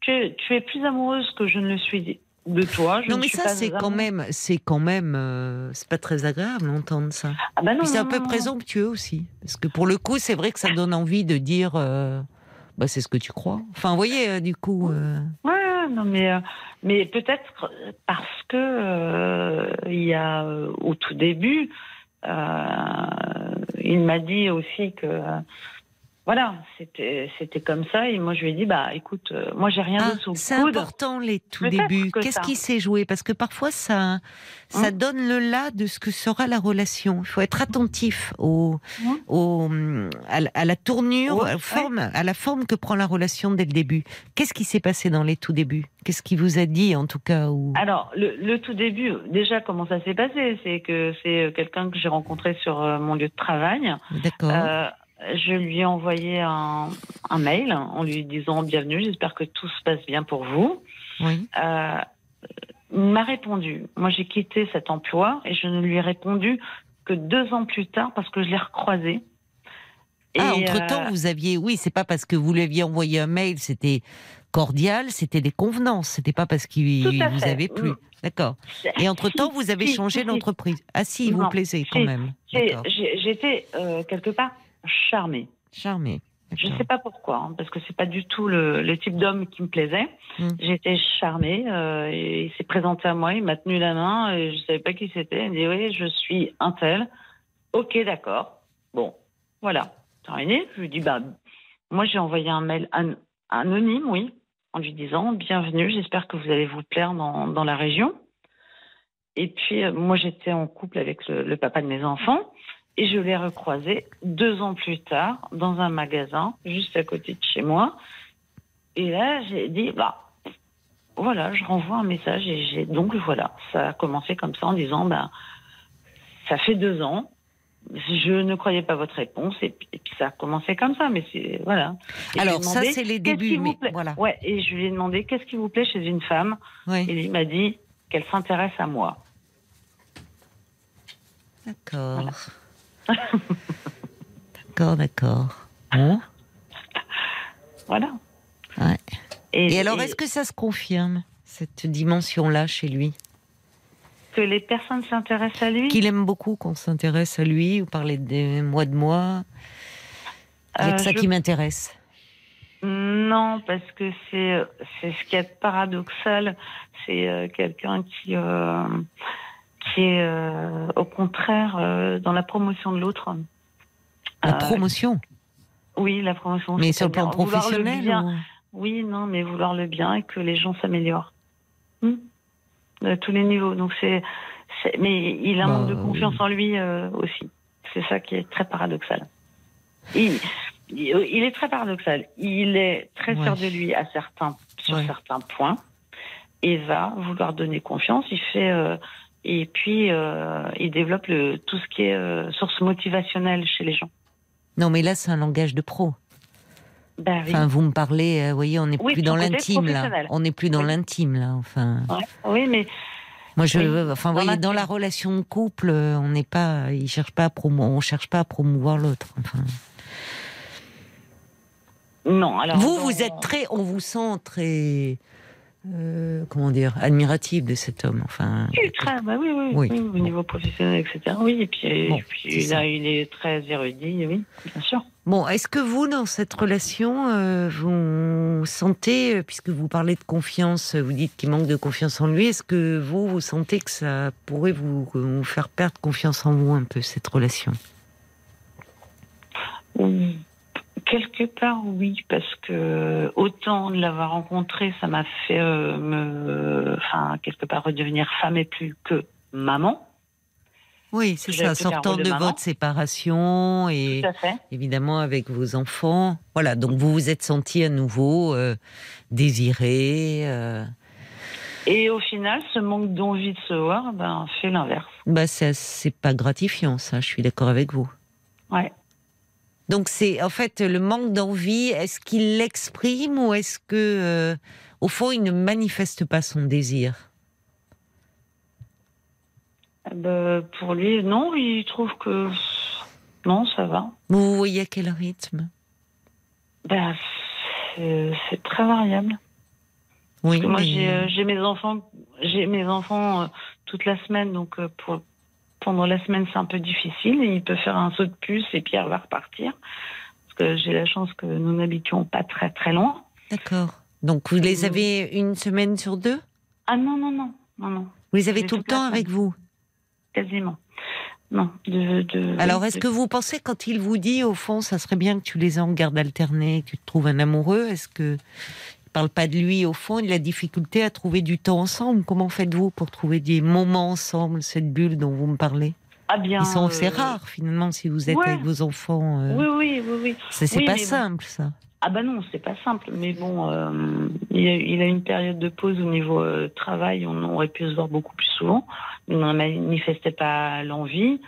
Speaker 8: tu, es, tu es plus amoureuse que je ne le suis de toi. Je
Speaker 1: non, mais ça, c'est quand même, c'est quand même, euh, c'est pas très agréable d'entendre ça.
Speaker 8: Ah bah non,
Speaker 1: Puis c'est un peu présomptueux aussi, parce que pour le coup, c'est vrai que ça donne envie de dire, euh, bah, c'est ce que tu crois. Enfin, vous voyez, euh, du coup,
Speaker 8: Ouais, non, mais, mais peut-être parce que il y a au tout début, il m'a dit aussi que voilà, c'était c'était comme ça et moi je lui ai dit bah écoute, euh, moi j'ai rien
Speaker 1: ah,
Speaker 8: de sous
Speaker 1: c'est important les tout débuts.
Speaker 8: que
Speaker 1: Qu'est-ce qui s'est joué? Parce que parfois, ça, ça
Speaker 8: Hein
Speaker 1: donne le là de ce que sera la relation. Il faut être attentif au,
Speaker 8: Hein
Speaker 1: au, à, la- à la tournure, à, la forme, à la forme que prend la relation dès le début. Qu'est-ce qui s'est passé dans les tout débuts? Qu'est-ce qui vous a dit, en tout cas ou...
Speaker 8: Alors, le, le tout début, déjà, comment ça s'est passé? C'est que c'est euh, quelqu'un que j'ai rencontré sur euh, mon lieu de travail.
Speaker 1: D'accord.
Speaker 8: Euh, je lui ai envoyé un, un mail en lui disant bienvenue, j'espère que tout se passe bien pour vous.
Speaker 1: oui.
Speaker 8: Euh, il m'a répondu. Moi, j'ai quitté cet emploi et je ne lui ai répondu que deux ans plus tard parce que je l'ai recroisé.
Speaker 1: Ah,
Speaker 8: Et,
Speaker 1: entre temps,
Speaker 8: euh,
Speaker 1: vous aviez, oui, c'est pas parce que vous lui aviez envoyé un mail, c'était cordial, c'était des convenances, c'était pas parce qu'il vous
Speaker 8: fait.
Speaker 1: avait plu.
Speaker 8: Mm.
Speaker 1: D'accord. Et entre-temps, vous avez
Speaker 8: si,
Speaker 1: changé
Speaker 8: si,
Speaker 1: d'entreprise. Ah si, il vous
Speaker 8: Non,
Speaker 1: plaisait quand
Speaker 8: si,
Speaker 1: même.
Speaker 8: J'étais euh, quelque part charmée.
Speaker 1: Charmé.
Speaker 8: Je
Speaker 1: D'accord.
Speaker 8: sais pas pourquoi, hein, parce que c'est pas du tout le, le type d'homme qui me plaisait.
Speaker 1: Mm.
Speaker 8: J'étais charmée euh, et il s'est présenté à moi, il m'a tenu la main et je savais pas qui c'était. Il me dit oui, je suis un tel. Ok, d'accord. Bon, voilà. Terminé. Je lui dis bah moi j'ai envoyé un mail an- anonyme, oui, en lui disant bienvenue, j'espère que vous allez vous plaire dans, dans la région. Et puis euh, moi j'étais en couple avec le, le papa de mes enfants. Et je l'ai recroisé deux ans plus tard dans un magasin juste à côté de chez moi. Et là, j'ai dit, bah, voilà, je renvoie un message. Et j'ai donc, voilà, ça a commencé comme ça en disant, bah, ça fait deux ans. Je ne croyais pas votre réponse. Et puis, et puis ça a commencé comme ça. Mais c'est, voilà. Et
Speaker 1: Alors ça, c'est les débuts,
Speaker 8: vous
Speaker 1: mais
Speaker 8: plaît
Speaker 1: voilà.
Speaker 8: Ouais, et je lui ai demandé, qu'est-ce qui vous plaît chez une femme?
Speaker 1: Oui.
Speaker 8: Et il m'a dit qu'elle s'intéresse à moi.
Speaker 1: D'accord. D'accord, d'accord. Bon.
Speaker 8: Voilà.
Speaker 1: Ouais.
Speaker 8: Et,
Speaker 1: Et alors,
Speaker 8: et
Speaker 1: est-ce que ça se confirme cette dimension-là chez lui?
Speaker 8: Que les personnes s'intéressent à lui?
Speaker 1: Qu'il aime beaucoup qu'on s'intéresse à lui ou parler des mois de y a
Speaker 8: Euh,
Speaker 1: que ça
Speaker 8: je-
Speaker 1: qui m'intéresse.
Speaker 8: Non, parce que c'est c'est ce qui est paradoxal. C'est euh, quelqu'un qui euh, qui est euh, au contraire euh, dans la promotion de l'autre.
Speaker 1: La
Speaker 8: Euh,
Speaker 1: promotion.
Speaker 8: Oui, la promotion.
Speaker 1: Mais sur le plan
Speaker 8: le
Speaker 1: professionnel
Speaker 8: bien.
Speaker 1: ou-
Speaker 8: Oui, non, mais vouloir le bien et que les gens s'améliorent. Hmm. À tous les niveaux. Donc c'est, c'est- mais il a un
Speaker 1: Bah,
Speaker 8: manque de confiance
Speaker 1: oui.
Speaker 8: en lui aussi. C'est ça qui est très paradoxal. Il, il, il est très paradoxal. Il est très sûr
Speaker 1: Ouais.
Speaker 8: de lui à certains sur
Speaker 1: Ouais.
Speaker 8: certains points et va vouloir donner confiance. Il fait euh, et puis euh, il développe le, tout ce qui est euh, source motivationnelle chez les gens.
Speaker 1: Non, mais là, c'est un langage de pro.
Speaker 8: Ben oui.
Speaker 1: Enfin, vous me parlez, euh, vous voyez, on n'est
Speaker 8: Oui,
Speaker 1: plus dans l'intime là. On n'est plus dans
Speaker 8: Oui.
Speaker 1: l'intime là. Enfin,
Speaker 8: Ouais. Oui, mais
Speaker 1: moi, je, enfin, vous voyez, dans la relation de couple, on n'est pas, il cherche pas à promo, on cherche pas à promouvoir l'autre. Enfin,
Speaker 8: non. Alors
Speaker 1: vous, vous êtes très, on vous sent très, euh, comment dire, admiratif de cet homme. Enfin,
Speaker 8: Oui, très, bah oui, oui,
Speaker 1: Oui.
Speaker 8: oui, au niveau professionnel, etc. Oui, et puis,
Speaker 1: Bon,
Speaker 8: et puis
Speaker 1: ça.
Speaker 8: là, il est très érudit, oui, bien sûr.
Speaker 1: Bon, est-ce que vous, dans cette relation, euh, vous sentez, euh, puisque vous parlez de confiance, vous dites qu'il manque de confiance en lui, est-ce que vous, vous sentez que ça pourrait vous, vous faire perdre confiance en vous un peu, cette relation?
Speaker 8: Oui. Quelque part, oui, parce que autant de l'avoir rencontré, ça m'a fait euh, me, enfin, quelque part redevenir femme et plus que maman.
Speaker 1: Oui, c'est ça, sortant
Speaker 8: de
Speaker 1: de votre séparation et évidemment avec vos enfants. Voilà, donc vous vous êtes senti à nouveau euh, désiré. euh,
Speaker 8: Et au final, ce manque d'envie de se voir, ben, fait l'inverse.
Speaker 1: bah, c'est c'est pas gratifiant, ça, je suis d'accord avec vous.
Speaker 8: Ouais.
Speaker 1: Donc c'est en fait le manque d'envie. Est-ce qu'il l'exprime ou est-ce que euh, au fond il ne manifeste pas son désir?
Speaker 8: Ben, pour lui, non, il trouve que non, ça va.
Speaker 1: Vous voyez à quel rythme?
Speaker 8: Ben, c'est très variable.
Speaker 1: Oui,
Speaker 8: Parce que moi,
Speaker 1: mais-
Speaker 8: j'ai euh, j'ai mes enfants, j'ai mes enfants euh, toute la semaine, donc euh, pour, pendant la semaine, c'est un peu difficile. Il peut faire un saut de puce et puis elle va repartir. Parce que j'ai la chance que nous n'habitions pas très très loin.
Speaker 1: D'accord. Donc vous les
Speaker 8: Mm.
Speaker 1: avez une semaine sur deux?
Speaker 8: Ah non, non, non, non, non,
Speaker 1: Vous les avez tout le temps avec vous?
Speaker 8: Quasiment. Non, de. de
Speaker 1: Alors, est-ce
Speaker 8: de-
Speaker 1: que vous pensez, quand il vous dit, au fond, ça serait bien que tu les aies en garde alternée, que tu te trouves un amoureux, est-ce que. Parle pas de lui, au fond, de la difficulté à trouver du temps ensemble Comment faites-vous pour trouver des moments ensemble, cette bulle dont vous me parlez?
Speaker 8: Ah bien.
Speaker 1: Ils sont assez
Speaker 8: euh,
Speaker 1: rares, finalement, si vous êtes
Speaker 8: ouais.
Speaker 1: avec vos enfants. euh,
Speaker 8: Oui, oui, oui, oui.
Speaker 1: C'est c'est
Speaker 8: Oui,
Speaker 1: pas
Speaker 8: bon.
Speaker 1: simple, ça.
Speaker 8: Ah bah non, c'est pas simple. Mais bon, euh, il, a, il a une période de pause au niveau euh, travail. On aurait pu se voir beaucoup plus souvent. Il n'en manifestait pas l'envie.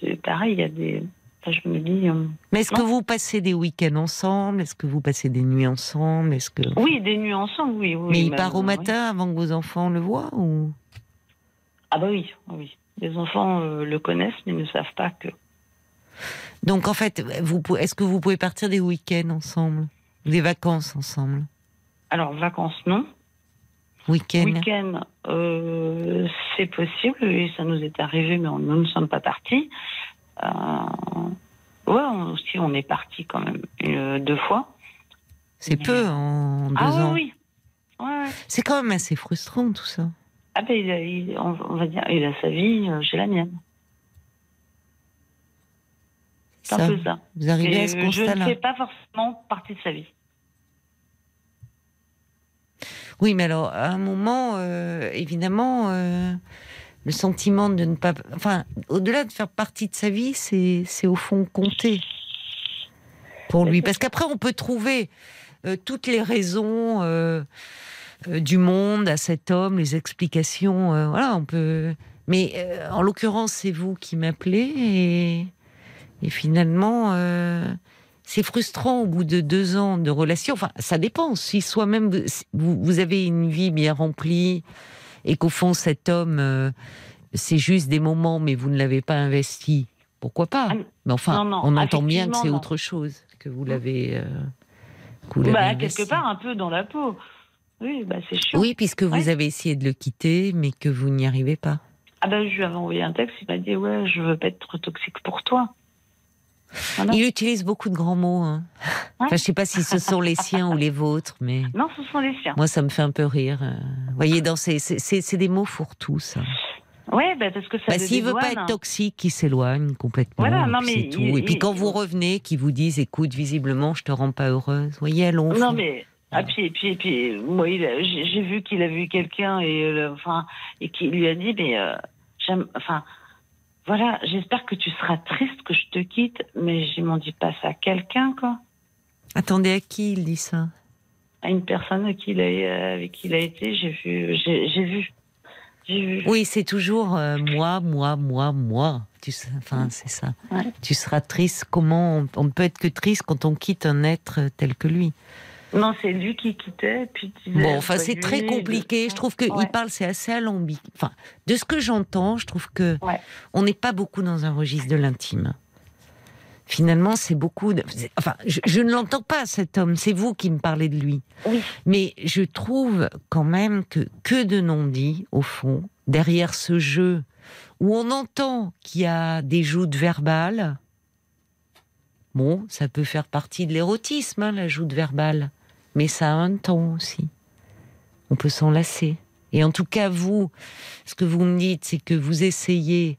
Speaker 8: C'est pareil, il y a des... enfin, je me dis... euh,
Speaker 1: Mais est-ce que vous passez des week-ends ensemble? Est-ce que vous passez des nuits ensemble? Est-ce que...
Speaker 8: Oui, des nuits ensemble, oui. oui
Speaker 1: Mais il part au
Speaker 8: oui.
Speaker 1: matin avant que vos enfants le voient ou...
Speaker 8: Ah bah oui, oui. Les enfants euh, le connaissent, mais ne savent pas que...
Speaker 1: Donc en fait, vous, est-ce que vous pouvez partir des week-ends ensemble? Des vacances ensemble?
Speaker 8: Alors, vacances, non.
Speaker 1: Week-end?
Speaker 8: Week-end, euh, c'est possible. Et ça nous est arrivé, mais on- nous ne sommes pas partis. Euh, ouais, on, aussi, on est partis quand même euh, deux fois.
Speaker 1: C'est peu en deux
Speaker 8: ah oui,
Speaker 1: ans.
Speaker 8: oui. Ouais, ouais.
Speaker 1: C'est quand même assez frustrant tout ça.
Speaker 8: Ah ben, il a- il- on, va dire, il a sa vie, euh, j'ai la mienne. C'est
Speaker 1: Ça,
Speaker 8: un peu ça.
Speaker 1: Vous arrivez
Speaker 8: Et
Speaker 1: à ce
Speaker 8: je ne
Speaker 1: constat-là
Speaker 8: fais pas forcément partie de sa vie.
Speaker 1: Oui, mais alors, à un moment, euh, évidemment, euh, le sentiment de ne pas. Enfin, au-delà de faire partie de sa vie, c'est au fond compter pour lui. Parce qu'après, on peut trouver euh, toutes les raisons euh, euh, du monde à cet homme, les explications. voilà, on peut. Mais en l'occurrence, c'est vous qui m'appelez et, finalement. c'est frustrant au bout de deux ans de relation. Enfin, ça dépend. Si soi-même vous avez une vie bien remplie et qu'au fond cet homme, euh, c'est juste des moments, mais vous ne l'avez pas investi, pourquoi pas
Speaker 8: Ah,
Speaker 1: Mais enfin,
Speaker 8: non, non,
Speaker 1: on entend bien que c'est autre chose que vous l'avez. euh, que vous
Speaker 8: Bah, quelque part, un peu dans la peau. Oui, bah, c'est chiant.
Speaker 1: Oui, puisque vous avez essayé de le quitter, mais que vous n'y arrivez pas.
Speaker 8: Ah ben, je lui avais envoyé un texte, il m'a dit Ouais, je veux pas être toxique pour toi. Voilà.
Speaker 1: Il utilise beaucoup de grands mots. hein.
Speaker 8: Ouais.
Speaker 1: Enfin, je sais pas si ce sont les siens ou les vôtres, mais
Speaker 8: Non, ce sont les siens.
Speaker 1: moi, ça me fait un peu rire. euh. Vous voyez, dans ces, c'est- des mots fourre-tout, ça.
Speaker 8: Ouais, bah, parce que ça
Speaker 1: Bah, S'il veut pas être toxique, il s'éloigne complètement.
Speaker 8: Voilà, non, mais il-
Speaker 1: tout. Et puis
Speaker 8: il-
Speaker 1: quand vous revenez, qu'ils vous disent, écoute, visiblement, je te rends pas heureuse. Vous voyez, allons.
Speaker 8: Non, mais. Ah, puis, puis, puis, moi, j'ai vu qu'il a vu quelqu'un et, euh, enfin, et qu'il lui a dit, mais, euh, j'aime, enfin, voilà, j'espère que tu seras triste que je te quitte, mais je m'en dis pas ça à quelqu'un, quoi.
Speaker 1: Attendez, à qui il dit ça?
Speaker 8: À une personne avec qui il a, avec qui il a été, j'ai vu, j'ai vu.
Speaker 1: Oui, c'est toujours euh, moi, moi, moi, moi. Tu sais, enfin, c'est ça.
Speaker 8: Ouais.
Speaker 1: Tu seras triste. Comment on, on ne peut être que triste quand on quitte un être tel que lui?
Speaker 8: Non, c'est lui qui quittait, puis
Speaker 1: Bon, enfin, c'est très compliqué. Je trouve qu'il
Speaker 8: Ouais.
Speaker 1: parle, c'est assez alambiqué. Enfin, de ce que j'entends, je trouve que
Speaker 8: Ouais.
Speaker 1: on n'est pas beaucoup dans un registre de l'intime. Finalement, c'est beaucoup. De... Enfin, je, je ne l'entends pas, cet homme. C'est vous qui me parlez de lui.
Speaker 8: Oui.
Speaker 1: Mais je trouve quand même que que de non-dits, au fond, derrière ce jeu où on entend qu'il y a des joutes verbales. Bon, ça peut faire partie de l'érotisme, hein, la joute verbale. Mais ça a un temps aussi. On peut s'en lasser. Et en tout cas, vous, ce que vous me dites, c'est que vous essayez,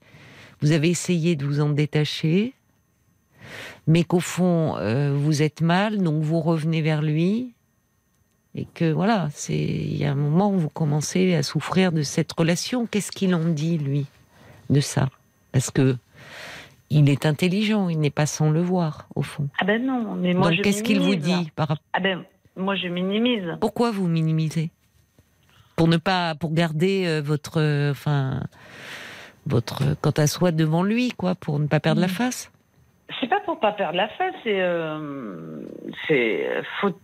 Speaker 1: vous avez essayé de vous en détacher, mais qu'au fond, euh, vous êtes mal, donc vous revenez vers lui, et que voilà, c'est il y a un moment où vous commencez à souffrir de cette relation. Qu'est-ce qu'il en dit lui de ça? Parce que il est intelligent, il n'est pas sans le voir au fond.
Speaker 8: Ah ben non, mais moi
Speaker 1: donc qu'est-ce qu'il vous dit par rapport
Speaker 8: Ah ben, moi je minimise.
Speaker 1: Pourquoi vous minimisez? Pour ne pas, pour garder euh, votre, euh, enfin, votre quant à soi devant lui, quoi, pour ne pas perdre la face?
Speaker 8: C'est pas pour pas perdre la face, c'est euh, c'est faute.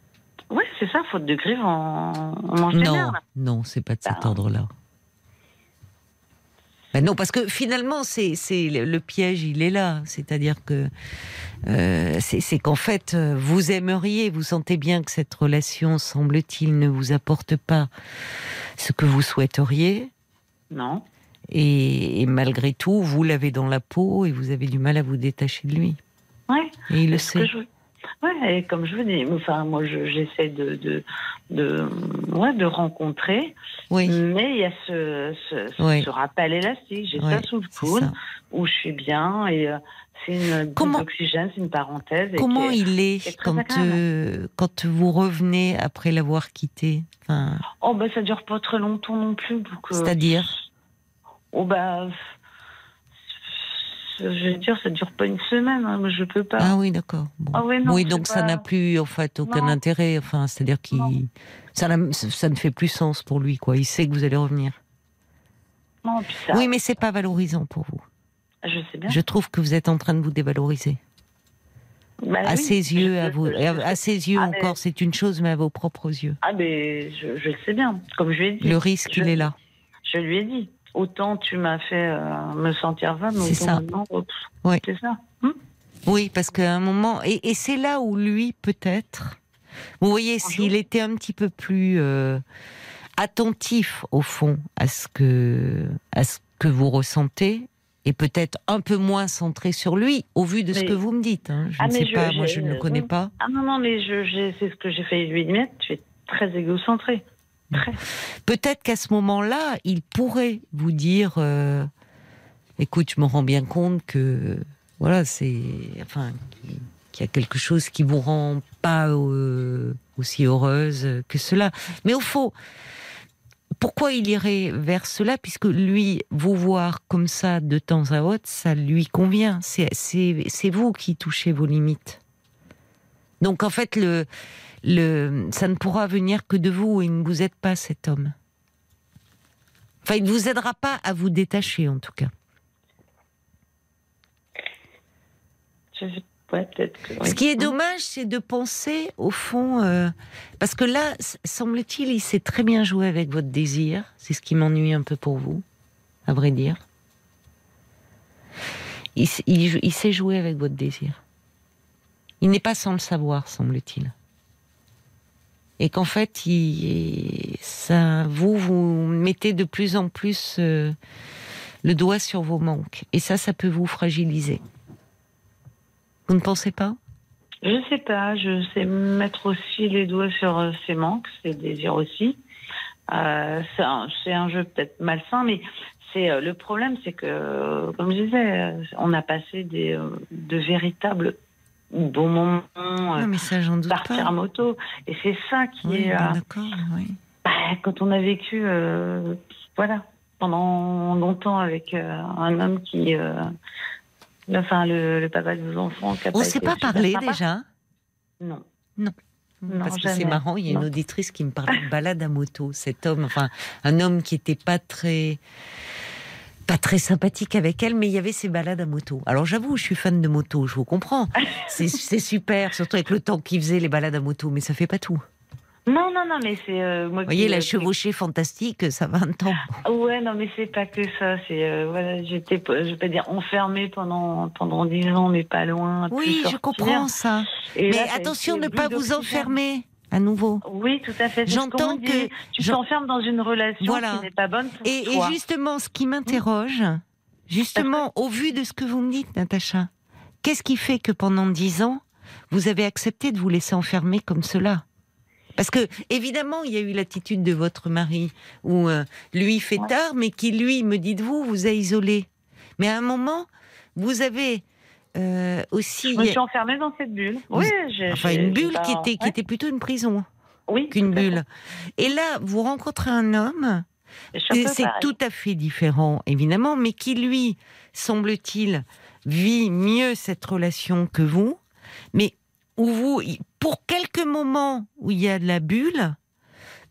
Speaker 8: Ouais, c'est ça, faute de grive, on, on mange des
Speaker 1: Non, non, c'est pas de cet
Speaker 8: Bah.
Speaker 1: ordre-là. Ben non, parce que finalement, c'est le, piège, il est là. C'est-à-dire que euh, c'est qu'en fait, vous aimeriez, vous sentez bien que cette relation, semble-t-il, ne vous apporte pas ce que vous souhaiteriez.
Speaker 8: Non.
Speaker 1: Et, et malgré tout, vous l'avez dans la peau et vous avez du mal à vous détacher de lui.
Speaker 8: Ouais.
Speaker 1: Et il le sait.
Speaker 8: je- Ouais, et comme je vous dis, enfin, moi, je- j'essaie de, de, de, ouais, de rencontrer,
Speaker 1: Oui,
Speaker 8: mais il y a ce, ce,
Speaker 1: Oui.
Speaker 8: ce rappel élastique. J'ai
Speaker 1: Ouais,
Speaker 8: ça sous le coude, où je suis bien, et euh, c'est une
Speaker 1: Comment-
Speaker 8: bulle d'oxygène, c'est une parenthèse.
Speaker 1: Comment
Speaker 8: est-
Speaker 1: il est quand, euh, quand vous revenez après l'avoir quitté? Enfin,
Speaker 8: Oh, ben, ça dure pas très longtemps non plus. euh,
Speaker 1: C'est-à-dire?
Speaker 8: Oh bah, je vais dire, ça dure pas une semaine, hein, je peux pas.
Speaker 1: Ah oui, d'accord. Bon.
Speaker 8: Ah ouais, non,
Speaker 1: oui, donc ça n'a plus en fait aucun
Speaker 8: Non.
Speaker 1: intérêt. Enfin, c'est-à-dire qu'il ça, ne fait plus sens pour lui, quoi. Il sait que vous allez revenir.
Speaker 8: Non, puis ça,
Speaker 1: Oui, mais c'est pas valorisant pour vous.
Speaker 8: je sais bien.
Speaker 1: Je trouve que vous êtes en train de vous dévaloriser.
Speaker 8: Bah
Speaker 1: à
Speaker 8: oui,
Speaker 1: ses yeux, à vous, à ses yeux
Speaker 8: Ah, mais-
Speaker 1: encore, c'est une chose, mais à vos propres yeux.
Speaker 8: Ah, mais je, je le sais bien. Comme je lui ai dit.
Speaker 1: Le risque,
Speaker 8: je-
Speaker 1: il est là.
Speaker 8: Je lui ai dit. Autant tu m'as fait euh, me sentir femme,
Speaker 1: C'est
Speaker 8: autant
Speaker 1: ça.
Speaker 8: oh,
Speaker 1: Oui.
Speaker 8: c'est ça. Hum
Speaker 1: Oui, parce qu'à un moment, et, et c'est là où lui, peut-être, Vous voyez, s'il était un petit peu plus euh, attentif, au fond, à ce que, à ce que vous ressentez, et peut-être un peu moins centré sur lui, au vu de ce
Speaker 8: Mais-
Speaker 1: que vous me dites. hein. Je
Speaker 8: Ah,
Speaker 1: ne
Speaker 8: mais
Speaker 1: sais
Speaker 8: je-
Speaker 1: pas, moi
Speaker 8: je-
Speaker 1: ne le connais pas.
Speaker 8: Ah non, non, mais c'est ce que j'ai failli lui admettre. Tu es très égocentré.
Speaker 1: Peut-être qu'à ce moment-là, il pourrait vous dire euh, écoute, je me rends bien compte que voilà, c'est enfin qu'il y a quelque chose qui vous rend pas euh, aussi heureuse que cela. Mais au fond, pourquoi il irait vers cela? Puisque lui vous voir comme ça de temps à autre, ça lui convient. C'est vous qui touchez vos limites. Donc en fait le le, ça ne pourra venir que de vous. Il ne vous aide pas, cet homme. Enfin, il ne vous aidera pas à vous détacher, en tout cas.
Speaker 8: Je sais ouais, peut-être que.
Speaker 1: Ce qui est dommage, c'est de penser, au fond, euh, parce que là, semble-t-il, il sait très bien jouer avec votre désir. C'est ce qui m'ennuie un peu pour vous, à vrai dire. Il sait jouer avec votre désir. Il n'est pas sans le savoir, semble-t-il. Et qu'en fait, il, ça, vous, vous mettez de plus en plus euh, le doigt sur vos manques. Et ça, ça peut vous fragiliser. Vous ne pensez pas?
Speaker 8: Je sais pas, je sais mettre aussi les doigts sur euh, ses manques, ses désirs aussi. Euh, c'est un, un jeu peut-être malsain, mais c'est le problème, c'est que, comme je disais, on a passé des, de véritables bons moments, euh,
Speaker 1: Non, mais ça, j'en doute
Speaker 8: partir
Speaker 1: pas.
Speaker 8: à moto, et c'est ça qui
Speaker 1: Oui,
Speaker 8: est,
Speaker 1: ben
Speaker 8: euh,
Speaker 1: d'accord, oui.
Speaker 8: bah, quand on a vécu, euh, voilà, pendant longtemps avec euh, un homme qui, euh, enfin le, le papa de vos enfants, qui a
Speaker 1: On ne s'est pas parlé déjà
Speaker 8: Non.
Speaker 1: Non.
Speaker 8: Non,
Speaker 1: Parce que c'est marrant, il y a une auditrice qui me parlait de balade à moto. Cet homme, enfin, un homme qui était pas très, pas très sympathique avec elle, mais il y avait ces balades à moto. Alors j'avoue, je suis fan de moto, je vous comprends. C'est c'est super, surtout avec le temps qu'il faisait les balades à moto, mais ça fait pas tout.
Speaker 8: Non, non, non, mais c'est euh, moi
Speaker 1: Vous voyez,
Speaker 8: qui,
Speaker 1: la
Speaker 8: euh,
Speaker 1: chevauchée fantastique, ça va un temps.
Speaker 8: qui- Ouais, non, mais c'est pas que ça. C'est euh, voilà, j'étais, je vais pas dire enfermée pendant pendant dix ans, mais pas loin.
Speaker 1: Oui, je
Speaker 8: sortir.
Speaker 1: comprends ça.
Speaker 8: Et
Speaker 1: Mais
Speaker 8: là,
Speaker 1: attention ne pas vous enfermer à nouveau.
Speaker 8: Oui, tout à fait.
Speaker 1: J'entends que-
Speaker 8: dit. tu t'enfermes dans une relation
Speaker 1: Voilà.
Speaker 8: qui n'est pas bonne pour
Speaker 1: Et, justement, ce qui m'interroge, justement, au vu de ce que vous me dites, Natacha, qu'est-ce qui fait que pendant dix ans, vous avez accepté de vous laisser enfermer comme cela? Parce que, évidemment, il y a eu l'attitude de votre mari, où euh, lui fait
Speaker 8: Ouais.
Speaker 1: tard, mais qui, lui, me dites-vous, vous a isolé. Mais à un moment, vous avez euh, aussi...
Speaker 8: Je me suis enfermée dans cette bulle. Oui, j'ai,
Speaker 1: Enfin, une bulle
Speaker 8: pas-
Speaker 1: qui était, qui
Speaker 8: ouais.
Speaker 1: était plutôt une prison
Speaker 8: oui,
Speaker 1: qu'une bulle. Et là, vous rencontrez un homme C'est tout à fait différent, évidemment, mais qui, lui, semble-t-il, vit mieux cette relation que vous, mais où vous, pour quelques moments où il y a de la bulle,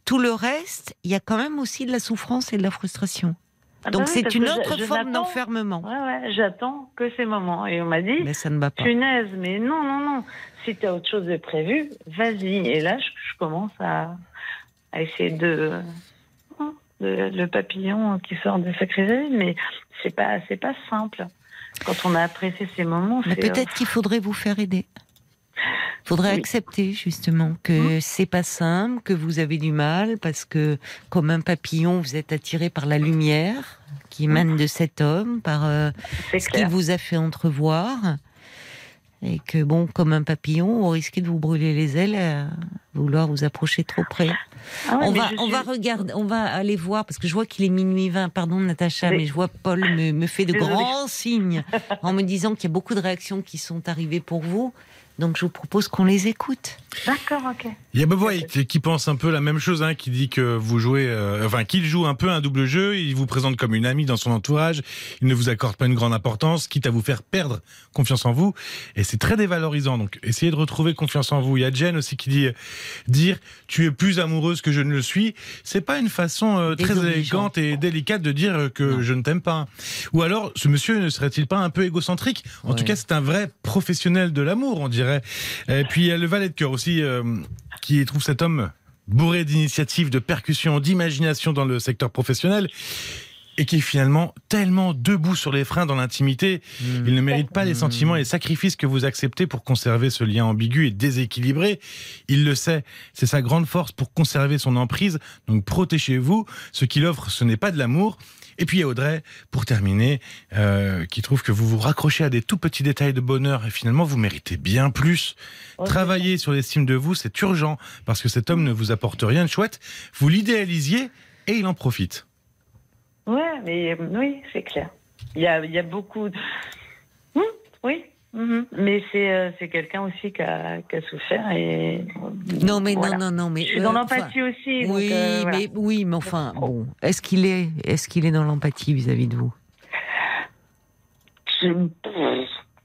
Speaker 1: tout le reste, il y a quand même aussi de la souffrance et de la frustration.
Speaker 8: Ah bah
Speaker 1: Donc
Speaker 8: oui,
Speaker 1: c'est une autre
Speaker 8: je- je
Speaker 1: forme d'enfermement.
Speaker 8: Ouais, ouais, j'attends que ces moments. Et on m'a dit,
Speaker 1: Mais ça ne va pas.
Speaker 8: punaise, mais non, non, non. Si tu as autre chose de prévu, vas-y. Et là, je, je commence à, à essayer de, de- le papillon qui sort de sa chrysalide, mais c'est pas, c'est pas simple. Quand on a apprécié ces moments,
Speaker 1: Mais
Speaker 8: c'est, euh,
Speaker 1: peut-être qu'il faudrait vous faire aider. Il faudrait
Speaker 8: Oui.
Speaker 1: accepter justement que c'est pas simple, que vous avez du mal parce que comme un papillon, vous êtes attiré par la lumière qui émane de cet homme, par euh, ce qu'il vous a fait entrevoir. Et que bon, comme un papillon, vous risquez de vous brûler les ailes à vouloir vous approcher trop près.
Speaker 8: Ah ouais,
Speaker 1: on va, on
Speaker 8: suis-
Speaker 1: va regarder, on va aller voir parce que je vois qu'il est minuit 20. Pardon, Natacha,
Speaker 8: Mais-
Speaker 1: mais je vois Paul me, me fait de
Speaker 8: Désolée.
Speaker 1: grands signes en me disant qu'il y a beaucoup de réactions qui sont arrivées pour vous. Donc je vous propose qu'on les écoute.
Speaker 8: D'accord, ok.
Speaker 5: Il y a Bob White qui pense un peu la même chose, hein, qui dit que vous jouez, euh, enfin qu'il joue un peu un double jeu. Il vous présente comme une amie dans son entourage. Il ne vous accorde pas une grande importance, quitte à vous faire perdre confiance en vous. Et c'est très dévalorisant. Donc essayez de retrouver confiance en vous. Il y a Jen aussi qui dit euh, dire tu es plus amoureuse que je ne le suis. C'est pas une façon euh, très élégante et délicate de dire que
Speaker 1: Non.
Speaker 5: je ne t'aime pas. Ou alors ce monsieur ne serait-il pas un peu égocentrique? En
Speaker 1: Ouais.
Speaker 5: tout cas, c'est un vrai professionnel de l'amour, on dirait. Et puis il y a le valet de cœur aussi euh, qui trouve cet homme bourré d'initiatives, de percussions, d'imagination dans le secteur professionnel. et qui est finalement tellement debout sur les freins dans l'intimité.
Speaker 1: Hmm.
Speaker 5: Il ne mérite pas les sentiments et les sacrifices que vous acceptez pour conserver ce lien ambigu et déséquilibré. Il le sait, c'est sa grande force pour conserver son emprise. Donc protégez-vous. Ce qu'il offre, ce n'est pas de l'amour. Et puis il y a Audrey, pour terminer, euh, qui trouve que vous vous raccrochez à des tout petits détails de bonheur et finalement vous méritez bien plus.
Speaker 7: Oh,
Speaker 5: Travailler sur l'estime de vous, c'est urgent parce que cet homme ne vous apporte rien de chouette. Vous l'idéalisiez et il en profite.
Speaker 8: Ouais, mais euh, oui, c'est clair. Il y a, il y a beaucoup. De... Hum, oui. Mhm. Mais c'est euh, c'est quelqu'un aussi qui a, qui a souffert et.
Speaker 1: Non, mais
Speaker 8: Voilà.
Speaker 1: non, non, non, mais.
Speaker 8: Je suis
Speaker 1: euh,
Speaker 8: dans
Speaker 1: enfin,
Speaker 8: l'empathie aussi. donc,
Speaker 1: Oui,
Speaker 8: euh, voilà.
Speaker 1: mais oui, mais enfin, bon, est-ce qu'il est, est-ce qu'il est dans l'empathie vis-à-vis de vous?
Speaker 8: Je-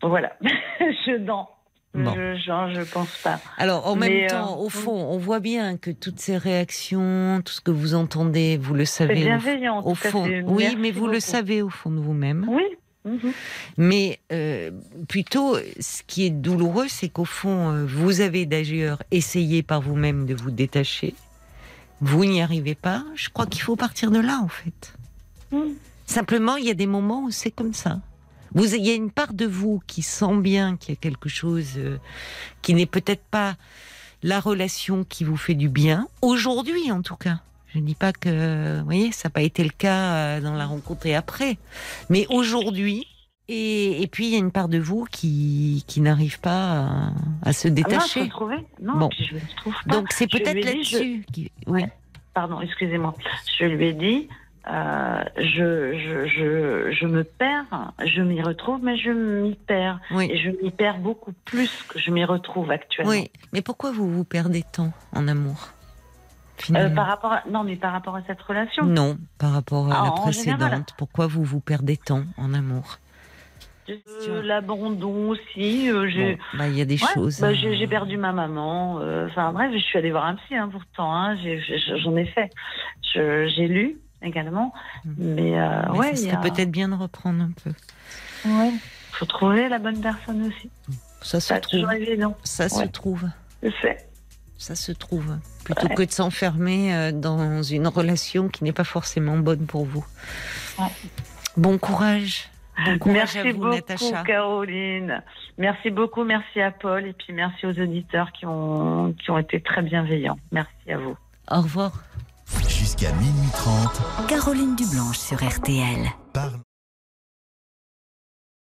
Speaker 8: Voilà. je non.
Speaker 1: Bon.
Speaker 8: Je, genre, je pense pas.
Speaker 1: Alors, en
Speaker 8: Mais,
Speaker 1: même
Speaker 8: euh,
Speaker 1: temps, au fond, on voit bien que toutes ces réactions, tout ce que vous entendez, vous le
Speaker 8: C'est
Speaker 1: savez. au-
Speaker 8: bienveillant. en
Speaker 1: Au
Speaker 8: cas,
Speaker 1: fond,
Speaker 8: c'est-
Speaker 1: oui, mais vous le savez au fond de vous-même.
Speaker 8: Oui. Mhm.
Speaker 1: Mais euh, plutôt, ce qui est douloureux, c'est qu'au fond, euh, vous avez d'ailleurs essayé par vous-même de vous détacher. Vous n'y arrivez pas. Je crois qu'il faut partir de là, en fait.
Speaker 8: Mm.
Speaker 1: Simplement, il y a des moments où c'est comme ça. Vous, il y a une part de vous qui sent bien qu'il y a quelque chose euh, qui n'est peut-être pas la relation qui vous fait du bien aujourd'hui, en tout cas. Je ne dis pas que, vous voyez, ça n'a pas été le cas euh, dans la rencontre et après, mais aujourd'hui. Et, et puis il y a une part de vous qui, qui n'arrive pas à, à se
Speaker 8: Ah non, je
Speaker 1: détacher.
Speaker 8: le trouvais. Non,
Speaker 1: Bon.
Speaker 8: je ne trouve pas.
Speaker 1: Donc c'est
Speaker 8: Je
Speaker 1: peut-être
Speaker 8: je-
Speaker 1: là-dessus. qui- Oui.
Speaker 8: Pardon, excusez-moi. Je lui ai dit, euh, je, je, je, je me perds, je m'y retrouve, mais je m'y perds.
Speaker 1: Oui.
Speaker 8: Et je m'y perds beaucoup plus que je m'y retrouve actuellement.
Speaker 1: Oui, mais pourquoi vous vous perdez tant en amour?
Speaker 8: Euh, par rapport à, non, mais par rapport à cette relation.
Speaker 1: Non, par rapport à
Speaker 8: Ah,
Speaker 1: la
Speaker 8: en
Speaker 1: précédente.
Speaker 8: général.
Speaker 1: Pourquoi vous vous perdez tant en amour?
Speaker 8: Euh, L'abandon aussi. euh, j'ai-
Speaker 1: Bon, bah, Il y a des
Speaker 8: Ouais,
Speaker 1: choses.
Speaker 8: bah,
Speaker 1: euh,
Speaker 8: j'ai j'ai perdu ma maman. euh, Enfin bref, je suis allée voir un psy hein, pourtant. Hein, j'ai- J'en ai, fait. Je- J'ai lu également.
Speaker 1: Mm.
Speaker 8: Mais,
Speaker 1: mais
Speaker 8: ouais,
Speaker 1: ça
Speaker 8: il y
Speaker 1: serait
Speaker 8: a-
Speaker 1: peut-être bien de reprendre un peu.
Speaker 8: ouais. faut trouver la bonne personne aussi.
Speaker 1: Ça se
Speaker 8: C'est
Speaker 1: trouve.
Speaker 8: évident.
Speaker 1: Ça se trouve.
Speaker 8: Sais.
Speaker 1: Ça se trouve. Plutôt
Speaker 8: Ouais.
Speaker 1: que de s'enfermer euh, dans une relation qui n'est pas forcément bonne pour vous.
Speaker 8: Ouais.
Speaker 1: Bon courage. Bon courage
Speaker 8: Merci
Speaker 1: à vous,
Speaker 8: beaucoup,
Speaker 1: Natacha.
Speaker 8: Caroline. Merci beaucoup, merci à Paul et puis merci aux auditeurs qui ont, qui ont été très bienveillants. Merci à vous.
Speaker 1: Au revoir.
Speaker 2: Jusqu'à minuit 30,
Speaker 3: Caroline Dublanche sur RTL.
Speaker 2: parle.